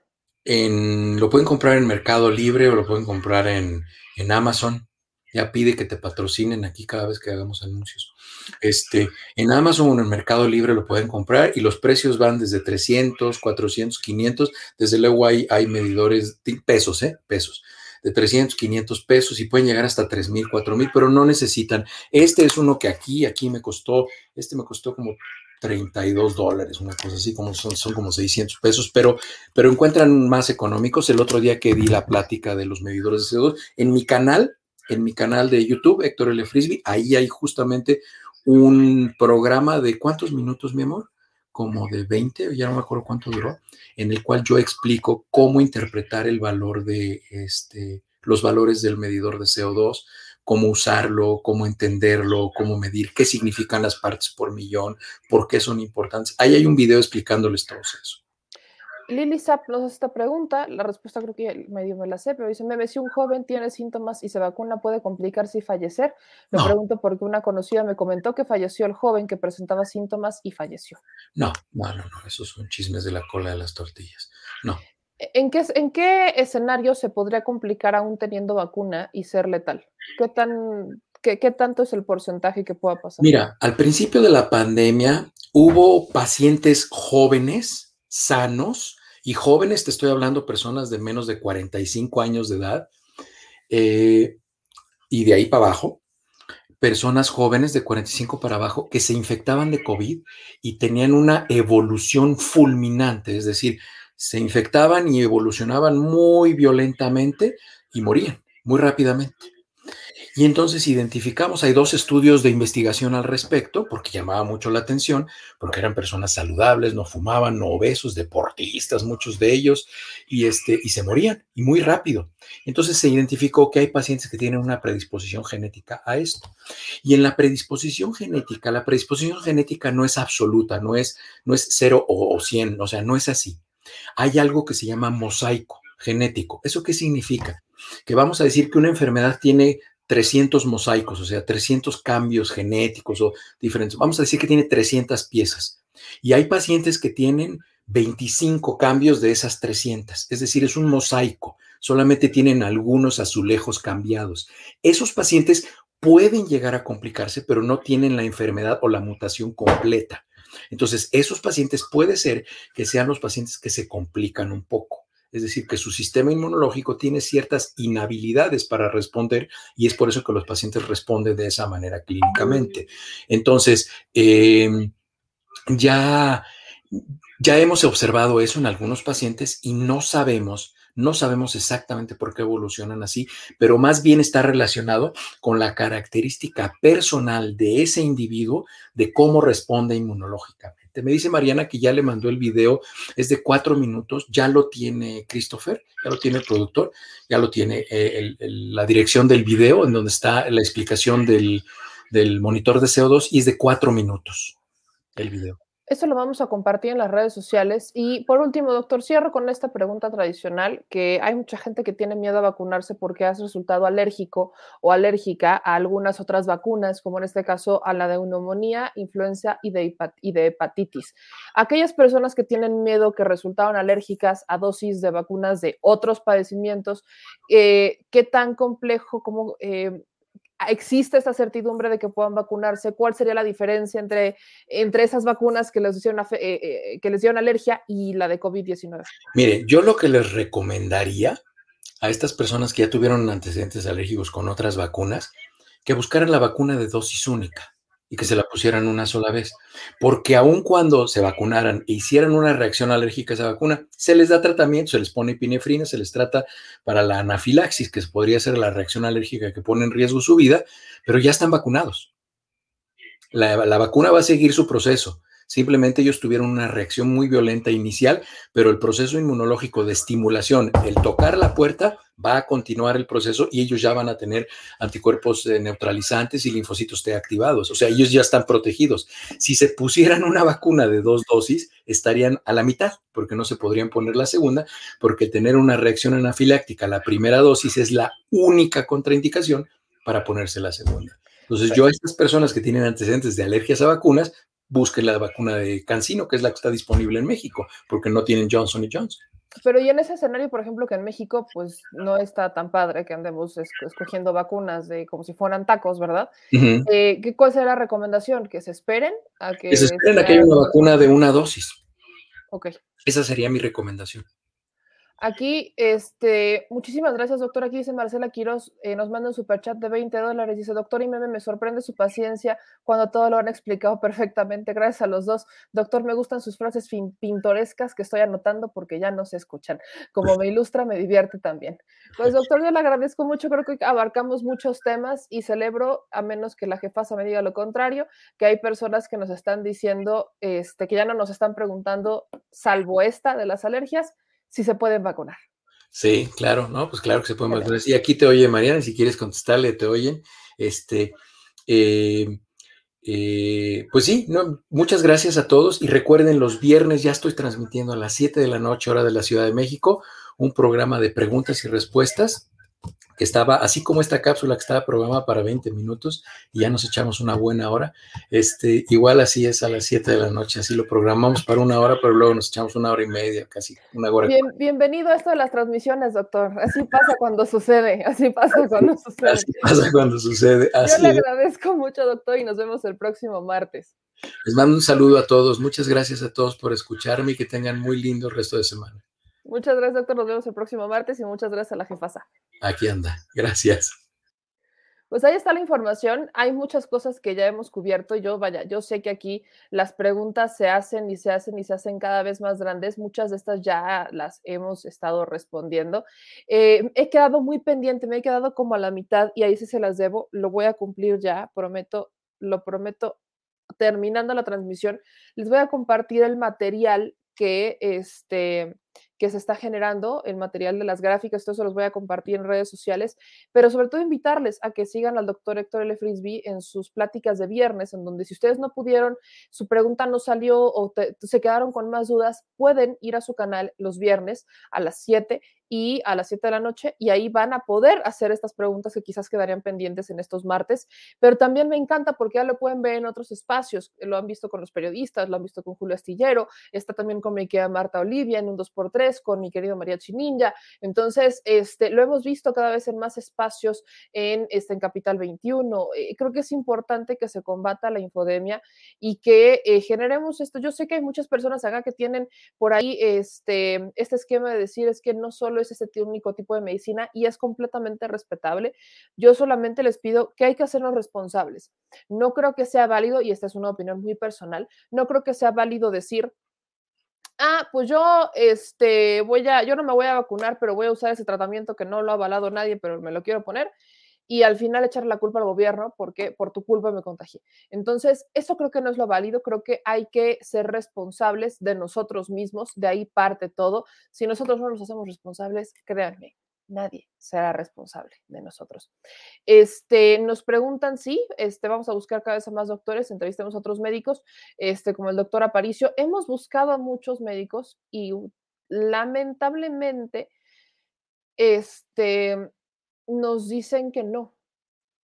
En, lo pueden comprar en Mercado Libre o lo pueden comprar en, en Amazon. Ya pide que te patrocinen aquí cada vez que hagamos anuncios. Este, en Amazon o en Mercado Libre lo pueden comprar y los precios van desde 300, 400, 500. Desde luego hay, hay medidores, pesos, ¿eh? Pesos de 300, 500 pesos y pueden llegar hasta 3 mil, 4 mil, pero no necesitan. Este es uno que aquí, aquí me costó, este me costó como 32 dólares, una cosa así, como son, son como 600 pesos, pero, pero encuentran más económicos. El otro día que di la plática de los medidores de CO2, en mi canal, en mi canal de YouTube, Héctor L. Frisby, ahí hay justamente un programa de cuántos minutos, mi amor? Como de 20, ya no me acuerdo cuánto duró, en el cual yo explico cómo interpretar el valor de este, los valores del medidor de CO2, cómo usarlo, cómo entenderlo, cómo medir, qué significan las partes por millón, por qué son importantes. Ahí hay un video explicándoles todo eso. Lili Zap nos hace esta pregunta, la respuesta creo que medio me la sé, pero dice, me si un joven tiene síntomas y se vacuna, ¿puede complicarse y fallecer? Lo pregunto porque una conocida me comentó que falleció el joven que presentaba síntomas y falleció. No, no, no, no, esos son chismes de la cola de las tortillas. No. ¿En qué, ¿En qué escenario se podría complicar aún teniendo vacuna y ser letal? ¿Qué tan ¿Qué, ¿Qué, tanto es el porcentaje que pueda pasar? Mira, al principio de la pandemia hubo pacientes jóvenes, sanos, y jóvenes, te estoy hablando personas de menos de 45 años de edad, eh, y de ahí para abajo, personas jóvenes de 45 para abajo que se infectaban de COVID y tenían una evolución fulminante, es decir, se infectaban y evolucionaban muy violentamente y morían muy rápidamente. Y entonces identificamos, hay dos estudios de investigación al respecto, porque llamaba mucho la atención, porque eran personas saludables, no fumaban, no obesos, deportistas, muchos de ellos, y, este, y se morían, y muy rápido. Entonces se identificó que hay pacientes que tienen una predisposición genética a esto. Y en la predisposición genética, la predisposición genética no es absoluta, no es, no es 0 o 100, o sea, no es así. Hay algo que se llama mosaico genético. ¿Eso qué significa? Que vamos a decir que una enfermedad tiene 300 mosaicos, o sea, 300 cambios genéticos o diferentes. Vamos a decir que tiene 300 piezas. Y hay pacientes que tienen 25 cambios de esas 300. Es decir, es un mosaico. Solamente tienen algunos azulejos cambiados. Esos pacientes pueden llegar a complicarse, pero no tienen la enfermedad o la mutación completa. Entonces, esos pacientes puede ser que sean los pacientes que se complican un poco es decir, que su sistema inmunológico tiene ciertas inhabilidades para responder y es por eso que los pacientes responden de esa manera clínicamente. Entonces, em, ya, ya hemos observado eso en algunos pacientes y no sabemos no sabemos exactamente por qué evolucionan así, pero más bien está relacionado con la característica personal de ese individuo de cómo responde inmunológicamente. Me dice Mariana que ya le mandó el video, es de cuatro minutos, ya lo tiene Christopher, ya lo tiene el productor, ya lo tiene eh, la dirección del video en donde está la explicación del, del monitor de CO2 y es de cuatro minutos el video. Esto lo vamos a compartir en las redes sociales. Y por último, doctor, cierro con esta pregunta tradicional, que hay mucha gente que tiene miedo a vacunarse porque has resultado alérgico o alérgica a algunas otras vacunas, como en este caso a la de neumonía, influenza y de, y de hepatitis. Aquellas personas que tienen miedo que resultaron alérgicas a dosis de vacunas de otros padecimientos, eh, ¿qué tan complejo, como eh, existe esta certidumbre de que puedan vacunarse, cuál sería la diferencia entre, entre esas vacunas que les, hicieron, eh, eh, que les dieron alergia y la de COVID-19. Mire, yo lo que les recomendaría a estas personas que ya tuvieron antecedentes alérgicos con otras vacunas, que buscaran la vacuna de dosis única y que se la pusieran una sola vez. Porque aun cuando se vacunaran e hicieran una reacción alérgica a esa vacuna, se les da tratamiento, se les pone epinefrina, se les trata para la anafilaxis, que podría ser la reacción alérgica que pone en riesgo su vida, pero ya están vacunados. La, la vacuna va a seguir su proceso. Simplemente ellos tuvieron una reacción muy violenta inicial, pero el proceso inmunológico de estimulación, el tocar la puerta, va a continuar el proceso y ellos ya van a tener anticuerpos eh, neutralizantes y linfocitos T activados. O sea, ellos ya están protegidos. Si se pusieran una vacuna de dos dosis, estarían a la mitad, porque no se podrían poner la segunda, porque tener una reacción anafiláctica, la primera dosis es la única contraindicación para ponerse la segunda. Entonces, yo a estas personas que tienen antecedentes de alergias a vacunas, busquen la vacuna de Cancino, que es la que está disponible en México, porque no tienen Johnson y Johnson. Pero y en ese escenario, por ejemplo, que en México, pues no está tan padre que andemos escogiendo vacunas de como si fueran tacos, ¿verdad? Eh, ¿qué, ¿Cuál será la recomendación? ¿Que se esperen a que... Que se esperen a que haya una vacuna de una dosis. Ok. Esa sería mi recomendación. Aquí, este, muchísimas gracias, doctor. Aquí dice Marcela Quiroz, eh, nos manda un superchat de 20 dólares. Dice, doctor y meme, me sorprende su paciencia cuando todo lo han explicado perfectamente. Gracias a los dos. Doctor, me gustan sus frases pintorescas que estoy anotando porque ya no se escuchan. Como me ilustra, me divierte también. Pues, doctor, yo le agradezco mucho. Creo que abarcamos muchos temas y celebro, a menos que la jefasa me diga lo contrario, que hay personas que nos están diciendo, este, que ya no nos están preguntando, salvo esta de las alergias, si se pueden vacunar. Sí, claro, ¿no? Pues claro que se pueden vacunar. Y aquí te oye Mariana, si quieres contestarle, te oyen. Este, eh, eh, pues sí, no, muchas gracias a todos y recuerden, los viernes ya estoy transmitiendo a las 7 de la noche, hora de la Ciudad de México, un programa de preguntas y respuestas que estaba, así como esta cápsula que estaba programada para 20 minutos y ya nos echamos una buena hora, este, igual así es a las 7 de la noche, así lo programamos para una hora, pero luego nos echamos una hora y media, casi una hora. Bien, bienvenido a esto de las transmisiones, doctor. Así pasa cuando sucede, así pasa cuando sucede. Así pasa cuando sucede. Yo le agradezco mucho, doctor, y nos vemos el próximo martes. Les mando un saludo a todos, muchas gracias a todos por escucharme y que tengan muy lindo resto de semana. Muchas gracias, doctor. Nos vemos el próximo martes y muchas gracias a la jefasa. Aquí anda. Gracias. Pues ahí está la información. Hay muchas cosas que ya hemos cubierto. Yo, vaya, yo sé que aquí las preguntas se hacen y se hacen y se hacen cada vez más grandes. Muchas de estas ya las hemos estado respondiendo. Eh, he quedado muy pendiente, me he quedado como a la mitad y ahí sí se las debo. Lo voy a cumplir ya, prometo, lo prometo. Terminando la transmisión, les voy a compartir el material que este que se está generando, el material de las gráficas, todo eso los voy a compartir en redes sociales, pero sobre todo invitarles a que sigan al doctor Héctor L. Frisby en sus pláticas de viernes, en donde si ustedes no pudieron, su pregunta no salió o se quedaron con más dudas, pueden ir a su canal los viernes a las 7 y a las 7 de la noche y ahí van a poder hacer estas preguntas que quizás quedarían pendientes en estos martes, pero también me encanta porque ya lo pueden ver en otros espacios, lo han visto con los periodistas, lo han visto con Julio Astillero, está también con mi Marta Olivia en un 2x3, con mi querido María Chininja, entonces este, lo hemos visto cada vez en más espacios en, este, en Capital 21, eh, creo que es importante que se combata la infodemia y que eh, generemos esto, yo sé que hay muchas personas acá que tienen por ahí este, este esquema de decir es que no solo es ese único tipo de medicina y es completamente respetable. Yo solamente les pido que hay que hacernos responsables. No creo que sea válido, y esta es una opinión muy personal, no creo que sea válido decir, ah, pues yo, este, voy a, yo no me voy a vacunar, pero voy a usar ese tratamiento que no lo ha avalado nadie, pero me lo quiero poner y al final echar la culpa al gobierno porque por tu culpa me contagié. Entonces, eso creo que no es lo válido, creo que hay que ser responsables de nosotros mismos, de ahí parte todo. Si nosotros no nos hacemos responsables, créanme, nadie será responsable de nosotros. Este, nos preguntan si este, vamos a buscar cada vez a más doctores, entrevistemos a otros médicos, este, como el doctor Aparicio. Hemos buscado a muchos médicos y lamentablemente, este, nos dicen que no.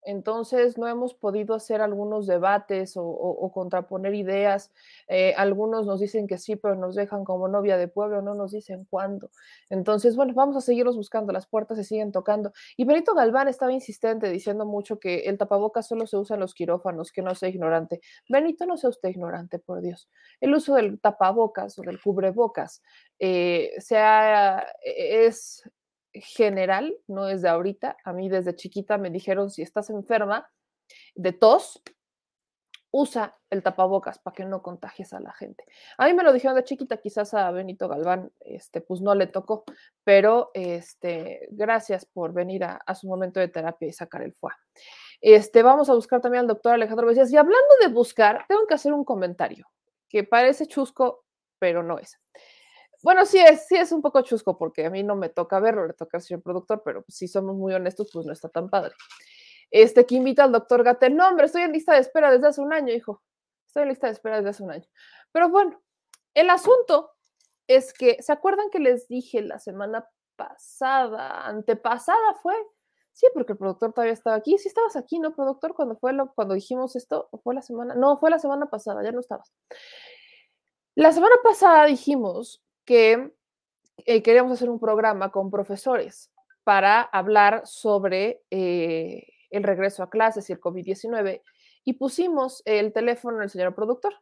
Entonces no hemos podido hacer algunos debates o, contraponer ideas. Eh, algunos nos dicen que sí, pero nos dejan como novia de pueblo, no nos dicen cuándo. Entonces, bueno, vamos a seguirlos buscando, las puertas se siguen tocando. Y Benito Galván estaba insistente diciendo mucho que el tapabocas solo se usa en los quirófanos, que no sea ignorante. Benito, no sea usted ignorante, por Dios. El uso del tapabocas o del cubrebocas eh, sea, e, es general, no es de ahorita. A mí desde chiquita me dijeron, si estás enferma de tos, usa el tapabocas para que no contagies a la gente. A mí me lo dijeron de chiquita, quizás a Benito Galván, este, pues no le tocó, pero este, gracias por venir a, su momento de terapia y sacar el fuá. Este, vamos a buscar también al doctor Alejandro Becías. Y hablando de buscar, tengo que hacer un comentario que parece chusco, pero no es. Bueno, sí es, sí es un poco chusco porque a mí no me toca verlo, le toca al productor, pero si somos muy honestos, pues no está tan padre. Este que invita al doctor Gatel, no, hombre, estoy en lista de espera desde hace un año, hijo. Estoy en lista de espera desde hace un año. Pero bueno, el asunto es que, ¿se acuerdan que les dije la semana pasada, antepasada fue? Sí, porque el productor todavía estaba aquí. Sí estabas aquí, ¿no, productor? Cuando fue lo, cuando dijimos esto, ¿o fue la semana? No, fue la semana pasada, ya no estabas. La semana pasada dijimos que eh, queríamos hacer un programa con profesores para hablar sobre eh, el regreso a clases y el COVID-19 y pusimos el teléfono del señor productor.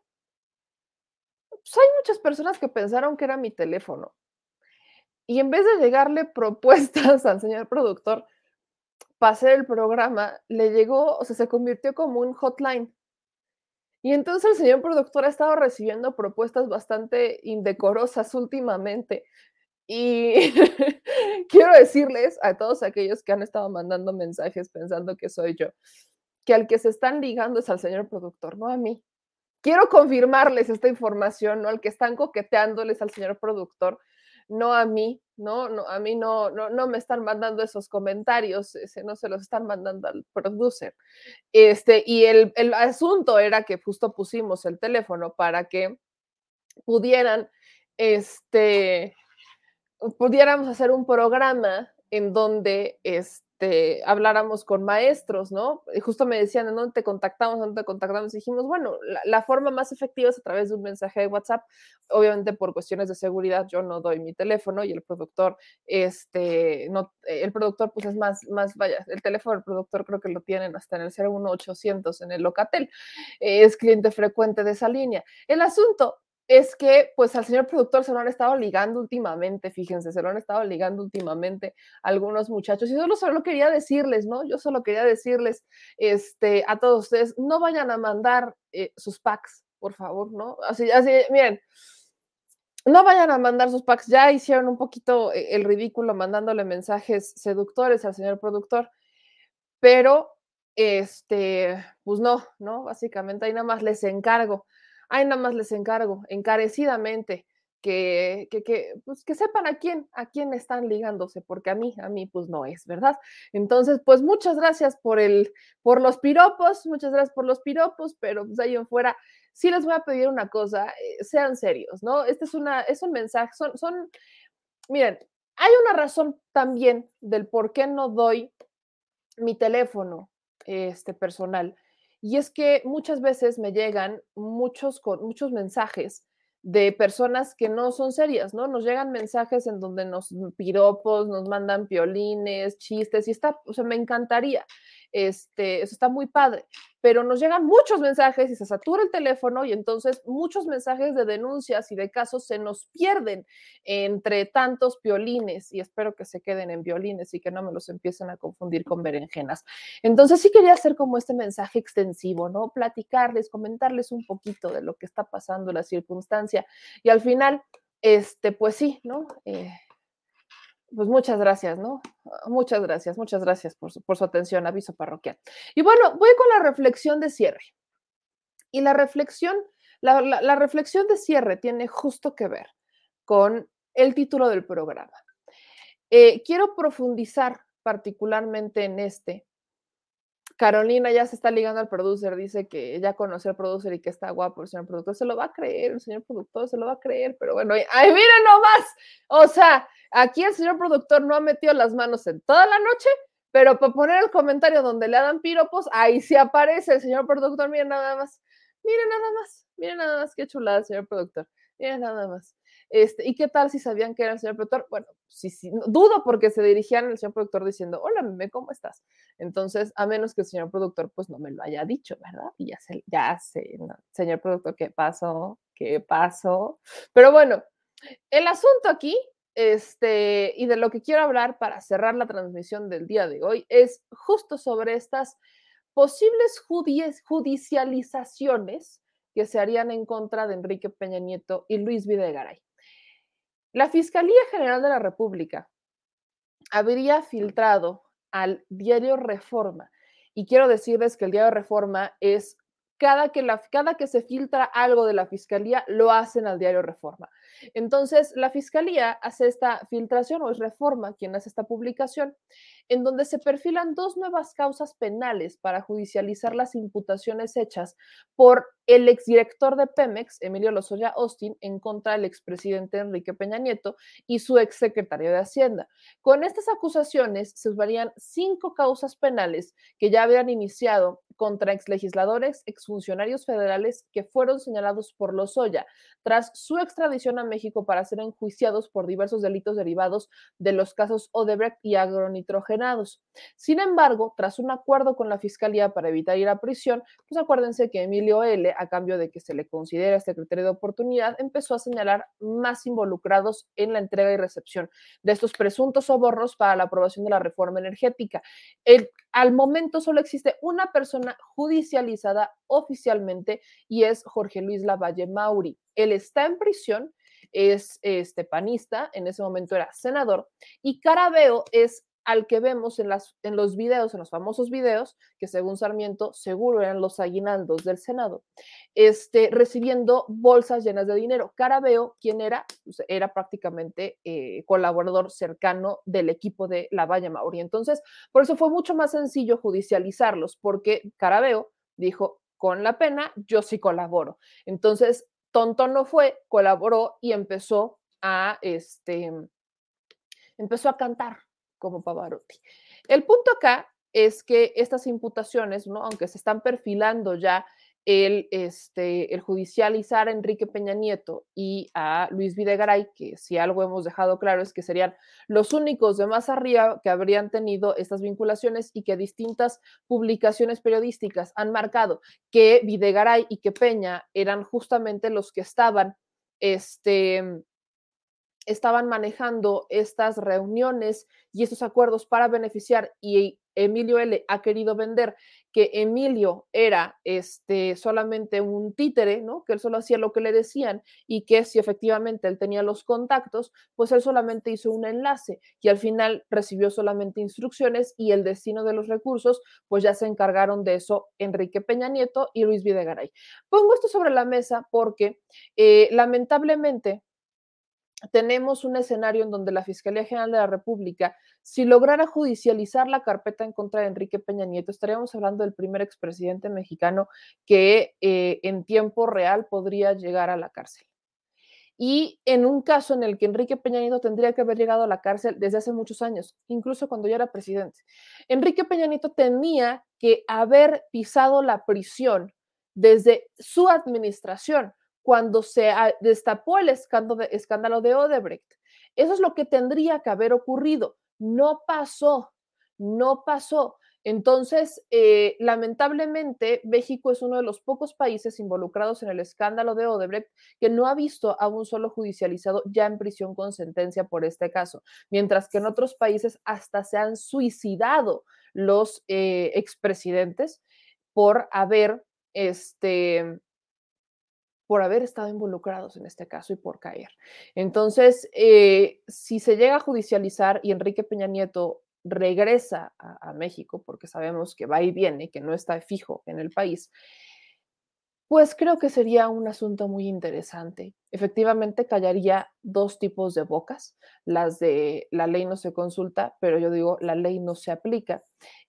Pues hay muchas personas que pensaron que era mi teléfono y en vez de llegarle propuestas al señor productor para hacer el programa, le llegó, o sea, se convirtió como un hotline y entonces el señor productor ha estado recibiendo propuestas bastante indecorosas últimamente. Y quiero decirles a todos aquellos que han estado mandando mensajes pensando que soy yo, que al que se están ligando es al señor productor, no a mí. Quiero confirmarles esta información, ¿no? Al que están coqueteándoles al señor productor, no a mí, ¿no? no a mí no, no, me están mandando esos comentarios, no se los están mandando al producer. Este, y el, el asunto era que justo pusimos el teléfono para que pudieran, este, pudiéramos hacer un programa en donde, este, este, habláramos con maestros, ¿no? Y justo me decían, ¿en dónde te contactamos? ¿En dónde te contactamos? Dijimos, bueno, la, forma más efectiva es a través de un mensaje de WhatsApp. Obviamente por cuestiones de seguridad yo no doy mi teléfono y el productor, este, no, el productor pues es más, más, vaya, el teléfono del productor creo que lo tienen hasta en el 01800 en el Locatel. es cliente frecuente de esa línea. El asunto es que pues al señor productor se lo han estado ligando últimamente, fíjense, se lo han estado ligando últimamente algunos muchachos. Y solo, solo quería decirles, ¿no? Yo solo quería decirles este, a todos ustedes, no vayan a mandar eh, sus packs, por favor, ¿no? Así, así, miren, no vayan a mandar sus packs, ya hicieron un poquito eh, el ridículo mandándole mensajes seductores al señor productor, pero este, pues no, ¿no? Básicamente ahí nada más les encargo Ahí nada más les encargo encarecidamente que, que, que, pues que sepan a quién, a quién están ligándose, porque a mí, a mí, pues no es, ¿verdad? Entonces, pues muchas gracias por el, por los piropos, muchas gracias por los piropos, pero pues ahí en fuera, sí les voy a pedir una cosa, eh, sean serios, ¿no? Este es una, es un mensaje, son, son, miren, hay una razón también del por qué no doy mi teléfono este, personal. Y es que muchas veces me llegan muchos, muchos mensajes de personas que no son serias, ¿no? Nos llegan mensajes en donde nos piropos, nos mandan piolines, chistes, y está, o sea, me encantaría. Este, eso está muy padre, pero nos llegan muchos mensajes y se satura el teléfono y entonces muchos mensajes de denuncias y de casos se nos pierden entre tantos violines y espero que se queden en violines y que no me los empiecen a confundir con berenjenas. Entonces sí quería hacer como este mensaje extensivo, ¿no? Platicarles, comentarles un poquito de lo que está pasando, la circunstancia y al final, este, pues sí, ¿no? Eh, pues muchas gracias, ¿no? Muchas gracias, muchas gracias por su, por su atención, aviso parroquial. Y bueno, voy con la reflexión de cierre. Y la reflexión, la, la, reflexión de cierre tiene justo que ver con el título del programa. Eh, quiero profundizar particularmente en este. Carolina ya se está ligando al producer, dice que ya conoció al producer y que está guapo el señor productor. Se lo va a creer, el señor productor se lo va a creer, pero bueno, ay, miren nomás. O sea, Aquí el señor productor no ha metido las manos en toda la noche, pero para poner el comentario donde le dan piropos, ahí sí aparece el señor productor. Miren nada más, miren nada más, miren nada más, qué chulada, señor productor. Miren nada más. Este, ¿Y qué tal si sabían que era el señor productor? Bueno, sí, sí, dudo porque se dirigían al señor productor diciendo, hola, meme, ¿cómo estás? Entonces, a menos que el señor productor pues no me lo haya dicho, ¿verdad? Y ya sé, ya sé, señor productor, ¿qué pasó? ¿Qué pasó? Pero bueno, el asunto aquí este, y de lo que quiero hablar para cerrar la transmisión del día de hoy es justo sobre estas posibles judicializaciones que se harían en contra de Enrique Peña Nieto y Luis Videgaray. La Fiscalía General de la República habría filtrado al diario Reforma, y quiero decirles que el diario Reforma es cada que, cada que se filtra algo de la Fiscalía, lo hacen al diario Reforma. Entonces, la Fiscalía hace esta filtración o es Reforma quien hace esta publicación, en donde se perfilan dos nuevas causas penales para judicializar las imputaciones hechas por el exdirector de Pemex, Emilio Lozoya Austin, en contra del expresidente Enrique Peña Nieto y su exsecretario de Hacienda. Con estas acusaciones se usarían cinco causas penales que ya habían iniciado contra exlegisladores, exfuncionarios federales que fueron señalados por Lozoya tras su extradición a México para ser enjuiciados por diversos delitos derivados de los casos Odebrecht y agronitrogenados. Sin embargo, tras un acuerdo con la Fiscalía para evitar ir a prisión, pues acuérdense que Emilio L., a cambio de que se le considera este criterio de oportunidad, empezó a señalar más involucrados en la entrega y recepción de estos presuntos sobornos para la aprobación de la reforma energética. El, al momento solo existe una persona judicializada oficialmente y es Jorge Luis Lavalle Mauri. Él está en prisión, es este panista, en ese momento era senador, y Carabeo es al que vemos en, las, en los videos, en los famosos videos, que según Sarmiento seguro eran los aguinaldos del Senado, este, recibiendo bolsas llenas de dinero. Carabeo, quien era, pues, era prácticamente eh, colaborador cercano del equipo de la Valle Mauri. Entonces, por eso fue mucho más sencillo judicializarlos, porque Carabeo dijo, con la pena, yo sí colaboro. Entonces, tonto no fue, colaboró y empezó a, este, empezó a cantar como Pavarotti. El punto acá es que estas imputaciones, ¿no? aunque se están perfilando ya el, este, el judicializar a Enrique Peña Nieto y a Luis Videgaray, que si algo hemos dejado claro es que serían los únicos de más arriba que habrían tenido estas vinculaciones y que distintas publicaciones periodísticas han marcado que Videgaray y que Peña eran justamente los que estaban este, estaban manejando estas reuniones y estos acuerdos para beneficiar y Emilio L. ha querido vender que Emilio era este, solamente un títere, ¿no? que él solo hacía lo que le decían y que si efectivamente él tenía los contactos, pues él solamente hizo un enlace y al final recibió solamente instrucciones y el destino de los recursos, pues ya se encargaron de eso Enrique Peña Nieto y Luis Videgaray. Pongo esto sobre la mesa porque eh, lamentablemente tenemos un escenario en donde la Fiscalía General de la República, si lograra judicializar la carpeta en contra de Enrique Peña Nieto, estaríamos hablando del primer expresidente mexicano que eh, en tiempo real podría llegar a la cárcel. Y en un caso en el que Enrique Peña Nieto tendría que haber llegado a la cárcel desde hace muchos años, incluso cuando ya era presidente. Enrique Peña Nieto tenía que haber pisado la prisión desde su administración cuando se destapó el escándalo de, Odebrecht. Eso es lo que tendría que haber ocurrido. No pasó, no pasó. Entonces, eh, lamentablemente, México es uno de los pocos países involucrados en el escándalo de Odebrecht que no ha visto a un solo judicializado ya en prisión con sentencia por este caso, mientras que en otros países hasta se han suicidado los eh, expresidentes por haber este, por haber estado involucrados en este caso y por caer. Entonces, eh, si se llega a judicializar y Enrique Peña Nieto regresa a, a, México, porque sabemos que va y viene, que no está fijo en el país, pues creo que sería un asunto muy interesante. Efectivamente, callaría dos tipos de bocas, las de la ley no se consulta, pero yo digo la ley no se aplica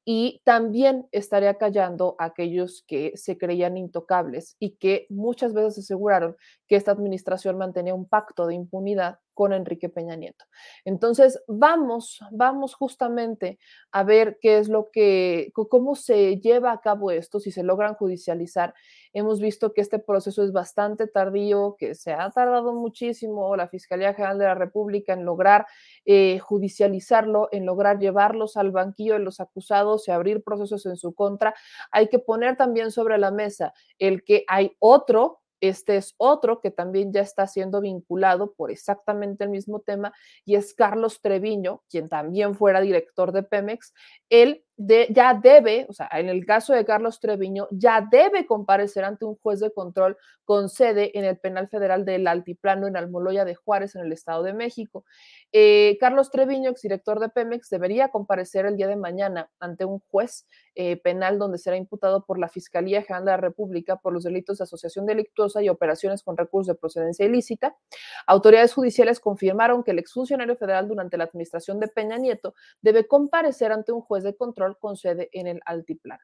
y también estaría callando a aquellos que se creían intocables y que muchas veces aseguraron que esta administración mantenía un pacto de impunidad con Enrique Peña Nieto. Entonces, vamos, vamos justamente a ver qué es lo que, cómo se lleva a cabo esto, si se logran judicializar. Hemos visto que este proceso es bastante tardío, que se ha tardado muchísimo la Fiscalía General de la República en lograr eh, judicializarlo, en lograr llevarlos al banquillo de los acusados y abrir procesos en su contra. Hay que poner también sobre la mesa el que hay otro este es otro que también ya está siendo vinculado por exactamente el mismo tema y es Carlos Treviño, quien también fuera director de Pemex. Él ya debe, o sea, en el caso de Carlos Treviño, ya debe comparecer ante un juez de control con sede en el Penal Federal del Altiplano en Almoloya de Juárez, en el Estado de México. Eh, Carlos Treviño, exdirector de Pemex, debería comparecer el día de mañana ante un juez eh, penal donde será imputado por la Fiscalía General de la República por los delitos de asociación delictuosa y operaciones con recursos de procedencia ilícita. Autoridades judiciales confirmaron que el exfuncionario federal durante la administración de Peña Nieto debe comparecer ante un juez de control con sede en el Altiplano.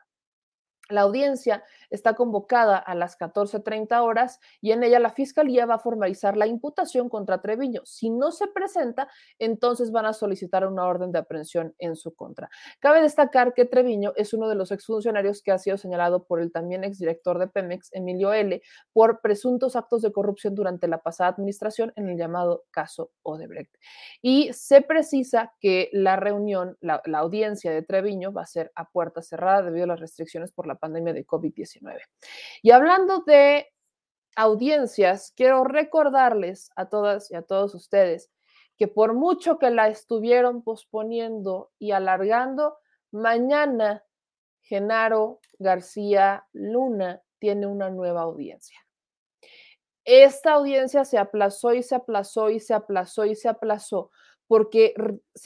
La audiencia está convocada a las 14.30 horas y en ella la Fiscalía va a formalizar la imputación contra Treviño. Si no se presenta, entonces van a solicitar una orden de aprehensión en su contra. Cabe destacar que Treviño es uno de los exfuncionarios que ha sido señalado por el también exdirector de Pemex, Emilio L., por presuntos actos de corrupción durante la pasada administración en el llamado caso Odebrecht. Y se precisa que la reunión, la, la audiencia de Treviño va a ser a puerta cerrada debido a las restricciones por la pandemia de COVID-19. Y hablando de audiencias, quiero recordarles a todas y a todos ustedes que por mucho que la estuvieron posponiendo y alargando, mañana Genaro García Luna tiene una nueva audiencia. Esta audiencia se aplazó y se aplazó y se aplazó y se aplazó porque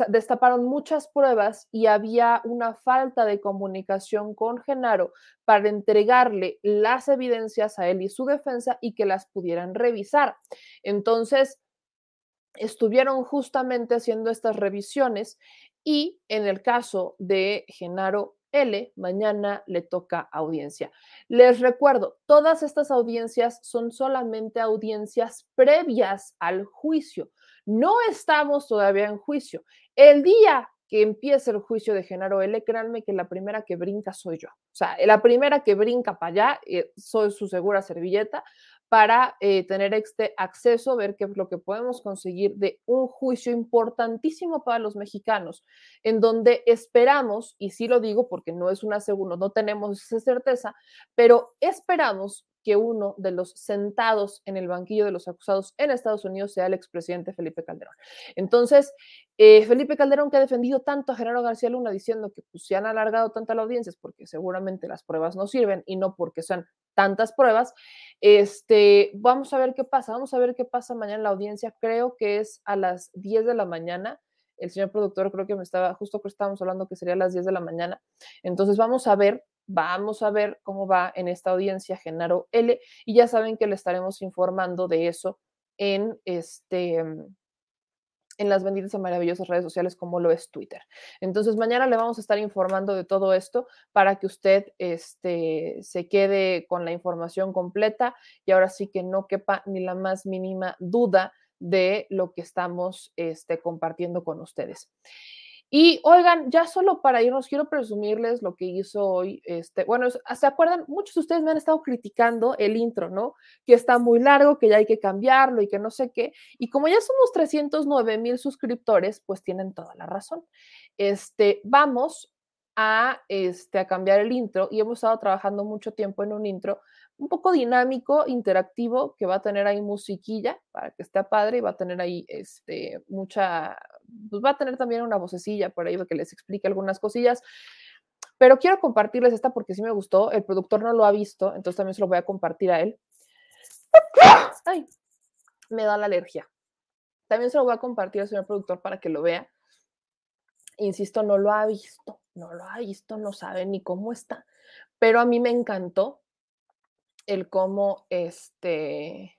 destaparon muchas pruebas y había una falta de comunicación con Genaro para entregarle las evidencias a él y su defensa y que las pudieran revisar. Entonces, estuvieron justamente haciendo estas revisiones y en el caso de Genaro L, mañana le toca audiencia. Les recuerdo, todas estas audiencias son solamente audiencias previas al juicio. No estamos todavía en juicio. El día que empiece el juicio de Genaro L, créanme que la primera que brinca soy yo. O sea, la primera que brinca para allá, eh, soy su segura servilleta para eh, tener este acceso, ver qué es lo que podemos conseguir de un juicio importantísimo para los mexicanos, en donde esperamos, y sí lo digo porque no es una segunda, no tenemos esa certeza, pero esperamos que uno de los sentados en el banquillo de los acusados en Estados Unidos sea el expresidente Felipe Calderón. Entonces, eh, Felipe Calderón, que ha defendido tanto a Genaro García Luna diciendo que pues, se han alargado tanto las audiencias porque seguramente las pruebas no sirven y no porque sean tantas pruebas, este, vamos a ver qué pasa, vamos a ver qué pasa mañana en la audiencia, creo que es a las 10 de la mañana, el señor productor creo que me estaba, justo que estábamos hablando que sería a las 10 de la mañana, entonces vamos a ver Vamos a ver cómo va en esta audiencia Genaro L. Y ya saben que le estaremos informando de eso en este en las benditas y maravillosas redes sociales como lo es Twitter. Entonces, mañana le vamos a estar informando de todo esto para que usted este, se quede con la información completa y ahora sí que no quepa ni la más mínima duda de lo que estamos este, compartiendo con ustedes. Y oigan, ya solo para irnos, quiero presumirles lo que hizo hoy. Este, bueno, ¿se acuerdan? Muchos de ustedes me han estado criticando el intro, ¿no? Que está muy largo, que ya hay que cambiarlo y que no sé qué. Y como ya somos 309 mil suscriptores, pues tienen toda la razón. Este, vamos a, este, a cambiar el intro y hemos estado trabajando mucho tiempo en un intro un poco dinámico, interactivo, que va a tener ahí musiquilla para que esté padre y va a tener ahí este, mucha, pues va a tener también una vocecilla por ahí que les explique algunas cosillas. Pero quiero compartirles esta porque sí me gustó. El productor no lo ha visto, entonces también se lo voy a compartir a él. Ay, me da la alergia. También se lo voy a compartir al señor productor para que lo vea. Insisto, no lo ha visto, no lo ha visto, no sabe ni cómo está. Pero a mí me encantó el cómo este,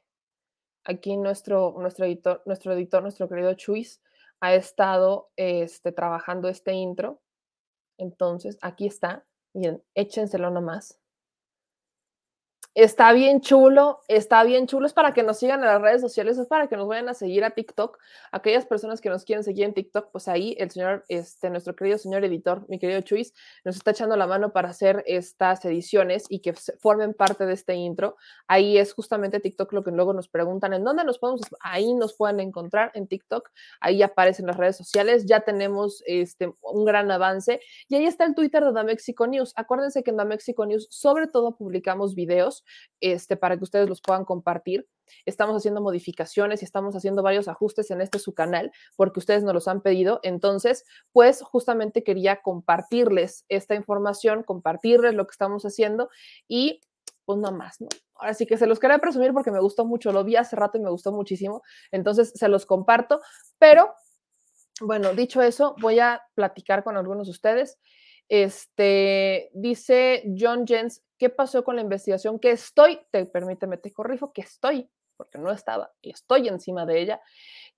aquí nuestro, nuestro, editor, nuestro editor, nuestro querido Chuis, ha estado este, trabajando este intro. Entonces, aquí está. Bien, échenselo nomás. Está bien chulo, está bien chulo. Es para que nos sigan en las redes sociales, es para que nos vayan a seguir a TikTok. Aquellas personas que nos quieren seguir en TikTok, pues ahí el señor, este, nuestro querido señor editor, mi querido Chuis, nos está echando la mano para hacer estas ediciones y que formen parte de este intro. Ahí es justamente TikTok lo que luego nos preguntan, ¿en dónde nos podemos? Ahí nos pueden encontrar en TikTok. Ahí aparecen las redes sociales. Ya tenemos este, un gran avance. Y ahí está el Twitter de The Mexico News. Acuérdense que en The Mexico News sobre todo publicamos videos este, para que ustedes los puedan compartir. Estamos haciendo modificaciones y estamos haciendo varios ajustes en este su canal porque ustedes nos los han pedido. Entonces, pues justamente quería compartirles esta información, compartirles lo que estamos haciendo y pues no más, ¿no? Ahora sí que se los quería presumir porque me gustó mucho, lo vi hace rato y me gustó muchísimo, entonces se los comparto, pero bueno, dicho eso, voy a platicar con algunos de ustedes. Este, dice John Jens, ¿qué pasó con la investigación? Que estoy, te permíteme, te corrijo, que estoy, porque no estaba, estoy encima de ella.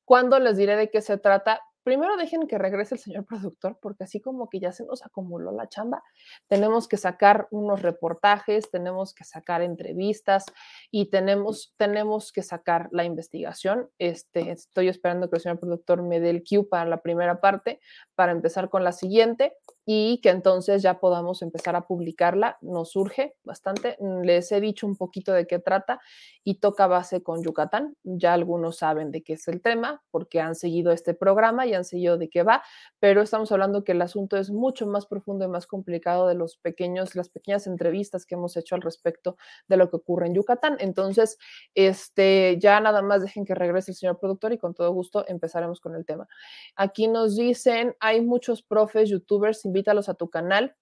¿Cuándo les diré de qué se trata? primero dejen que regrese el señor productor, porque así como que ya se nos acumuló la chamba, tenemos que sacar unos reportajes, tenemos que sacar entrevistas y tenemos, tenemos que sacar la investigación. Este, estoy esperando que el señor productor me dé el cue para la primera parte, para empezar con la siguiente y que entonces ya podamos empezar a publicarla. Nos surge bastante. Les he dicho un poquito de qué trata y toca base con Yucatán. Ya algunos saben de qué es el tema porque han seguido este programa y han seguido de qué va, pero estamos hablando que el asunto es mucho más profundo y más complicado de los pequeños, las pequeñas entrevistas que hemos hecho al respecto de lo que ocurre en Yucatán. Entonces, este, ya nada más dejen que regrese el señor productor y con todo gusto empezaremos con el tema. Aquí nos dicen, hay muchos profes, youtubers, invítalos a tu canal.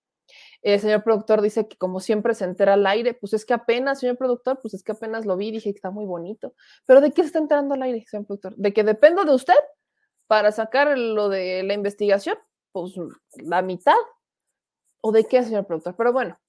El señor productor dice que como siempre se entera al aire, pues es que apenas, señor productor, pues es que apenas lo vi, dije que está muy bonito. Pero ¿de qué está entrando al aire, señor productor? ¿De que dependo de usted para sacar lo de la investigación? Pues la mitad. ¿O de qué, señor productor? Pero bueno,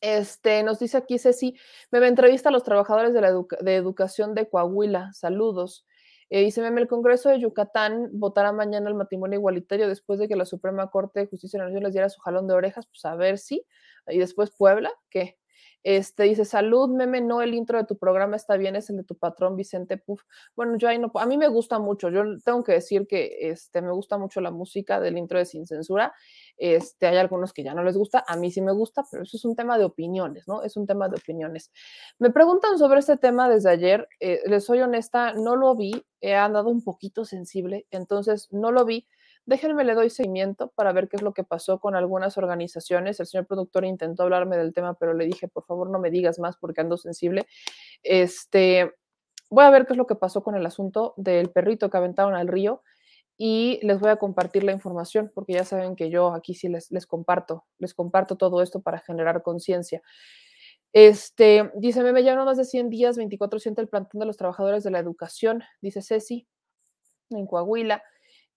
este, nos dice aquí Ceci, me entrevista a los trabajadores de, la de educación de Coahuila. Saludos. Eh, dice, meme, el Congreso de Yucatán votará mañana el matrimonio igualitario después de que la Suprema Corte de Justicia de la Nación les diera su jalón de orejas, pues a ver si. Y después Puebla, ¿qué? Este dice, salud, meme, no, el intro de tu programa está bien, es el de tu patrón Vicente Puff. Bueno, yo ahí no, a mí me gusta mucho, yo tengo que decir que este, me gusta mucho la música del intro de Sin Censura. Este, hay algunos que ya no les gusta, a mí sí me gusta, pero eso es un tema de opiniones, ¿no? Es un tema de opiniones. Me preguntan sobre este tema desde ayer, eh, les soy honesta, no lo vi, he andado un poquito sensible, entonces no lo vi Déjenme le doy seguimiento para ver qué es lo que pasó con algunas organizaciones. El señor productor intentó hablarme del tema, pero le dije, por favor, no me digas más porque ando sensible. Este, voy a ver qué es lo que pasó con el asunto del perrito que aventaron al río y les voy a compartir la información porque ya saben que yo aquí sí les, les comparto, les comparto todo esto para generar conciencia. Este, dice, me llevan más de 100 días, 24 siente el plantón de los trabajadores de la educación, dice Ceci, en Coahuila.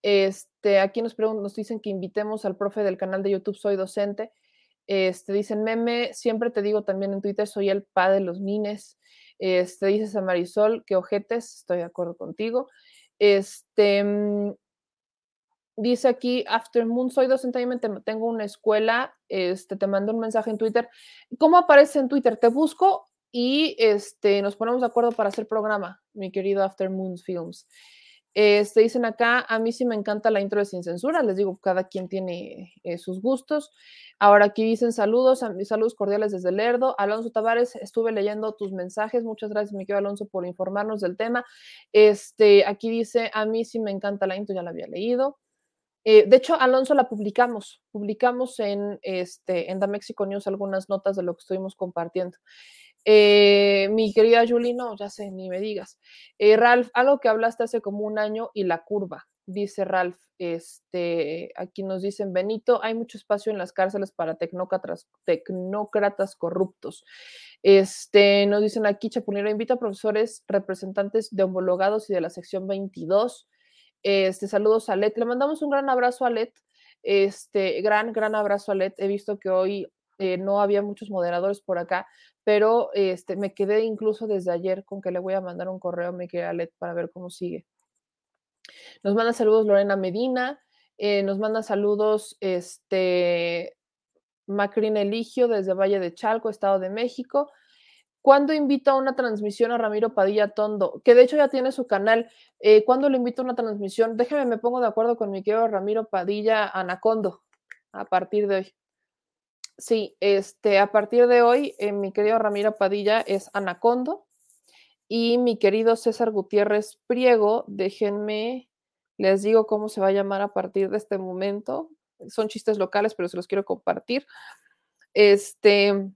Este, aquí nos, nos dicen que invitemos al profe del canal de YouTube Soy Docente. Este, dicen, meme, siempre te digo también en Twitter, soy el pa de los nines. Este, dices a Marisol, que ojetes, estoy de acuerdo contigo. Este, mm, dice aquí, After Moon, soy docente, tengo una escuela, este, te mando un mensaje en Twitter. ¿Cómo aparece en Twitter? Te busco y este, nos ponemos de acuerdo para hacer programa, mi querido After Moon Films. Este, dicen acá, a mí sí me encanta la intro de Sin Censura, les digo, cada quien tiene eh, sus gustos. Ahora aquí dicen saludos, saludos cordiales desde Lerdo. Alonso Tavares, estuve leyendo tus mensajes, muchas gracias, mi Alonso, por informarnos del tema. Este, aquí dice, a mí sí me encanta la intro, ya la había leído. Eh, de hecho, Alonso la publicamos, publicamos en, este, en The Mexico News algunas notas de lo que estuvimos compartiendo. Eh, mi querida Julie, no, ya sé, ni me digas. Eh, Ralph, algo que hablaste hace como un año y la curva, dice Ralph. Este, aquí nos dicen, Benito, hay mucho espacio en las cárceles para tecnócratas, corruptos. Este, nos dicen aquí, Chapulino, invita a profesores representantes de homologados y de la sección 22. Este, saludos a Let. Le mandamos un gran abrazo a Let. Este, gran, gran abrazo a Let. He visto que hoy eh, no había muchos moderadores por acá, pero este, me quedé incluso desde ayer con que le voy a mandar un correo a Miguel Alet para ver cómo sigue. Nos manda saludos Lorena Medina, eh, nos manda saludos este, Macrin Eligio desde Valle de Chalco, Estado de México. ¿Cuándo invito a una transmisión a Ramiro Padilla Tondo? Que de hecho ya tiene su canal. Eh, ¿Cuándo le invito a una transmisión? Déjeme, me pongo de acuerdo con mi querido Ramiro Padilla Anacondo a partir de hoy. Sí, este, a partir de hoy, eh, mi querido Ramiro Padilla es Anacondo y mi querido César Gutiérrez Priego, déjenme, les digo cómo se va a llamar a partir de este momento. Son chistes locales, pero se los quiero compartir. Este,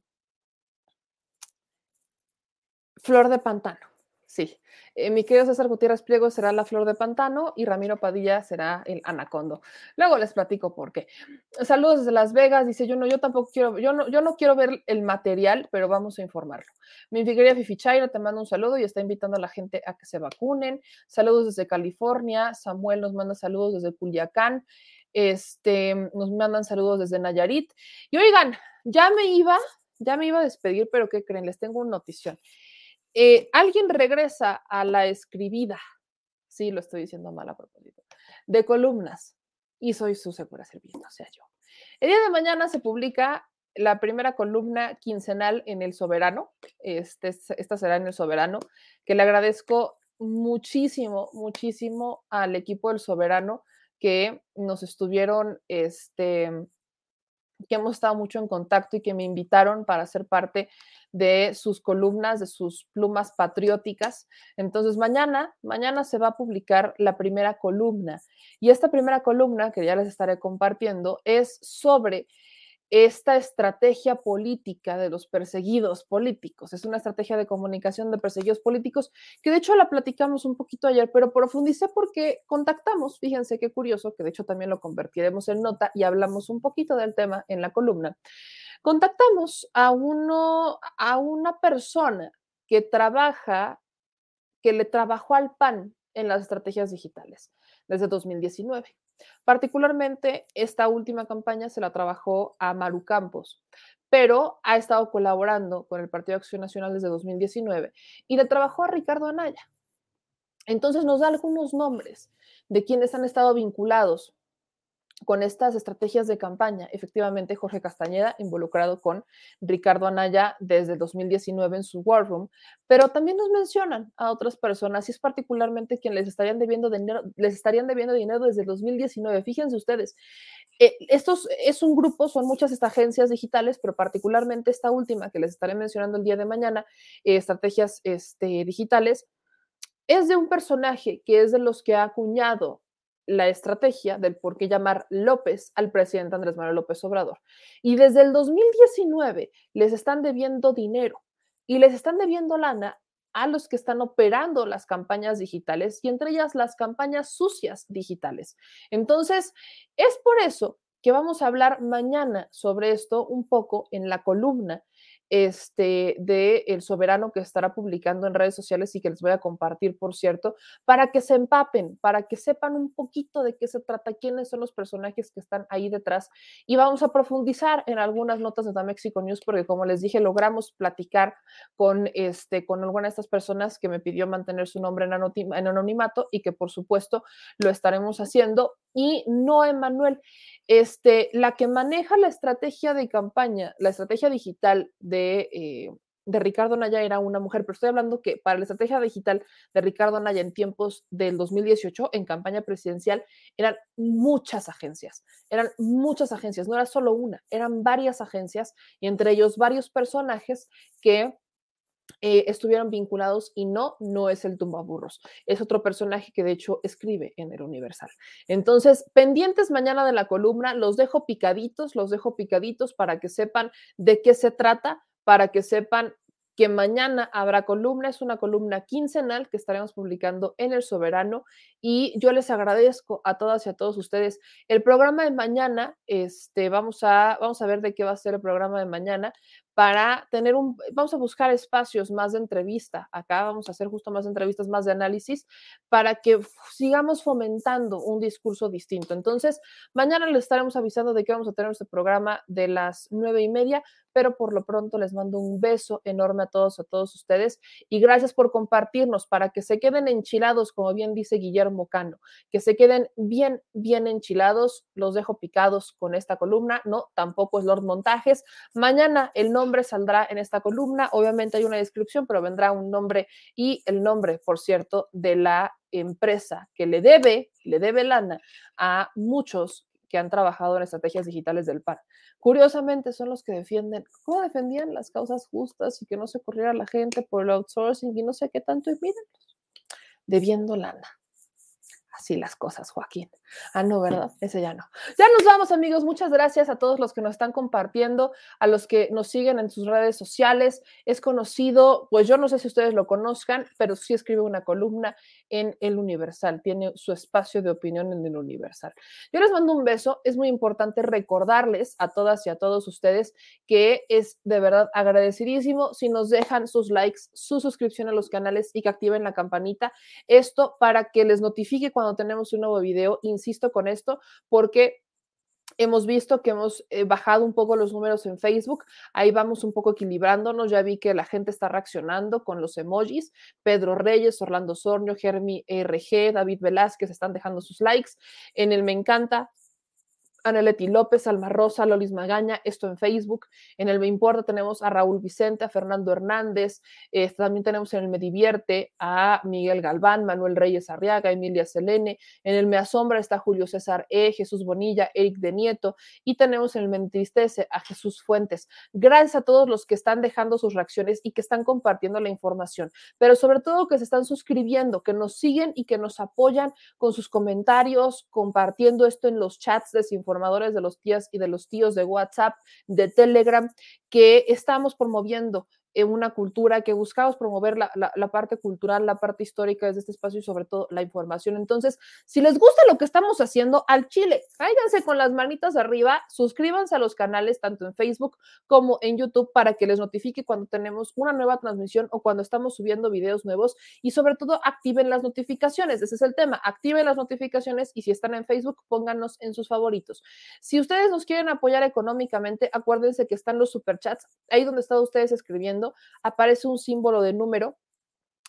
Flor de Pantano, sí. Eh, mi querido César Gutiérrez Pliego será la flor de pantano y Ramiro Padilla será el anacondo. Luego les platico por qué. Saludos desde Las Vegas, dice yo no, yo tampoco quiero, yo no, yo no quiero ver el material, pero vamos a informarlo. Mi querida Fifi Chaira te manda un saludo y está invitando a la gente a que se vacunen. Saludos desde California, Samuel nos manda saludos desde Culiacán, este, nos mandan saludos desde Nayarit. Y oigan, ya me iba, ya me iba a despedir, pero ¿qué creen? Les tengo una notición. Eh, alguien regresa a la escribida, sí, lo estoy diciendo mal a propósito, de columnas y soy su segura servicio, o sea, yo. El día de mañana se publica la primera columna quincenal en El Soberano, este, esta será en El Soberano, que le agradezco muchísimo, muchísimo al equipo del Soberano que nos estuvieron este, que hemos estado mucho en contacto y que me invitaron para ser parte de sus columnas, de sus plumas patrióticas. Entonces, mañana, mañana se va a publicar la primera columna. Y esta primera columna, que ya les estaré compartiendo, es sobre esta estrategia política de los perseguidos políticos. Es una estrategia de comunicación de perseguidos políticos que de hecho la platicamos un poquito ayer, pero profundicé porque contactamos, fíjense qué curioso, que de hecho también lo convertiremos en nota y hablamos un poquito del tema en la columna. Contactamos a uno, a una persona que trabaja, que le trabajó al PAN en las estrategias digitales desde 2019. Particularmente, esta última campaña se la trabajó a Maru Campos, pero ha estado colaborando con el Partido de Acción Nacional desde 2019 y le trabajó a Ricardo Anaya. Entonces nos da algunos nombres de quienes han estado vinculados con estas estrategias de campaña. Efectivamente, Jorge Castañeda involucrado con Ricardo Anaya desde 2019 en su War Room, pero también nos mencionan a otras personas y es particularmente quien les estarían debiendo dinero, les estarían debiendo dinero desde 2019. Fíjense ustedes, eh, estos es un grupo, son muchas estas agencias digitales, pero particularmente esta última que les estaré mencionando el día de mañana, eh, estrategias este, digitales, es de un personaje que es de los que ha acuñado la estrategia del por qué llamar López al presidente Andrés Manuel López Obrador. Y desde el 2019 les están debiendo dinero y les están debiendo lana a los que están operando las campañas digitales y entre ellas las campañas sucias digitales. Entonces, es por eso que vamos a hablar mañana sobre esto un poco en la columna este, de El Soberano que estará publicando en redes sociales y que les voy a compartir, por cierto, para que se empapen, para que sepan un poquito de qué se trata, quiénes son los personajes que están ahí detrás. Y vamos a profundizar en algunas notas de The Mexico News, porque como les dije, logramos platicar con, este, con alguna de estas personas que me pidió mantener su nombre en anonimato y que por supuesto lo estaremos haciendo. Y no, Emanuel, este, la que maneja la estrategia de campaña, la estrategia digital de, eh, de Ricardo Naya era una mujer, pero estoy hablando que para la estrategia digital de Ricardo Naya en tiempos del 2018, en campaña presidencial, eran muchas agencias, eran muchas agencias, no era solo una, eran varias agencias y entre ellos varios personajes que eh, estuvieron vinculados y no, no es el tumbaburros. Es otro personaje que de hecho escribe en el Universal. Entonces, pendientes mañana de la columna, los dejo picaditos, los dejo picaditos para que sepan de qué se trata, para que sepan que mañana habrá columna, es una columna quincenal que estaremos publicando en El Soberano y yo les agradezco a todas y a todos ustedes. El programa de mañana, este, vamos a, vamos a ver de qué va a ser el programa de mañana para tener un, vamos a buscar espacios más de entrevista. Acá vamos a hacer justo más entrevistas, más de análisis, para que sigamos fomentando un discurso distinto. Entonces, mañana les estaremos avisando de que vamos a tener este programa de las nueve y media, pero por lo pronto les mando un beso enorme a todos, a todos ustedes y gracias por compartirnos para que se queden enchilados, como bien dice Guillermo Cano, que se queden bien, bien enchilados. Los dejo picados con esta columna, no, tampoco es Lord Montajes. Mañana el nombre saldrá en esta columna. Obviamente hay una descripción, pero vendrá un nombre y el nombre, por cierto, de la empresa que le debe, le debe lana a muchos que han trabajado en estrategias digitales del PAN. Curiosamente son los que defienden, ¿cómo defendían las causas justas y que no se corriera la gente por el outsourcing y no sé qué tanto? Y mírenlos, debiendo lana. Así las cosas, Joaquín. Ah, no, ¿verdad? Ese ya no. Ya nos vamos, amigos. Muchas gracias a todos los que nos están compartiendo, a los que nos siguen en sus redes sociales. Es conocido, pues yo no sé si ustedes lo conozcan, pero sí escribe una columna en El Universal. Tiene su espacio de opinión en El Universal. Yo les mando un beso. Es muy importante recordarles a todas y a todos ustedes que es de verdad agradecidísimo si nos dejan sus likes, su suscripción a los canales y que activen la campanita. Esto para que les notifique cuando tenemos un nuevo video. Insisto con esto porque hemos visto que hemos eh, bajado un poco los números en Facebook, ahí vamos un poco equilibrándonos, ya vi que la gente está reaccionando con los emojis, Pedro Reyes, Orlando Sornio, Germi RG, David Velázquez están dejando sus likes, en el me encanta, Aneleti López, Alma Rosa, Lolis Magaña, esto en Facebook. En el Me Importa tenemos a Raúl Vicente, a Fernando Hernández, eh, también tenemos en el Me Divierte a Miguel Galván, Manuel Reyes Arriaga, Emilia Selene. En el Me Asombra está Julio César E, Jesús Bonilla, Eric de Nieto y tenemos en el Me Entristece a Jesús Fuentes. Gracias a todos los que están dejando sus reacciones y que están compartiendo la información, pero sobre todo que se están suscribiendo, que nos siguen y que nos apoyan con sus comentarios, compartiendo esto en los chats de información de los tías y de los tíos de WhatsApp, de Telegram, que estamos promoviendo en una cultura, que buscamos promover la, la, parte cultural, la parte histórica de este espacio y sobre todo la información. Entonces, si les gusta lo que estamos haciendo al Chile, cáiganse con las manitas arriba, suscríbanse a los canales tanto en Facebook como en YouTube para que les notifique cuando tenemos una nueva transmisión o cuando estamos subiendo videos nuevos y sobre todo activen las notificaciones. Ese es el tema, activen las notificaciones y si están en Facebook, pónganos en sus favoritos. Si ustedes nos quieren apoyar económicamente, acuérdense que están los superchats, ahí donde están ustedes escribiendo aparece un símbolo de número.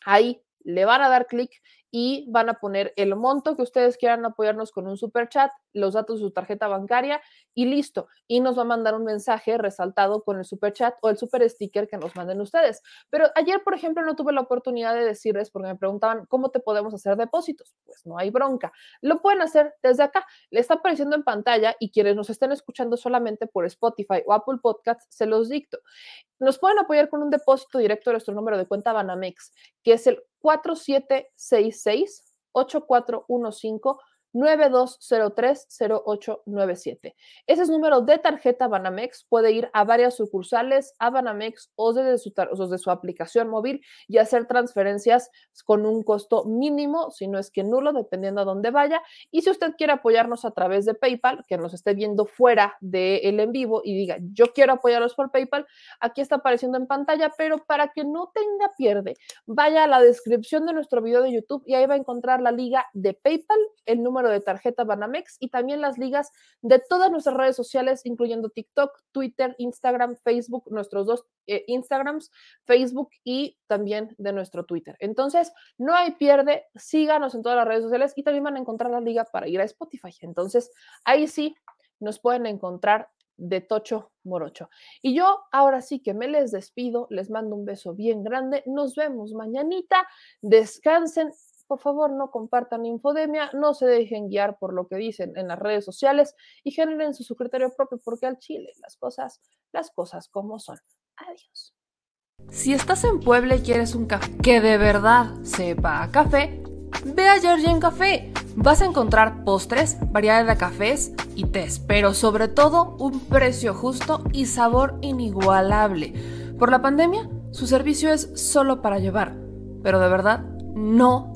Ahí le van a dar clic y van a poner el monto que ustedes quieran apoyarnos con un super chat, los datos de su tarjeta bancaria y listo. Y nos va a mandar un mensaje resaltado con el super chat o el super sticker que nos manden ustedes. Pero ayer, por ejemplo, no tuve la oportunidad de decirles porque me preguntaban cómo te podemos hacer depósitos. Pues no hay bronca. Lo pueden hacer desde acá. Le está apareciendo en pantalla y quienes nos estén escuchando solamente por Spotify o Apple Podcasts, se los dicto. Nos pueden apoyar con un depósito directo de nuestro número de cuenta Banamex, que es el 4766 8415 9203-0897. Ese es número de tarjeta Banamex. Puede ir a varias sucursales a Banamex o desde su, o desde su aplicación móvil y hacer transferencias con un costo mínimo, si no es que nulo, dependiendo a dónde vaya. Y si usted quiere apoyarnos a través de PayPal, que nos esté viendo fuera del en vivo y diga, yo quiero apoyarlos por PayPal, aquí está apareciendo en pantalla, pero para que no tenga pierde, vaya a la descripción de nuestro video de YouTube y ahí va a encontrar la liga de PayPal, el número de tarjeta Banamex y también las ligas de todas nuestras redes sociales, incluyendo TikTok, Twitter, Instagram, Facebook, nuestros dos eh, Instagrams, Facebook y también de nuestro Twitter. Entonces, no hay pierde, síganos en todas las redes sociales y también van a encontrar la liga para ir a Spotify. Entonces, ahí sí nos pueden encontrar de Tocho Morocho. Y yo ahora sí que me les despido, les mando un beso bien grande, nos vemos mañanita, descansen, por favor no compartan infodemia, no se dejen guiar por lo que dicen en las redes sociales y generen su criterio propio porque al Chile las cosas, las cosas como son. Adiós. Si estás en Puebla y quieres un café que de verdad sepa a café, ve a Georgian Café. Vas a encontrar postres, variedad de cafés y tés, pero sobre todo un precio justo y sabor inigualable. Por la pandemia, su servicio es solo para llevar, pero de verdad no